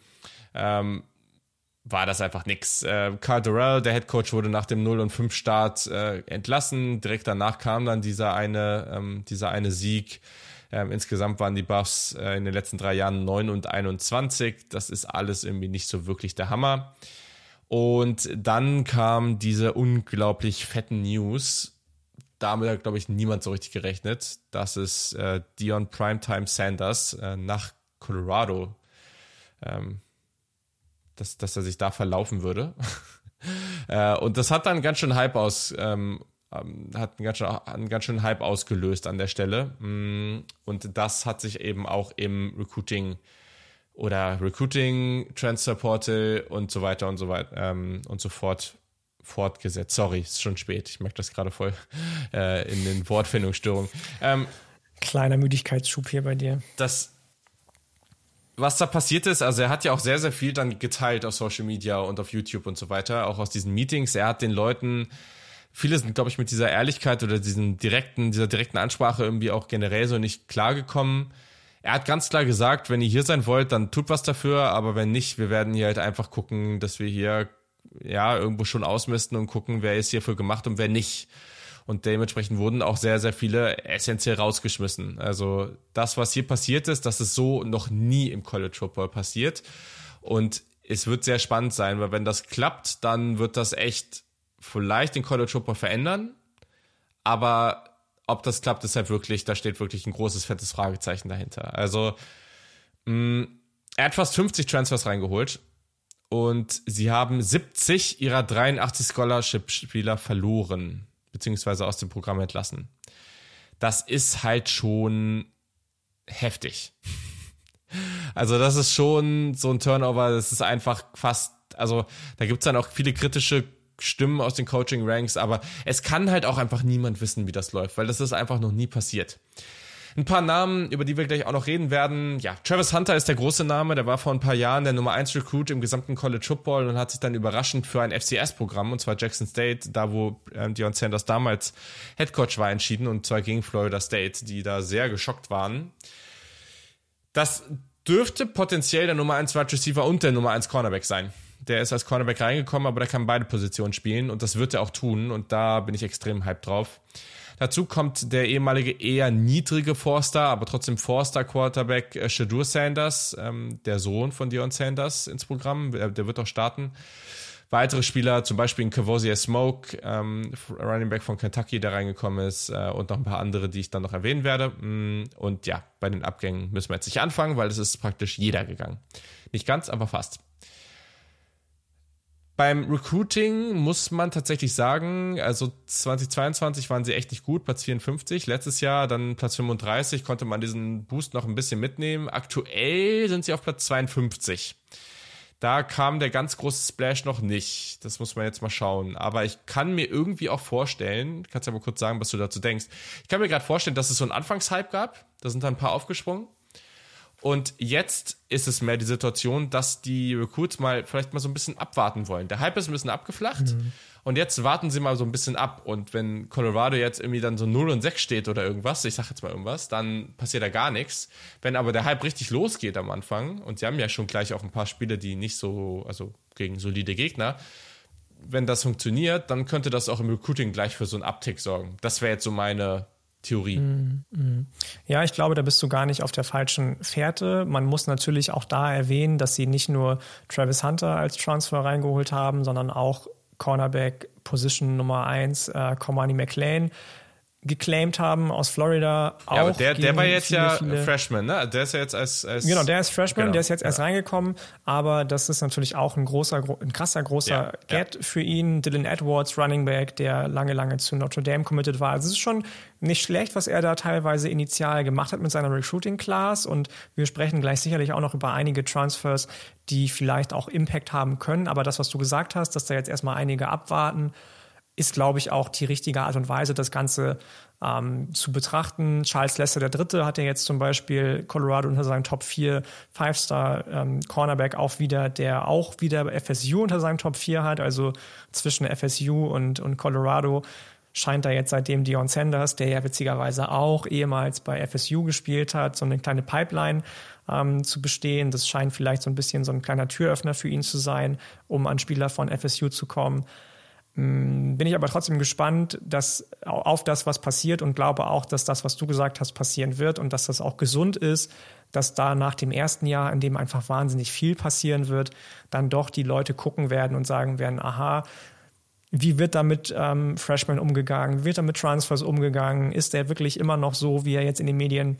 ähm, war das einfach nix. Äh, Carl Durrell, der Head Coach, wurde nach dem 0 und 5 Start äh, entlassen. Direkt danach kam dann dieser eine, ähm, dieser eine Sieg. Ähm, insgesamt waren die Buffs äh, in den letzten drei Jahren 9 und 21. Das ist alles irgendwie nicht so wirklich der Hammer. Und dann kam diese unglaublich fetten News. Damit hat, glaube ich, niemand so richtig gerechnet, dass es äh, Dion Primetime Sanders äh, nach Colorado ähm, dass, dass er sich da verlaufen würde. Äh, und das hat dann ganz schön Hype aus, ähm, ähm, hat einen ganz, schön, einen ganz schön Hype ausgelöst an der Stelle. Mm, und das hat sich eben auch im Recruiting oder Recruiting, Transfer Portal und so weiter und so weiter ähm, und so fort fortgesetzt. Sorry, ist schon spät. Ich merke das gerade voll äh, in den Wortfindungsstörungen. Ähm, Kleiner Müdigkeitsschub hier bei dir. Das, was da passiert ist, also er hat ja auch sehr, sehr viel dann geteilt auf Social Media und auf YouTube und so weiter, auch aus diesen Meetings. Er hat den Leuten viele sind, glaube ich, mit dieser Ehrlichkeit oder diesen direkten, dieser direkten Ansprache irgendwie auch generell so nicht klargekommen. Er hat ganz klar gesagt, wenn ihr hier sein wollt, dann tut was dafür, aber wenn nicht, wir werden hier halt einfach gucken, dass wir hier ja irgendwo schon ausmisten und gucken, wer ist hierfür gemacht und wer nicht. Und dementsprechend wurden auch sehr, sehr viele essentiell rausgeschmissen. Also das, was hier passiert ist, das ist so noch nie im College Football passiert. Und es wird sehr spannend sein, weil wenn das klappt, dann wird das echt vielleicht den College Football verändern, aber ob das klappt, ist halt wirklich, da steht wirklich ein großes, fettes Fragezeichen dahinter. Also, mh, mm, er hat fast 50 Transfers reingeholt und sie haben 70 ihrer 83 Scholarship-Spieler verloren, beziehungsweise aus dem Programm entlassen. Das ist halt schon heftig. Also, das ist schon so ein Turnover, das ist einfach fast, also da gibt es dann auch viele kritische Stimmen aus den Coaching-Ranks, aber es kann halt auch einfach niemand wissen, wie das läuft, weil das ist einfach noch nie passiert. Ein paar Namen, über die wir gleich auch noch reden werden. Ja, Travis Hunter ist der große Name, der war vor ein paar Jahren der Nummer 1 Recruit im gesamten College Football und hat sich dann überraschend für ein FCS-Programm, und zwar Jackson State, da wo äh, Dion Sanders damals Headcoach war, entschieden, und zwar gegen Florida State, die da sehr geschockt waren. Das dürfte potenziell der Nummer 1 Wide Receiver und der Nummer 1 Cornerback sein der ist als Cornerback reingekommen, aber der kann beide Positionen spielen und das wird er auch tun und da bin ich extrem hyped drauf. Dazu kommt der ehemalige eher niedrige Forster, aber trotzdem Forster Quarterback äh, Shadur Sanders, ähm, der Sohn von Dion Sanders ins Programm, der, wird auch starten. Weitere Spieler, zum Beispiel ein Cavosia Smoke, ähm, Running Back von Kentucky, der reingekommen ist, äh, und noch ein paar andere, die ich dann noch erwähnen werde. Mm, und ja, bei den Abgängen müssen wir jetzt nicht anfangen, weil es ist praktisch jeder gegangen. Nicht ganz, aber fast. Beim Recruiting muss man tatsächlich sagen, also 2022 waren sie echt nicht gut, Platz 54. Letztes Jahr dann Platz 35, konnte man diesen Boost noch ein bisschen mitnehmen. Aktuell sind sie auf Platz 52. Da kam der ganz große Splash noch nicht. Das muss man jetzt mal schauen. Aber ich kann mir irgendwie auch vorstellen, kannst ja mal kurz sagen, was du dazu denkst. Ich kann mir gerade vorstellen, dass es so einen Anfangshype gab. Da sind dann ein paar aufgesprungen. Und jetzt ist es mehr die Situation, dass die Recruits mal vielleicht mal so ein bisschen abwarten wollen. Der Hype ist ein bisschen abgeflacht mhm. und jetzt warten sie mal so ein bisschen ab. Und wenn Colorado jetzt irgendwie dann so 0 und 6 steht oder irgendwas, ich sag jetzt mal irgendwas, dann passiert da gar nichts. Wenn aber der Hype richtig losgeht am Anfang, und sie haben ja schon gleich auch ein paar Spiele, die nicht so, also gegen solide Gegner, wenn das funktioniert, dann könnte das auch im Recruiting gleich für so einen Uptick sorgen. Das wäre jetzt so meine, Theorie. Mm, mm. Ja, ich glaube, da bist du gar nicht auf der falschen Fährte. Man muss natürlich auch da erwähnen, dass sie nicht nur Travis Hunter als Transfer reingeholt haben, sondern auch Cornerback Position Nummer 1, äh, Comani McLean geclaimed haben aus Florida. Auch ja, aber der, der war jetzt viele, ja viele Freshman, ne? Der ist ja jetzt als, als Genau, der ist Freshman, genau. der ist jetzt erst reingekommen, aber das ist natürlich auch ein großer, ein krasser, großer ja, Get ja. für ihn. Dylan Edwards, Running Back, der lange, lange zu Notre Dame committed war. Also es ist schon nicht schlecht, was er da teilweise initial gemacht hat mit seiner Recruiting Class und wir sprechen gleich sicherlich auch noch über einige Transfers, die vielleicht auch Impact haben können, aber das, was du gesagt hast, dass da jetzt erstmal einige abwarten, ist, glaube ich, auch die richtige Art und Weise, das Ganze ähm, zu betrachten. Charles Lester III. hat ja jetzt zum Beispiel Colorado unter seinem Top 4 Five-Star ähm, auch wieder, der auch wieder FSU unter seinem Top 4 hat, also zwischen FSU und, und Colorado scheint da jetzt seitdem Dion Sanders, der ja witzigerweise auch ehemals bei FSU gespielt hat, so eine kleine Pipeline ähm, zu bestehen. Das scheint vielleicht so ein bisschen so ein kleiner Türöffner für ihn zu sein, um an Spieler von FSU zu kommen. Mm, bin ich aber trotzdem gespannt dass, auf das, was passiert und glaube auch, dass das, was du gesagt hast, passieren wird und dass das auch gesund ist, dass da nach dem ersten Jahr, in dem einfach wahnsinnig viel passieren wird, dann doch die Leute gucken werden und sagen werden, aha, wie wird da mit ähm, Freshmen umgegangen? Wie wird da mit Transfers umgegangen? Ist der wirklich immer noch so, wie er jetzt in den Medien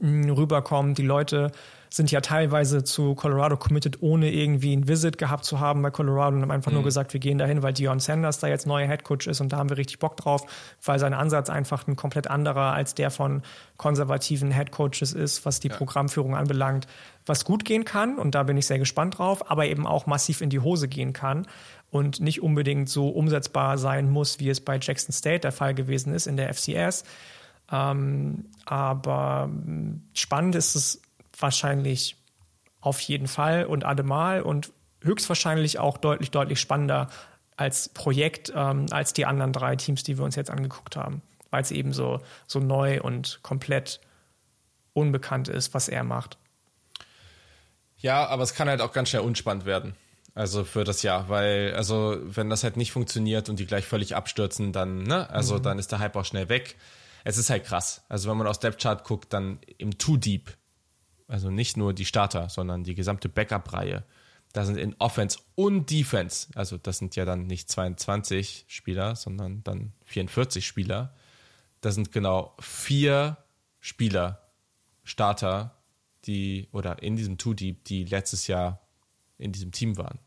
rüberkommt. Die Leute sind ja teilweise zu Colorado committed, ohne irgendwie ein Visit gehabt zu haben bei Colorado und haben einfach mhm. nur gesagt, wir gehen dahin, weil Dion Sanders da jetzt neuer Headcoach ist und da haben wir richtig Bock drauf, weil sein Ansatz einfach ein komplett anderer als der von konservativen Headcoaches ist, was die ja. Programmführung anbelangt, was gut gehen kann und da bin ich sehr gespannt drauf, aber eben auch massiv in die Hose gehen kann und nicht unbedingt so umsetzbar sein muss, wie es bei Jackson State der Fall gewesen ist in der FCS. Ähm, aber spannend ist es wahrscheinlich auf jeden Fall und allemal und höchstwahrscheinlich auch deutlich, deutlich spannender als Projekt ähm, als die anderen drei Teams, die wir uns jetzt angeguckt haben, weil es eben so, so neu und komplett unbekannt ist, was er macht. Ja, aber es kann halt auch ganz schnell unspannend werden. Also für das Jahr, weil, also wenn das halt nicht funktioniert und die gleich völlig abstürzen, dann, ne, also mhm. dann ist der Hype auch schnell weg. Es ist halt krass. Also wenn man aus Depth Chart guckt, dann im Too Deep also nicht nur die Starter, sondern die gesamte Backup-Reihe. Da sind in Offense und Defense, also das sind ja dann nicht 22 Spieler, sondern dann 44 Spieler. Da sind genau vier Spieler, Starter, die, oder in diesem Two Deep, die letztes Jahr in diesem Team waren.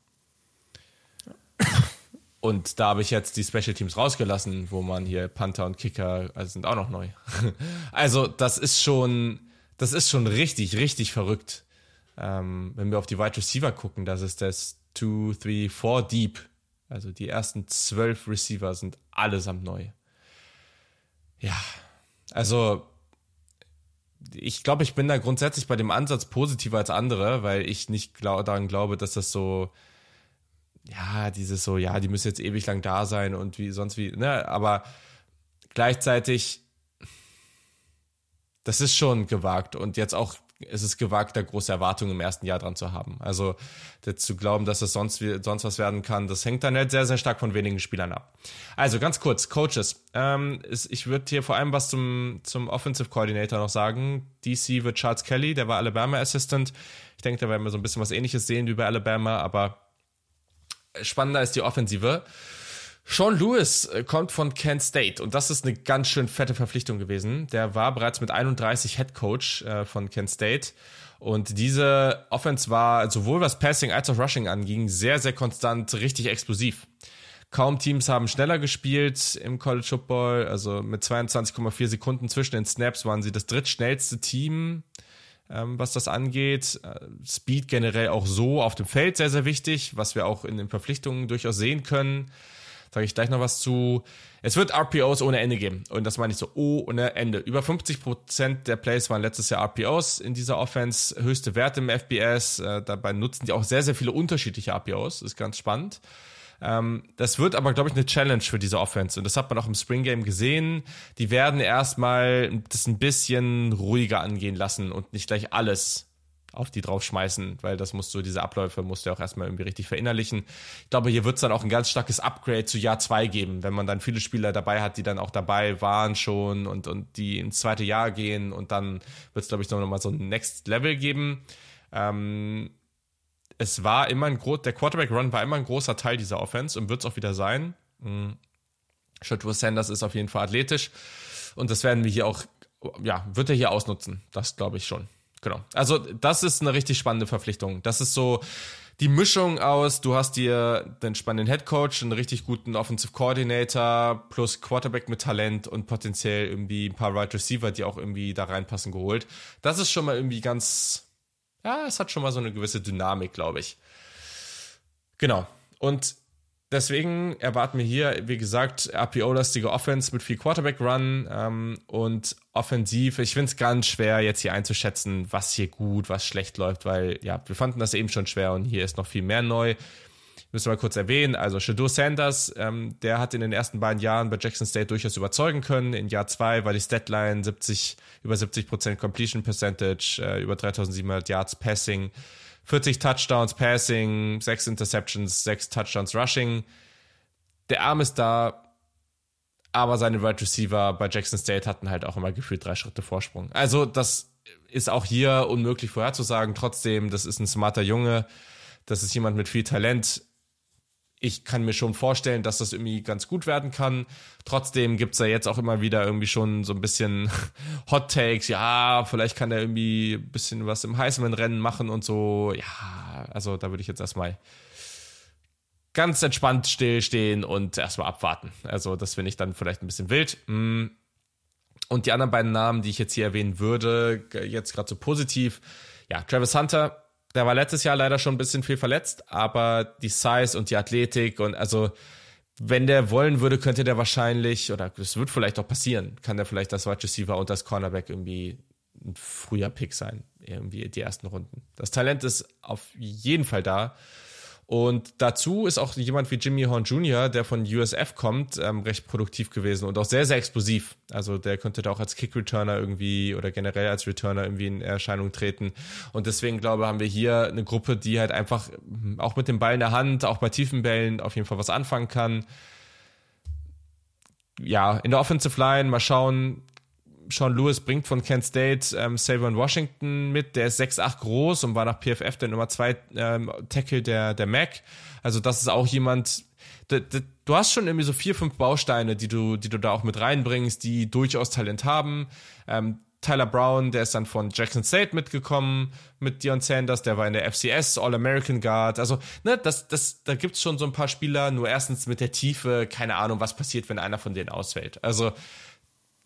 Und da habe ich jetzt die Special Teams rausgelassen, wo man hier Panther und Kicker also sind auch noch neu. also das ist schon, das ist schon richtig, richtig verrückt. Ähm, wenn wir auf die Wide Receiver gucken, das ist das 2, 3, 4 Deep. Also die ersten zwölf Receiver sind allesamt neu. Ja, also ich glaube, ich bin da grundsätzlich bei dem Ansatz positiver als andere, weil ich nicht glaub, daran glaube, dass das so, ja, dieses so, ja, die müssen jetzt ewig lang da sein und wie sonst wie, ne, aber gleichzeitig das ist schon gewagt und jetzt auch es ist gewagt, da große Erwartungen im ersten Jahr dran zu haben. Also zu glauben, dass es sonst, sonst was werden kann, das hängt dann halt sehr, sehr stark von wenigen Spielern ab. Also ganz kurz, Coaches. Ähm, ist, ich würde hier vor allem was zum, zum Offensive Coordinator noch sagen. DC wird Charles Kelly, der war Alabama Assistant. Ich denke, da werden wir so ein bisschen was ähnliches sehen wie bei Alabama, aber spannender ist die Offensive. Sean Lewis äh, kommt von Kent State und das ist eine ganz schön fette Verpflichtung gewesen. Der war bereits mit 31 Head Coach äh, von Kent State und diese Offense war sowohl was Passing als auch Rushing anging sehr, sehr konstant, richtig explosiv. Kaum Teams haben schneller gespielt im College Football, also mit 22,4 Sekunden zwischen den Snaps waren sie das drittschnellste Team, ähm, was das angeht. Äh, Speed generell auch so auf dem Feld sehr, sehr wichtig, was wir auch in den Verpflichtungen durchaus sehen können. Sage ich gleich noch was zu. Es wird RPOs ohne Ende geben. Und das meine ich so ohne Ende. Über 50% der Plays waren letztes Jahr RPOs in dieser Offense. Höchste Werte im FBS. Äh, dabei nutzen die auch sehr, sehr viele unterschiedliche RPOs. Das ist ganz spannend. Ähm, das wird aber, glaube ich, eine Challenge für diese Offense. Und das hat man auch im Spring Game gesehen. Die werden erstmal das ein bisschen ruhiger angehen lassen und nicht gleich alles auf die draufschmeißen, weil das musst du, diese Abläufe musst du auch erstmal irgendwie richtig verinnerlichen. Ich glaube, hier wird es dann auch ein ganz starkes Upgrade zu Jahr zwei geben, wenn man dann viele Spieler dabei hat, die dann auch dabei waren schon und, und die ins zweite Jahr gehen und dann wird es, glaube ich, noch mal so ein Next Level geben. Ähm, es war immer ein groß, der Quarterback Run war immer ein großer Teil dieser Offense und wird es auch wieder sein. Mhm. Shadur Sanders ist auf jeden Fall athletisch und das werden wir hier auch, ja, wird er hier ausnutzen. Das glaube ich schon. Genau. Also, das ist eine richtig spannende Verpflichtung. Das ist so die Mischung aus, du hast dir den spannenden Head Coach, einen richtig guten Offensive Coordinator plus Quarterback mit Talent und potenziell irgendwie ein paar Right Receiver, die auch irgendwie da reinpassen, geholt. Das ist schon mal irgendwie ganz, ja, es hat schon mal so eine gewisse Dynamik, glaube ich. Genau. Und Deswegen erwarten wir hier, wie gesagt, RPO-lastige Offense mit viel Quarterback-Run ähm, und offensiv. Ich finde es ganz schwer, jetzt hier einzuschätzen, was hier gut, was schlecht läuft, weil ja, wir fanden das eben schon schwer und hier ist noch viel mehr neu. Müssen wir mal kurz erwähnen. Also Shadur Sanders, ähm, der hat in den ersten beiden Jahren bei Jackson State durchaus überzeugen können. In Jahr zwei war die Statline 70, über 70 Prozent Completion Percentage, äh, über 3700 Yards Passing. 40 Touchdowns Passing, 6 Interceptions, 6 Touchdowns Rushing. Der Arm ist da, aber seine Wide right Receiver bei Jackson State hatten halt auch immer gefühlt drei Schritte Vorsprung. Also das ist auch hier unmöglich vorherzusagen. Trotzdem, das ist ein smarter Junge. Das ist jemand mit viel Talent. Ich kann mir schon vorstellen, dass das irgendwie ganz gut werden kann. Trotzdem gibt's da jetzt auch immer wieder irgendwie schon so ein bisschen Hot Takes. Ja, vielleicht kann er irgendwie ein bisschen was im Heisman-Rennen machen und so. Ja, also da würde ich jetzt erstmal ganz entspannt stillstehen und erstmal abwarten. Also das finde ich dann vielleicht ein bisschen wild. Mm. Und die anderen beiden Namen, die ich jetzt hier erwähnen würde, jetzt gerade so positiv. Ja, Travis Hunter der war letztes Jahr leider schon ein bisschen viel verletzt, aber die Size und die Athletik und also wenn der wollen würde, könnte der wahrscheinlich, oder es wird vielleicht auch passieren, kann der vielleicht das Wide Receiver und das Cornerback irgendwie ein früher Pick sein, irgendwie die ersten Runden. Das Talent ist auf jeden Fall da. Und dazu ist auch jemand wie Jimmy Horn Jr., der von USF kommt, ähm, recht produktiv gewesen und auch sehr, sehr explosiv. Also der könnte da auch als Kick-Returner irgendwie oder generell als Returner irgendwie in Erscheinung treten. Und deswegen glaube haben wir hier eine Gruppe, die halt einfach auch mit dem Ball in der Hand, auch bei tiefen Bällen auf jeden Fall was anfangen kann. Ja, in der Offensive Line mal schauen, Sean Lewis bringt von Kent State ähm, Savon Washington mit, der ist 6'8 groß und war nach PFF der Nummer 2 ähm, Tackle der, der Mac. Also das ist auch jemand, du hast schon irgendwie so vier, fünf Bausteine, die du, die du da auch mit reinbringst, die durchaus Talent haben. Ähm, Tyler Brown, der ist dann von Jackson State mitgekommen mit Dion Sanders, der war in der FCS, All-American Guard. Also, ne, das, das, da gibt's schon so ein paar Spieler, nur erstens mit der Tiefe, keine Ahnung, was passiert, wenn einer von denen ausfällt. Also,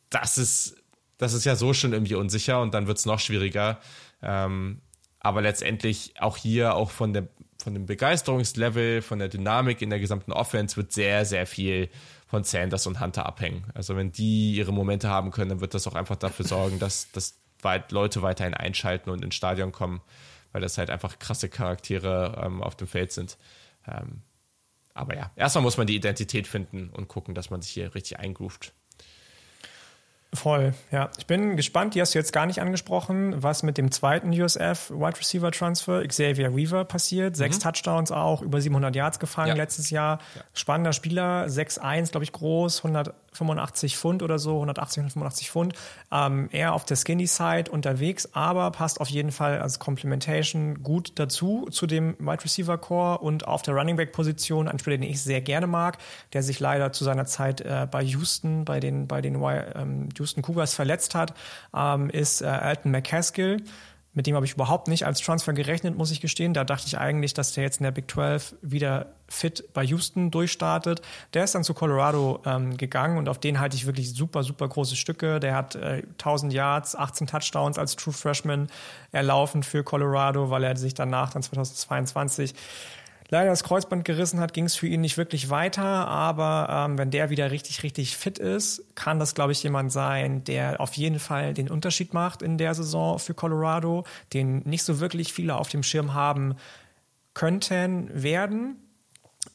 das ist das ist ja so schon irgendwie unsicher und dann wird es noch schwieriger. Ähm, aber letztendlich auch hier, auch von, der, von dem Begeisterungslevel, von der Dynamik in der gesamten Offense wird sehr, sehr viel von Sanders und Hunter abhängen. Also wenn die ihre Momente haben können, dann wird das auch einfach dafür sorgen, dass, dass weit Leute weiterhin einschalten und ins Stadion kommen, weil das halt einfach krasse Charaktere ähm, auf dem Feld sind. Ähm, aber ja, erstmal muss man die Identität finden und gucken, dass man sich hier richtig eingroovt. Voll, ja. Ich bin gespannt, die hast du jetzt gar nicht angesprochen, was mit dem zweiten USF Wide Receiver Transfer Xavier Weaver passiert. Sechs mhm. Touchdowns auch, über 700 Yards gefangen ja. letztes Jahr. Ja. Spannender Spieler, 6'1, glaube ich, groß, 100, 85 Pfund oder so, 180, 185 Pfund. Ähm, eher auf der Skinny Side unterwegs, aber passt auf jeden Fall als Complementation gut dazu, zu dem Wide Receiver Core und auf der Running Back Position, ein Spieler, den ich sehr gerne mag, der sich leider zu seiner Zeit äh, bei Houston, bei den, bei den ähm, Houston Cougars verletzt hat, ähm, ist äh, Alton McCaskill. Mit dem habe ich überhaupt nicht als Transfer gerechnet, muss ich gestehen. Da dachte ich eigentlich, dass der jetzt in der Big 12 wieder fit bei Houston durchstartet. Der ist dann zu Colorado ähm, gegangen und auf den halte ich wirklich super, super große Stücke. Der hat äh, 1000 Yards, 18 Touchdowns als True Freshman erlaufen für Colorado, weil er sich danach dann 2022 leider das Kreuzband gerissen hat, ging es für ihn nicht wirklich weiter. Aber ähm, wenn der wieder richtig, richtig fit ist, kann das, glaube ich, jemand sein, der auf jeden Fall den Unterschied macht in der Saison für Colorado, den nicht so wirklich viele auf dem Schirm haben könnten, werden.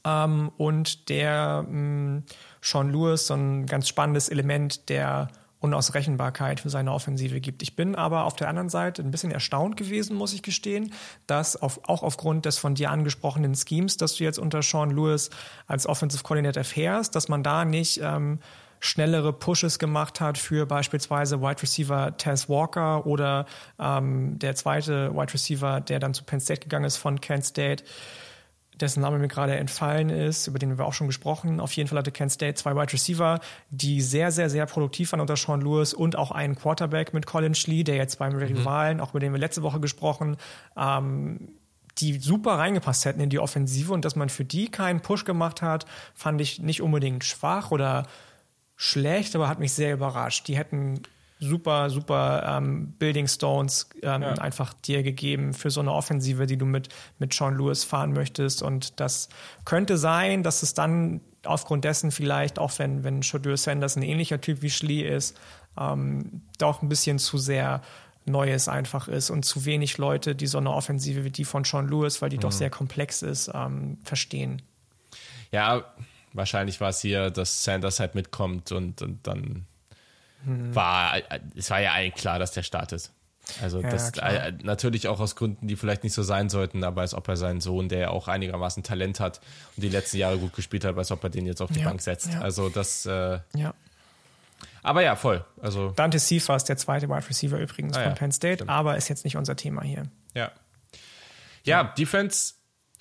Ähm, und der mh, Sean Lewis, so ein ganz spannendes Element der Unausrechenbarkeit für seine Offensive gibt. Ich bin aber auf der anderen Seite ein bisschen erstaunt gewesen, muss ich gestehen, dass auf, auch aufgrund des von dir angesprochenen Schemes, dass du jetzt unter Sean Lewis als Offensive Coordinator fährst, dass man da nicht ähm, schnellere Pushes gemacht hat für beispielsweise Wide Receiver Tess Walker oder ähm, der zweite Wide Receiver, der dann zu Penn State gegangen ist von Kent State dessen Name mir gerade entfallen ist, über den wir auch schon gesprochen. Auf jeden Fall hatte Kent State zwei Wide Receiver, die sehr, sehr, sehr produktiv waren unter Sean Lewis und auch einen Quarterback mit Colin Schlee, der jetzt beim mhm. Rivalen, auch über den wir letzte Woche gesprochen, ähm, die super reingepasst hätten in die Offensive und dass man für die keinen Push gemacht hat, fand ich nicht unbedingt schwach oder schlecht, aber hat mich sehr überrascht. Die hätten super, super ähm, Building Stones ähm, ja. einfach dir gegeben für so eine Offensive, die du mit, mit Sean Lewis fahren möchtest. Und das könnte sein, dass es dann aufgrund dessen vielleicht, auch wenn, wenn Shadur Sanders ein ähnlicher Typ wie Schlee ist, ähm, doch ein bisschen zu sehr Neues einfach ist und zu wenig Leute, die so eine Offensive wie die von Sean Lewis, weil die mhm. doch sehr komplex ist, ähm, verstehen. Ja, wahrscheinlich war es hier, dass Sanders halt mitkommt und, und dann hm. war, es war ja eigentlich klar, dass der Start ist. Also ja, das äh, natürlich auch aus Gründen, die vielleicht nicht so sein sollten, aber als ob er seinen Sohn, der ja auch einigermaßen Talent hat und die letzten Jahre gut gespielt hat, als ob er den jetzt auf die ja, Bank setzt. Ja. Also das äh, ja. Aber ja, voll. Also Dante Cephas, der zweite Wide Receiver übrigens ah, von Penn State, stimmt. aber ist jetzt nicht unser Thema hier. Ja. Ja, Defense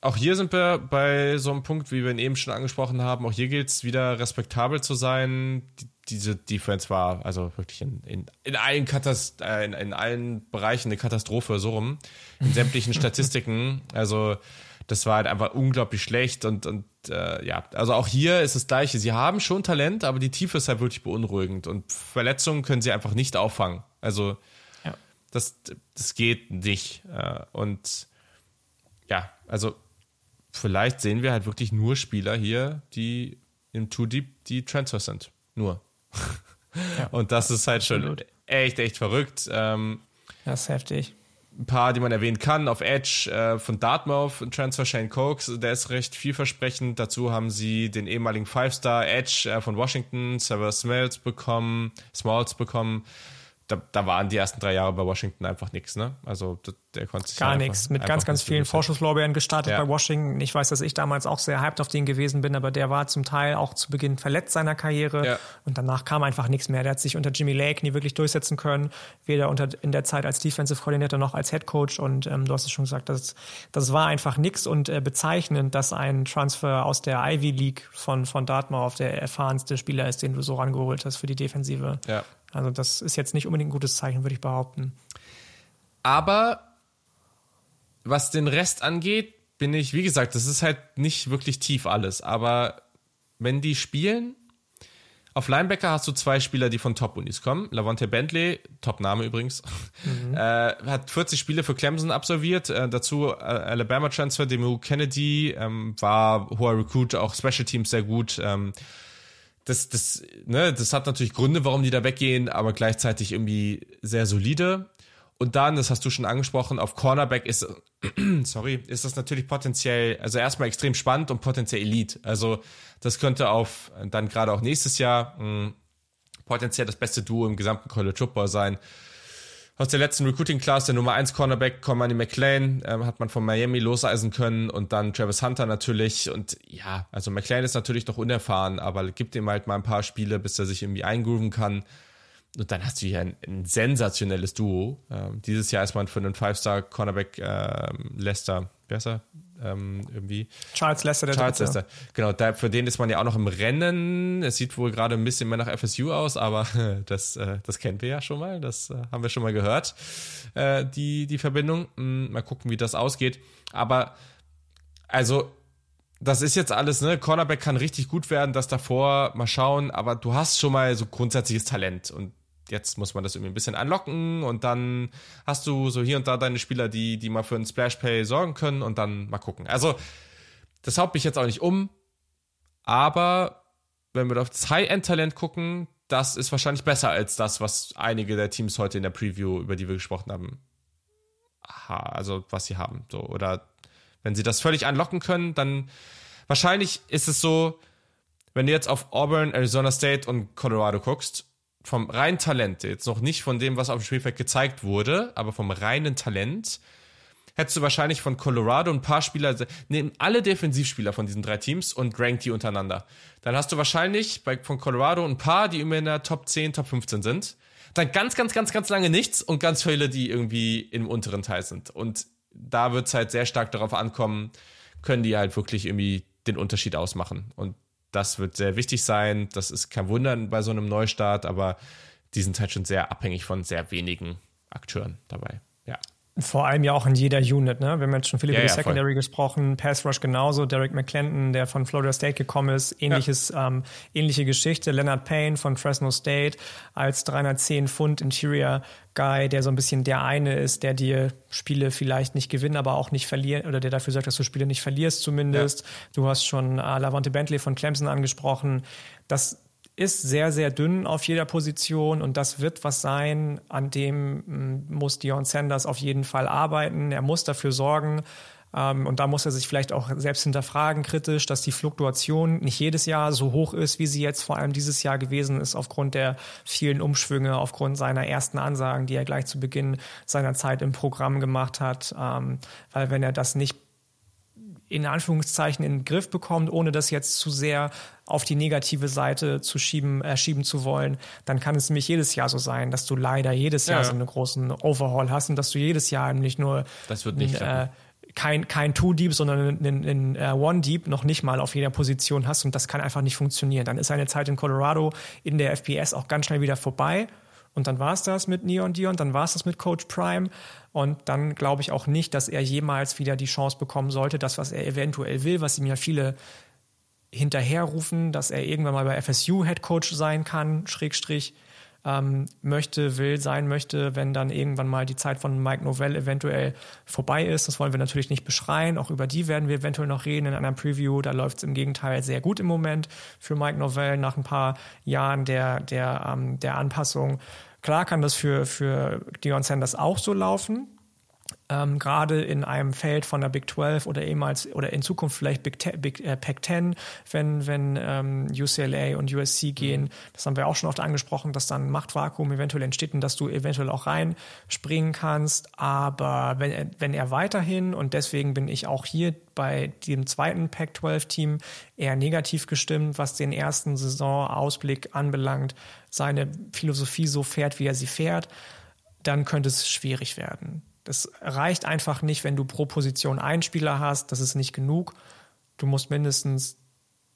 auch hier sind wir bei so einem Punkt, wie wir ihn eben schon angesprochen haben. Auch hier gilt es wieder respektabel zu sein. Die, diese Defense war also wirklich in, in, in, allen Katast äh, in, in, allen Bereichen eine Katastrophe, so rum. In sämtlichen Statistiken. Also, das war halt einfach unglaublich schlecht und, und äh, ja, also auch hier ist das Gleiche. Sie haben schon Talent, aber die Tiefe ist halt wirklich beunruhigend und Verletzungen können sie einfach nicht auffangen. Also, ja. das, das geht nicht. Äh, und ja, also vielleicht sehen wir halt wirklich nur Spieler hier, die im Too Deep die Transfers sind. Nur. Ja, und das ist halt absolut. schon echt, echt verrückt. Ähm, das ist heftig. Ein paar, die man erwähnen kann, auf Edge äh, von Dartmouth, Transfer Shane Cokes, der ist recht vielversprechend. Dazu haben sie den ehemaligen Five-Star Edge äh, von Washington, Sever Smalls bekommen, Smalls bekommen da, da, waren die ersten drei Jahre bei Washington einfach nichts, ne? Also der konnte sich gar nichts. Mit ganz, ganz vielen Vorschusslorbeeren gestartet ja. bei Washington. Ich weiß, dass ich damals auch sehr hyped auf den gewesen bin, aber der war zum Teil auch zu Beginn verletzt seiner Karriere ja. und danach kam einfach nichts mehr. Der hat sich unter Jimmy Lake nie wirklich durchsetzen können, weder unter in der Zeit als Defensive Coordinator noch als Head Coach. Und ähm, du hast es schon gesagt, das, das war einfach nichts und äh, bezeichnend, dass ein Transfer aus der Ivy League von von Dartmouth der erfahrenste Spieler ist, den du so rangeholt hast für die Defensive. Ja. Also das ist jetzt nicht unbedingt ein gutes Zeichen, würde ich behaupten. Aber was den Rest angeht, bin ich, wie gesagt, das ist halt nicht wirklich tief alles. Aber wenn die spielen, auf Linebacker hast du zwei Spieler, die von Top-Unis kommen. Lavonte Bentley, Top-Name übrigens, mhm. äh, hat 40 Spiele für Clemson absolviert. Äh, dazu äh, Alabama-Transfer, Demu Kennedy, ähm, war hoher Recruit, auch Special Teams sehr gut. Ähm, das, das, ne, das hat natürlich Gründe, warum die da weggehen, aber gleichzeitig irgendwie sehr solide. Und dann, das hast du schon angesprochen, auf Cornerback ist, sorry, ist das natürlich potenziell, also erstmal extrem spannend und potenziell Elite. Also das könnte auf, dann gerade auch nächstes Jahr, mh, hm, potenziell das beste Duo im gesamten College Football sein aus der letzten Recruiting Class, der Nummer 1 Cornerback, Cormani McLean, ähm, hat man von Miami loseisen können und dann Travis Hunter natürlich. Und ja, also McLean ist natürlich noch unerfahren, aber gibt ihm halt mal ein paar Spiele, bis er sich irgendwie eingrooven kann. Und dann hast du hier ein, ein sensationelles Duo. Ähm, dieses Jahr ist man für einen Five-Star-Cornerback ähm, Lester, wer ist er? Ähm, irgendwie. Charles Lester, der Charles Dritte. Lester. Genau, da, für den ist man ja auch noch im Rennen. Es sieht wohl gerade ein bisschen mehr nach FSU aus, aber das, äh, das kennen wir ja schon mal. Das äh, haben wir schon mal gehört, äh, die, die Verbindung. Hm, mal gucken, wie das ausgeht. Aber, also, das ist jetzt alles, ne? Cornerback kann richtig gut werden, das davor, mal schauen, aber du hast schon mal so grundsätzliches Talent und jetzt muss man das irgendwie ein bisschen anlocken und dann hast du so hier und da deine Spieler, die, die mal für einen Splash Pay sorgen können und dann mal gucken. Also, das haut mich jetzt auch nicht um, aber wenn wir auf das High-End-Talent gucken, das ist wahrscheinlich besser als das, was einige der Teams heute in der Preview, über die wir gesprochen haben, aha, also was sie haben. So, oder wenn sie das völlig anlocken können, dann wahrscheinlich ist es so, wenn du jetzt auf Auburn, Arizona State und Colorado guckst, vom reinen Talent, jetzt noch nicht von dem, was auf dem Spielfeld gezeigt wurde, aber vom reinen Talent, hättest du wahrscheinlich von Colorado ein paar Spieler, nehmen alle Defensivspieler von diesen drei Teams und rank die untereinander. Dann hast du wahrscheinlich bei, von Colorado ein paar, die immer in der Top 10, Top 15 sind. Dann ganz, ganz, ganz, ganz lange nichts und ganz viele, die irgendwie im unteren Teil sind. Und da wird es halt sehr stark darauf ankommen, können die halt wirklich irgendwie den Unterschied ausmachen. Und das wird sehr wichtig sein. Das ist kein Wunder bei so einem Neustart, aber die sind halt schon sehr abhängig von sehr wenigen Akteuren dabei. Vor allem ja auch in jeder Unit, ne? Wir haben jetzt schon viel über ja, die ja, Secondary voll. gesprochen, Pass Rush genauso, Derek McClendon, der von Florida State gekommen ist, ähnliches, ja. ähm, ähnliche Geschichte, Leonard Payne von Fresno State als 310 Pfund Interior Guy, der so ein bisschen der eine ist, der dir Spiele vielleicht nicht gewinnt, aber auch nicht verlieren, oder der dafür sorgt, dass du Spiele nicht verlierst zumindest. Du hast schon äh, Lavonte Bentley von Clemson angesprochen. Das ist sehr, sehr dünn auf jeder Position und das wird was sein, an dem mm, muss Dion Sanders auf jeden Fall arbeiten. Er muss dafür sorgen, ähm, und da muss er sich vielleicht auch selbst hinterfragen, kritisch, dass die Fluktuation nicht jedes Jahr so hoch ist, wie sie jetzt vor allem dieses Jahr gewesen ist, aufgrund der vielen Umschwünge, aufgrund seiner ersten Ansagen, die er gleich zu Beginn seiner Zeit im Programm gemacht hat. Ähm, weil wenn er das nicht in Anführungszeichen in den Griff bekommt, ohne das jetzt zu sehr auf die negative Seite zu schieben, äh, schieben zu wollen, dann kann es nämlich jedes Jahr so sein, dass du leider jedes Jahr ja. so einen großen Overhaul hast und dass du jedes Jahr nicht nur das wird nicht äh, kein, kein Two-Deep, sondern ein, ein, ein One-Deep noch nicht mal auf jeder Position hast und das kann einfach nicht funktionieren. Dann ist seine Zeit in Colorado in der FPS auch ganz schnell wieder vorbei und dann war es das mit Neon Dion, dann war es das mit Coach Prime. Und dann glaube ich auch nicht, dass er jemals wieder die Chance bekommen sollte, das, was er eventuell will, was ihm ja viele hinterherrufen, dass er irgendwann mal bei FSU Head Coach sein kann, Schrägstrich ähm, möchte, will, sein möchte, wenn dann irgendwann mal die Zeit von Mike Novell eventuell vorbei ist. Das wollen wir natürlich nicht beschreien. Auch über die werden wir eventuell noch reden in einer Preview. Da läuft es im Gegenteil sehr gut im Moment für Mike Novell nach ein paar Jahren der, der, ähm, der Anpassung. Klar kann das für, für Dion Sanders auch so laufen ähm, gerade in einem Feld von der Big 12 oder ehemals oder in Zukunft vielleicht Big, Ten, Big äh, Pac 10, wenn, wenn ähm, UCLA und USC gehen. Das haben wir auch schon oft angesprochen, dass dann Machtvakuum eventuell entsteht und dass du eventuell auch reinspringen kannst. Aber wenn er, wenn er weiterhin, und deswegen bin ich auch hier bei dem zweiten Pac-12-Team eher negativ gestimmt, was den ersten Saisonausblick anbelangt, seine Philosophie so fährt, wie er sie fährt, dann könnte es schwierig werden. Das reicht einfach nicht, wenn du pro Position einen Spieler hast. Das ist nicht genug. Du musst mindestens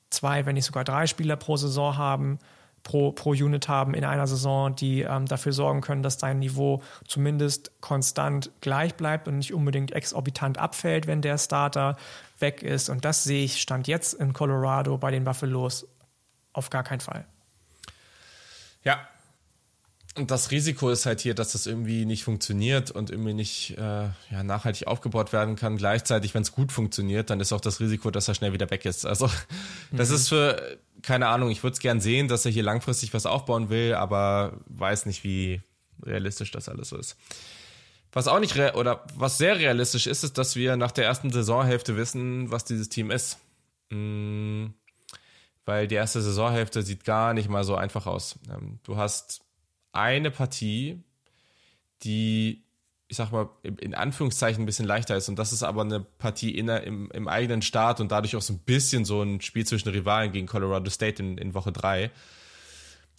zwei, wenn nicht sogar drei Spieler pro Saison haben, pro, pro Unit haben in einer Saison, die ähm, dafür sorgen können, dass dein Niveau zumindest konstant gleich bleibt und nicht unbedingt exorbitant abfällt, wenn der Starter weg ist. Und das sehe ich Stand jetzt in Colorado bei den Buffaloes auf gar keinen Fall. Ja, und das Risiko ist halt hier, dass das irgendwie nicht funktioniert und irgendwie nicht äh, ja, nachhaltig aufgebaut werden kann. Gleichzeitig, wenn es gut funktioniert, dann ist auch das Risiko, dass er schnell wieder weg ist. Also das mhm. ist für, keine Ahnung, ich würde es gern sehen, dass er hier langfristig was aufbauen will, aber weiß nicht, wie realistisch das alles so ist. Was auch nicht oder was sehr realistisch ist, ist, dass wir nach der ersten Saisonhälfte wissen, was dieses Team ist. Mhm. Weil die erste Saisonhälfte sieht gar nicht mal so einfach aus. Ähm, du hast eine Partie, die, ich sag mal, in Anführungszeichen ein bisschen leichter ist. Und das ist aber eine Partie in, im, im eigenen Start und dadurch auch so ein bisschen so ein Spiel zwischen Rivalen gegen Colorado State in, in Woche 3.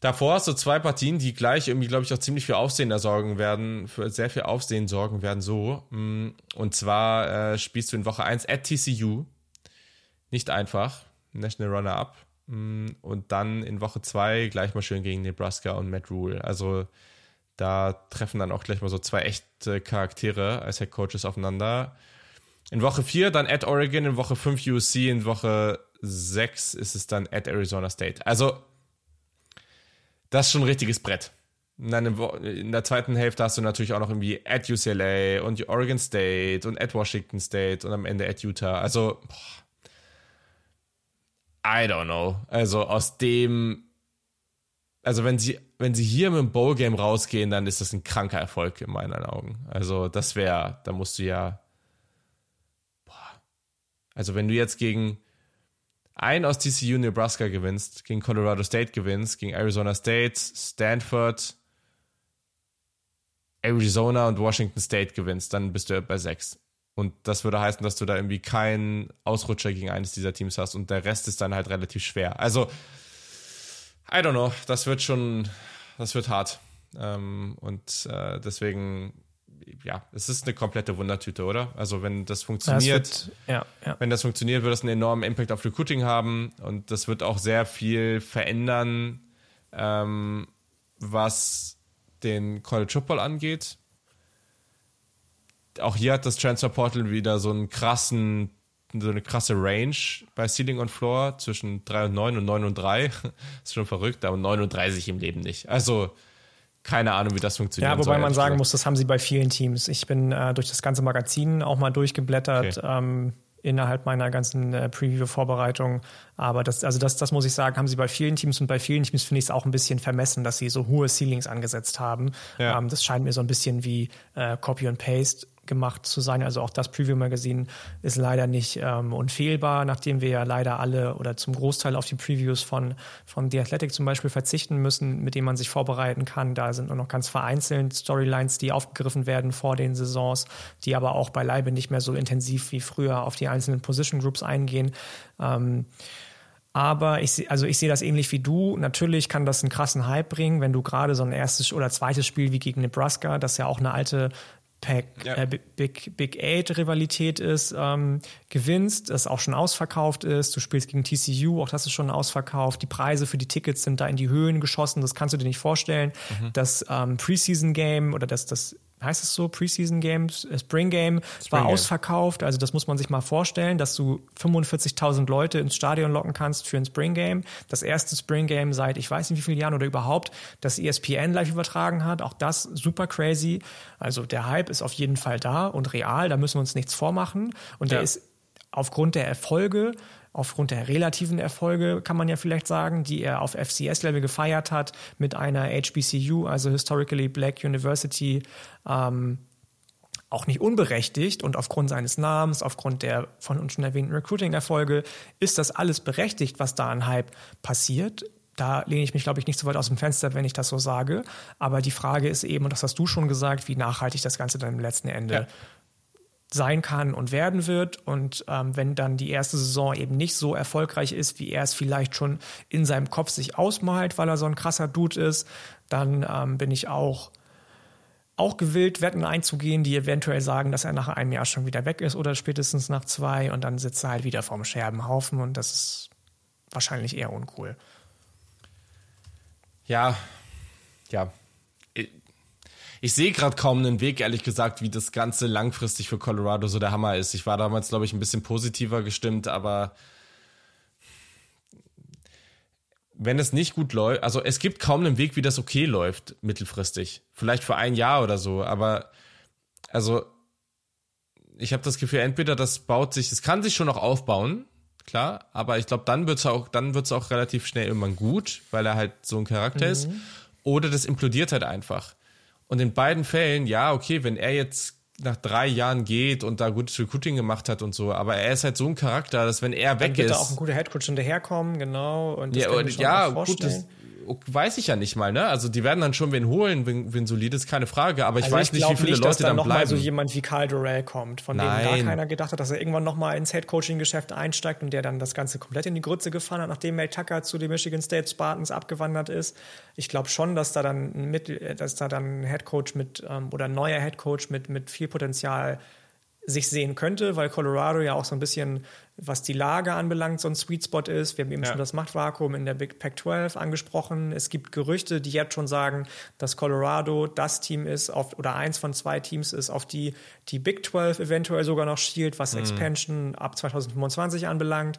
Davor hast du zwei Partien, die gleich irgendwie, glaube ich, auch ziemlich viel Aufsehen da sorgen werden, für sehr viel Aufsehen sorgen werden, so. Mm, und zwar äh, spielst du in Woche 1 at TCU. Nicht einfach. National Runner-Up. Mm, und dann in Woche zwei gleich mal schön gegen Nebraska und Matt Rule. Also da treffen dann auch gleich mal so zwei echte Charaktere als Head Coaches aufeinander. In Woche 4 dann at Oregon, in Woche 5 USC, in Woche 6 ist es dann at Arizona State. Also, das ist schon ein richtiges Brett. In der zweiten Hälfte hast du natürlich auch noch irgendwie at UCLA und Oregon State und at Washington State und am Ende at Utah. Also, boah, I don't know. Also aus dem, also wenn sie, wenn sie hier mit dem Bowl-Game rausgehen, dann ist das ein kranker Erfolg in meinen Augen. Also das wäre, da musst du ja, boah. also wenn du jetzt gegen einen aus TCU Nebraska gewinnst, gegen Colorado State gewinnst, gegen Arizona State, Stanford, Arizona und Washington State gewinnst, dann bist du bei sechs. Und das würde heißen, dass du da irgendwie keinen Ausrutscher gegen eines dieser Teams hast und der Rest ist dann halt relativ schwer. Also, I don't know, das wird schon, das wird hart. Ähm, und äh, deswegen, ja, es ist eine komplette Wundertüte, oder? Also, wenn das funktioniert, das wird, ja, ja. wenn das funktioniert, wird das einen enormen Impact auf Recruiting haben und das wird auch sehr viel verändern, ähm, was den College Football angeht auch hier hat das Transfer Portal wieder so einen krassen, so eine krasse Range bei Ceiling und Floor zwischen 3 und 9 und 9 und 3. ist schon verrückt, aber 39 im Leben nicht. Also keine Ahnung, wie das funktioniert. Ja, wobei soll, man sagen gesagt. muss, das haben sie bei vielen Teams. Ich bin äh, durch das ganze Magazin auch mal durchgeblättert. Okay. Ähm, innerhalb meiner ganzen äh, Preview-Vorbereitung. Aber das, also das, das muss ich sagen, haben sie bei vielen Teams und bei vielen Teams finde ich es auch ein bisschen vermessen, dass sie so hohe Ceilings angesetzt haben. Ja. Ähm, das scheint mir so ein bisschen wie äh, Copy and Paste gemacht zu sein. Also auch das Preview-Magazin ist leider nicht ähm, unfehlbar, nachdem wir ja leider alle oder zum Großteil auf die Previews von, von The Athletic zum Beispiel verzichten müssen, mit denen man sich vorbereiten kann. Da sind nur noch ganz vereinzelt Storylines, die aufgegriffen werden vor den Saisons, die aber auch beileibe nicht mehr so intensiv wie früher auf die einzelnen Position Groups eingehen. Ähm, aber ich, also ich sehe das ähnlich wie du. Natürlich kann das einen krassen Hype bringen, wenn du gerade so ein erstes oder zweites Spiel wie gegen Nebraska, das ja auch eine alte Pack, ja. äh, Big, Big Eight-Rivalität ist, ähm, gewinnst, das auch schon ausverkauft ist. Du spielst gegen TCU, auch das ist schon ausverkauft. Die Preise für die Tickets sind da in die Höhen geschossen, das kannst du dir nicht vorstellen. Mhm. Das ähm, Preseason-Game oder das, das heißt es so, Preseason Games, äh, Spring Game Spring war Game. ausverkauft. Also das muss man sich mal vorstellen, dass du 45.000 Leute ins Stadion locken kannst für ein Spring Game. Das erste Spring Game seit ich weiß nicht wie vielen Jahren oder überhaupt, das ESPN live übertragen hat. Auch das super crazy. Also der Hype ist auf jeden Fall da und real. Da müssen wir uns nichts vormachen. Und ja. der ist aufgrund der Erfolge aufgrund der relativen Erfolge, kann man ja vielleicht sagen, die er auf FCS-Level gefeiert hat, mit einer HBCU, also Historically Black University, ähm, auch nicht unberechtigt und aufgrund seines Namens, aufgrund der von uns schon erwähnten Recruiting-Erfolge, ist das alles berechtigt, was da an Hype passiert. Da lehne ich mich, glaube ich, nicht so weit aus dem Fenster, wenn ich das so sage. Aber die Frage ist eben, und das hast du schon gesagt, wie nachhaltig das Ganze dann im letzten Ende ja sein kann und werden wird. Und ähm, wenn dann die erste Saison eben nicht so erfolgreich ist, wie er es vielleicht schon in seinem Kopf sich ausmalt, weil er so ein krasser Dude ist, dann ähm, bin ich auch auch gewillt, Wetten einzugehen, die eventuell sagen, dass er nach einem Jahr schon wieder weg ist oder spätestens nach zwei und dann sitzt er halt wieder vorm Scherbenhaufen und das ist wahrscheinlich eher uncool. Ja, ja, ich sehe gerade kaum einen Weg, ehrlich gesagt, wie das Ganze langfristig für Colorado so der Hammer ist. Ich war damals, glaube ich, ein bisschen positiver gestimmt, aber wenn es nicht gut läuft, also es gibt kaum einen Weg, wie das okay läuft, mittelfristig. Vielleicht für ein Jahr oder so, aber also ich habe das Gefühl, entweder das baut sich, es kann sich schon noch aufbauen, klar, aber ich glaube, dann wird es auch, dann wird's auch relativ schnell irgendwann gut, weil er halt so ein Charakter mhm. ist. Oder das implodiert halt einfach. Und in beiden Fällen, ja, okay, wenn er jetzt nach drei Jahren geht und da gutes Recruiting gemacht hat und so, aber er ist halt so ein Charakter, dass wenn er weg Dann wird ist. Da auch ein guter Headcoach hinterherkommen, genau. Und das ja, und, ja gut, das, weiß ich ja nicht mal, ne? Also die werden dann schon wen holen, wen, wen solides, keine Frage. Aber ich also weiß ich nicht, wie viele nicht, Leute dass dann, dann noch bleiben. Mal so jemand wie Karl Dorell kommt, von Nein. dem gar keiner gedacht hat, dass er irgendwann noch mal ins Headcoaching-Geschäft einsteigt und der dann das Ganze komplett in die Grütze gefahren hat, nachdem Mel Tucker zu den Michigan State Spartans abgewandert ist. Ich glaube schon, dass da dann ein Mittel, dass da dann ein Headcoach mit ähm, oder ein neuer Headcoach mit mit viel Potenzial sich sehen könnte, weil Colorado ja auch so ein bisschen, was die Lage anbelangt, so ein Sweet Spot ist. Wir haben eben ja. schon das Machtvakuum in der Big Pac 12 angesprochen. Es gibt Gerüchte, die jetzt schon sagen, dass Colorado das Team ist, auf, oder eins von zwei Teams ist, auf die die Big 12 eventuell sogar noch schielt, was mhm. Expansion ab 2025 anbelangt.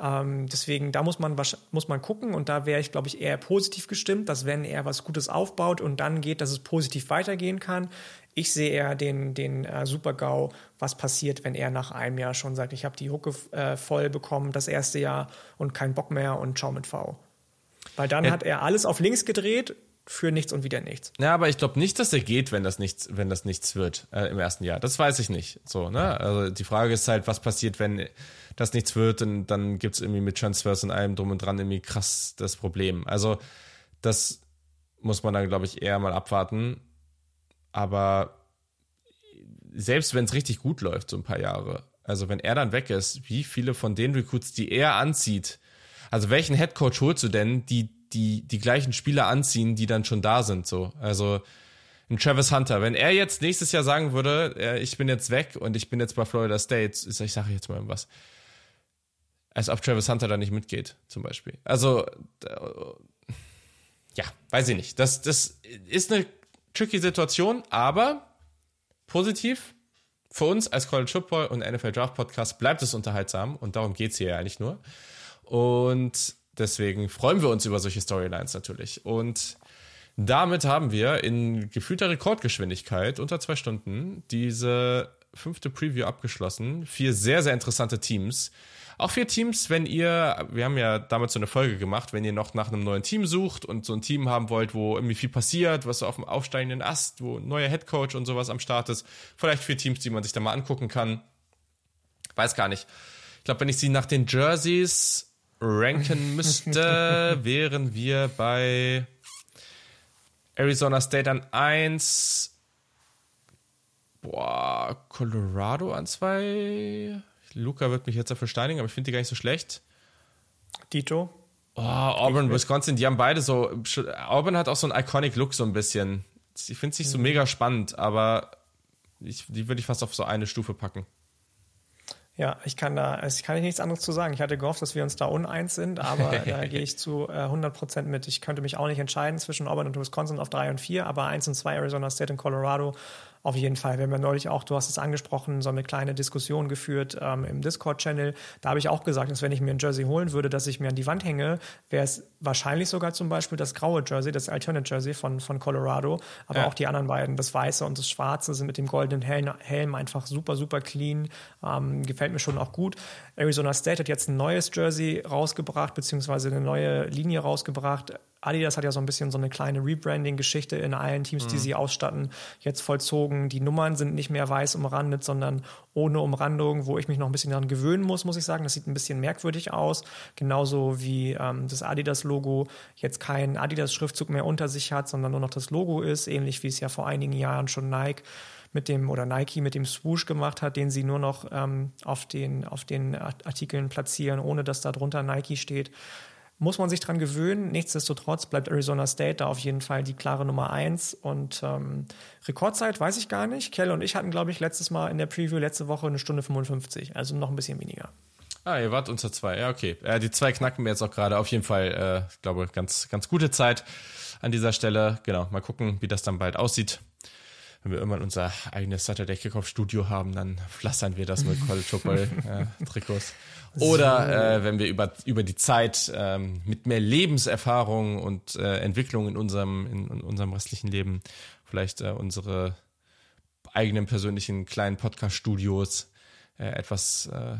Ähm, deswegen, da muss man, muss man gucken und da wäre ich, glaube ich, eher positiv gestimmt, dass wenn er was Gutes aufbaut und dann geht, dass es positiv weitergehen kann. Ich sehe eher den, den äh, Super-GAU, was passiert, wenn er nach einem Jahr schon sagt, ich habe die Hucke äh, voll bekommen, das erste Jahr und keinen Bock mehr und schau mit V. Weil dann ja. hat er alles auf links gedreht für nichts und wieder nichts. Ja, aber ich glaube nicht, dass er geht, wenn das nichts, wenn das nichts wird äh, im ersten Jahr. Das weiß ich nicht. So, ne? Also die Frage ist halt, was passiert, wenn das nichts wird, und dann gibt es irgendwie mit Transfers und allem drum und dran irgendwie krass das Problem. Also, das muss man dann, glaube ich, eher mal abwarten. Aber selbst wenn es richtig gut läuft, so ein paar Jahre, also wenn er dann weg ist, wie viele von den Recruits, die er anzieht, also welchen Headcoach holst du denn, die die die gleichen Spieler anziehen, die dann schon da sind, so? Also ein Travis Hunter, wenn er jetzt nächstes Jahr sagen würde, ich bin jetzt weg und ich bin jetzt bei Florida State, ich sage jetzt mal irgendwas, als ob Travis Hunter da nicht mitgeht, zum Beispiel. Also, ja, weiß ich nicht. Das, das ist eine tricky Situation, aber positiv für uns als College Football und NFL Draft Podcast bleibt es unterhaltsam und darum geht es hier ja eigentlich nur. Und deswegen freuen wir uns über solche Storylines natürlich. Und damit haben wir in gefühlter Rekordgeschwindigkeit unter zwei Stunden diese fünfte Preview abgeschlossen. Vier sehr, sehr interessante Teams. Auch für Teams, wenn ihr, wir haben ja damals so eine Folge gemacht, wenn ihr noch nach einem neuen Team sucht und so ein Team haben wollt, wo irgendwie viel passiert, was so auf dem aufsteigenden Ast, wo ein neuer Headcoach und sowas am Start ist. Vielleicht für Teams, die man sich da mal angucken kann. Weiß gar nicht. Ich glaube, wenn ich sie nach den Jerseys ranken müsste, wären wir bei Arizona State an 1, boah, Colorado an 2, Luca wird mich jetzt dafür steinigen, aber ich finde die gar nicht so schlecht. Dito. Oh, Auburn, Wisconsin, die haben beide so. Auburn hat auch so einen iconic Look, so ein bisschen. Ich finde es nicht so mhm. mega spannend, aber ich, die würde ich fast auf so eine Stufe packen. Ja, ich kann da, ich kann nichts anderes zu sagen. Ich hatte gehofft, dass wir uns da uneins sind, aber da gehe ich zu äh, 100 Prozent mit. Ich könnte mich auch nicht entscheiden zwischen Auburn und Wisconsin auf drei und vier, aber eins und zwei Arizona State und Colorado auf jeden Fall. Wir haben ja neulich auch, du hast es angesprochen, so eine kleine Diskussion geführt ähm, im Discord-Channel. Da habe ich auch gesagt, dass wenn ich mir ein Jersey holen würde, dass ich mir an die Wand hänge, wäre es wahrscheinlich sogar zum Beispiel das graue Jersey, das Alternate Jersey von, von Colorado. Aber ja. auch die anderen beiden, das weiße und das schwarze, sind mit dem goldenen Helm, Helm einfach super, super clean. Ähm, gefällt mir schon auch gut. Arizona State hat jetzt ein neues Jersey rausgebracht, beziehungsweise eine neue Linie rausgebracht. Adidas hat ja so ein bisschen so eine kleine Rebranding-Geschichte in allen Teams, mhm. die sie ausstatten, jetzt vollzogen. Die Nummern sind nicht mehr weiß umrandet, sondern ohne Umrandung, wo ich mich noch ein bisschen daran gewöhnen muss, muss ich sagen. Das sieht ein bisschen merkwürdig aus. Genauso wie ähm, das Adidas-Logo jetzt keinen Adidas-Schriftzug mehr unter sich hat, sondern nur noch das Logo ist, ähnlich wie es ja vor einigen Jahren schon Nike mit dem oder Nike mit dem Swoosh gemacht hat, den sie nur noch ähm, auf, den, auf den Artikeln platzieren, ohne dass da drunter Nike steht muss man sich dran gewöhnen. Nichtsdestotrotz bleibt Arizona State da auf jeden Fall die klare Nummer eins. Und ähm, Rekordzeit weiß ich gar nicht. Kell und ich hatten, glaube ich, letztes Mal in der Preview letzte Woche eine Stunde 55, also noch ein bisschen weniger. Ah, ihr wart unter zwei. Ja, okay. Äh, die zwei knacken wir jetzt auch gerade. Auf jeden Fall, äh, ich glaube, ganz, ganz gute Zeit an dieser Stelle. Genau, mal gucken, wie das dann bald aussieht wenn wir irgendwann unser eigenes Saturday Kickoff Studio haben, dann pflastern wir das mit College Football äh, Trikots. Oder äh, wenn wir über, über die Zeit ähm, mit mehr Lebenserfahrung und äh, Entwicklung in unserem, in, in unserem restlichen Leben vielleicht äh, unsere eigenen persönlichen kleinen Podcast-Studios äh, etwas äh,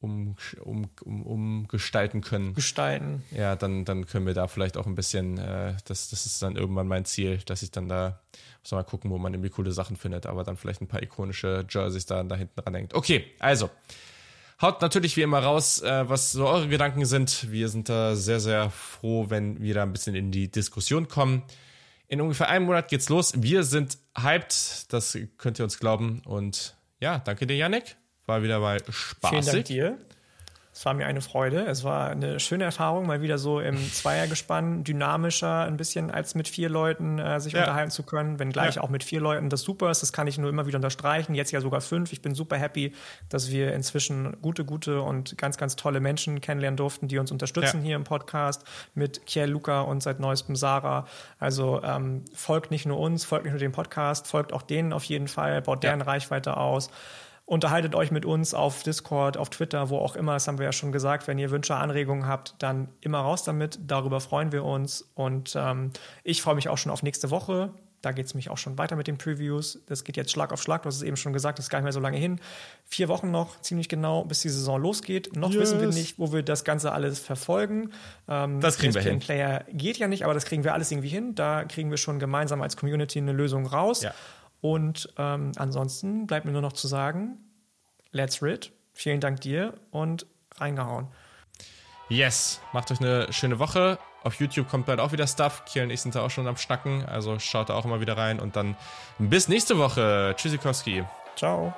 um, um, um, umgestalten können. Gestalten. Ja, dann, dann können wir da vielleicht auch ein bisschen, äh, das, das ist dann irgendwann mein Ziel, dass ich dann da, muss mal gucken, wo man irgendwie coole Sachen findet, aber dann vielleicht ein paar ikonische Jerseys da, da hinten dran hängt. Okay, also. Haut natürlich wie immer raus, äh, was so eure Gedanken sind. Wir sind da sehr, sehr froh, wenn wir da ein bisschen in die Diskussion kommen. In ungefähr einem Monat geht's los. Wir sind hyped, das könnt ihr uns glauben. Und ja, danke dir, Yannick. War wieder mal spaßig. Vielen Dank dir. Es war mir eine Freude. Es war eine schöne Erfahrung, mal wieder so im Zweiergespann, dynamischer ein bisschen als mit vier Leuten äh, sich ja. unterhalten zu können. Wenngleich ja. auch mit vier Leuten das super ist. Das kann ich nur immer wieder unterstreichen. Jetzt ja sogar fünf. Ich bin super happy, dass wir inzwischen gute, gute und ganz, ganz tolle Menschen kennenlernen durften, die uns unterstützen ja. hier im Podcast mit Kiel Luca und seit neuestem Sarah. Also ähm, folgt nicht nur uns, folgt nicht nur dem Podcast, folgt auch denen auf jeden Fall, baut deren Reichweite aus. Unterhaltet euch mit uns auf Discord, auf Twitter, wo auch immer. Das haben wir ja schon gesagt. Wenn ihr Wünsche, Anregungen habt, dann immer raus damit. Darüber freuen wir uns. Und ähm, ich freue mich auch schon auf nächste Woche. Da geht es mich auch schon weiter mit den Previews. Das geht jetzt Schlag auf Schlag. Du hast es eben schon gesagt, das ist gar nicht mehr so lange hin. Vier Wochen noch, ziemlich genau, bis die Saison losgeht. Noch yes. wissen wir nicht, wo wir das Ganze alles verfolgen. Ähm, das kriegen wir hin. Player geht ja nicht, aber das kriegen wir alles irgendwie hin. Da kriegen wir schon gemeinsam als Community eine Lösung raus. Ja. Und ähm, ansonsten bleibt mir nur noch zu sagen, let's rid. Vielen Dank dir und reingehauen. Yes, macht euch eine schöne Woche. Auf YouTube kommt bald auch wieder Stuff. Kiel und ich sind da auch schon am Schnacken, also schaut da auch immer wieder rein und dann bis nächste Woche. Tschüssikowski. Ciao.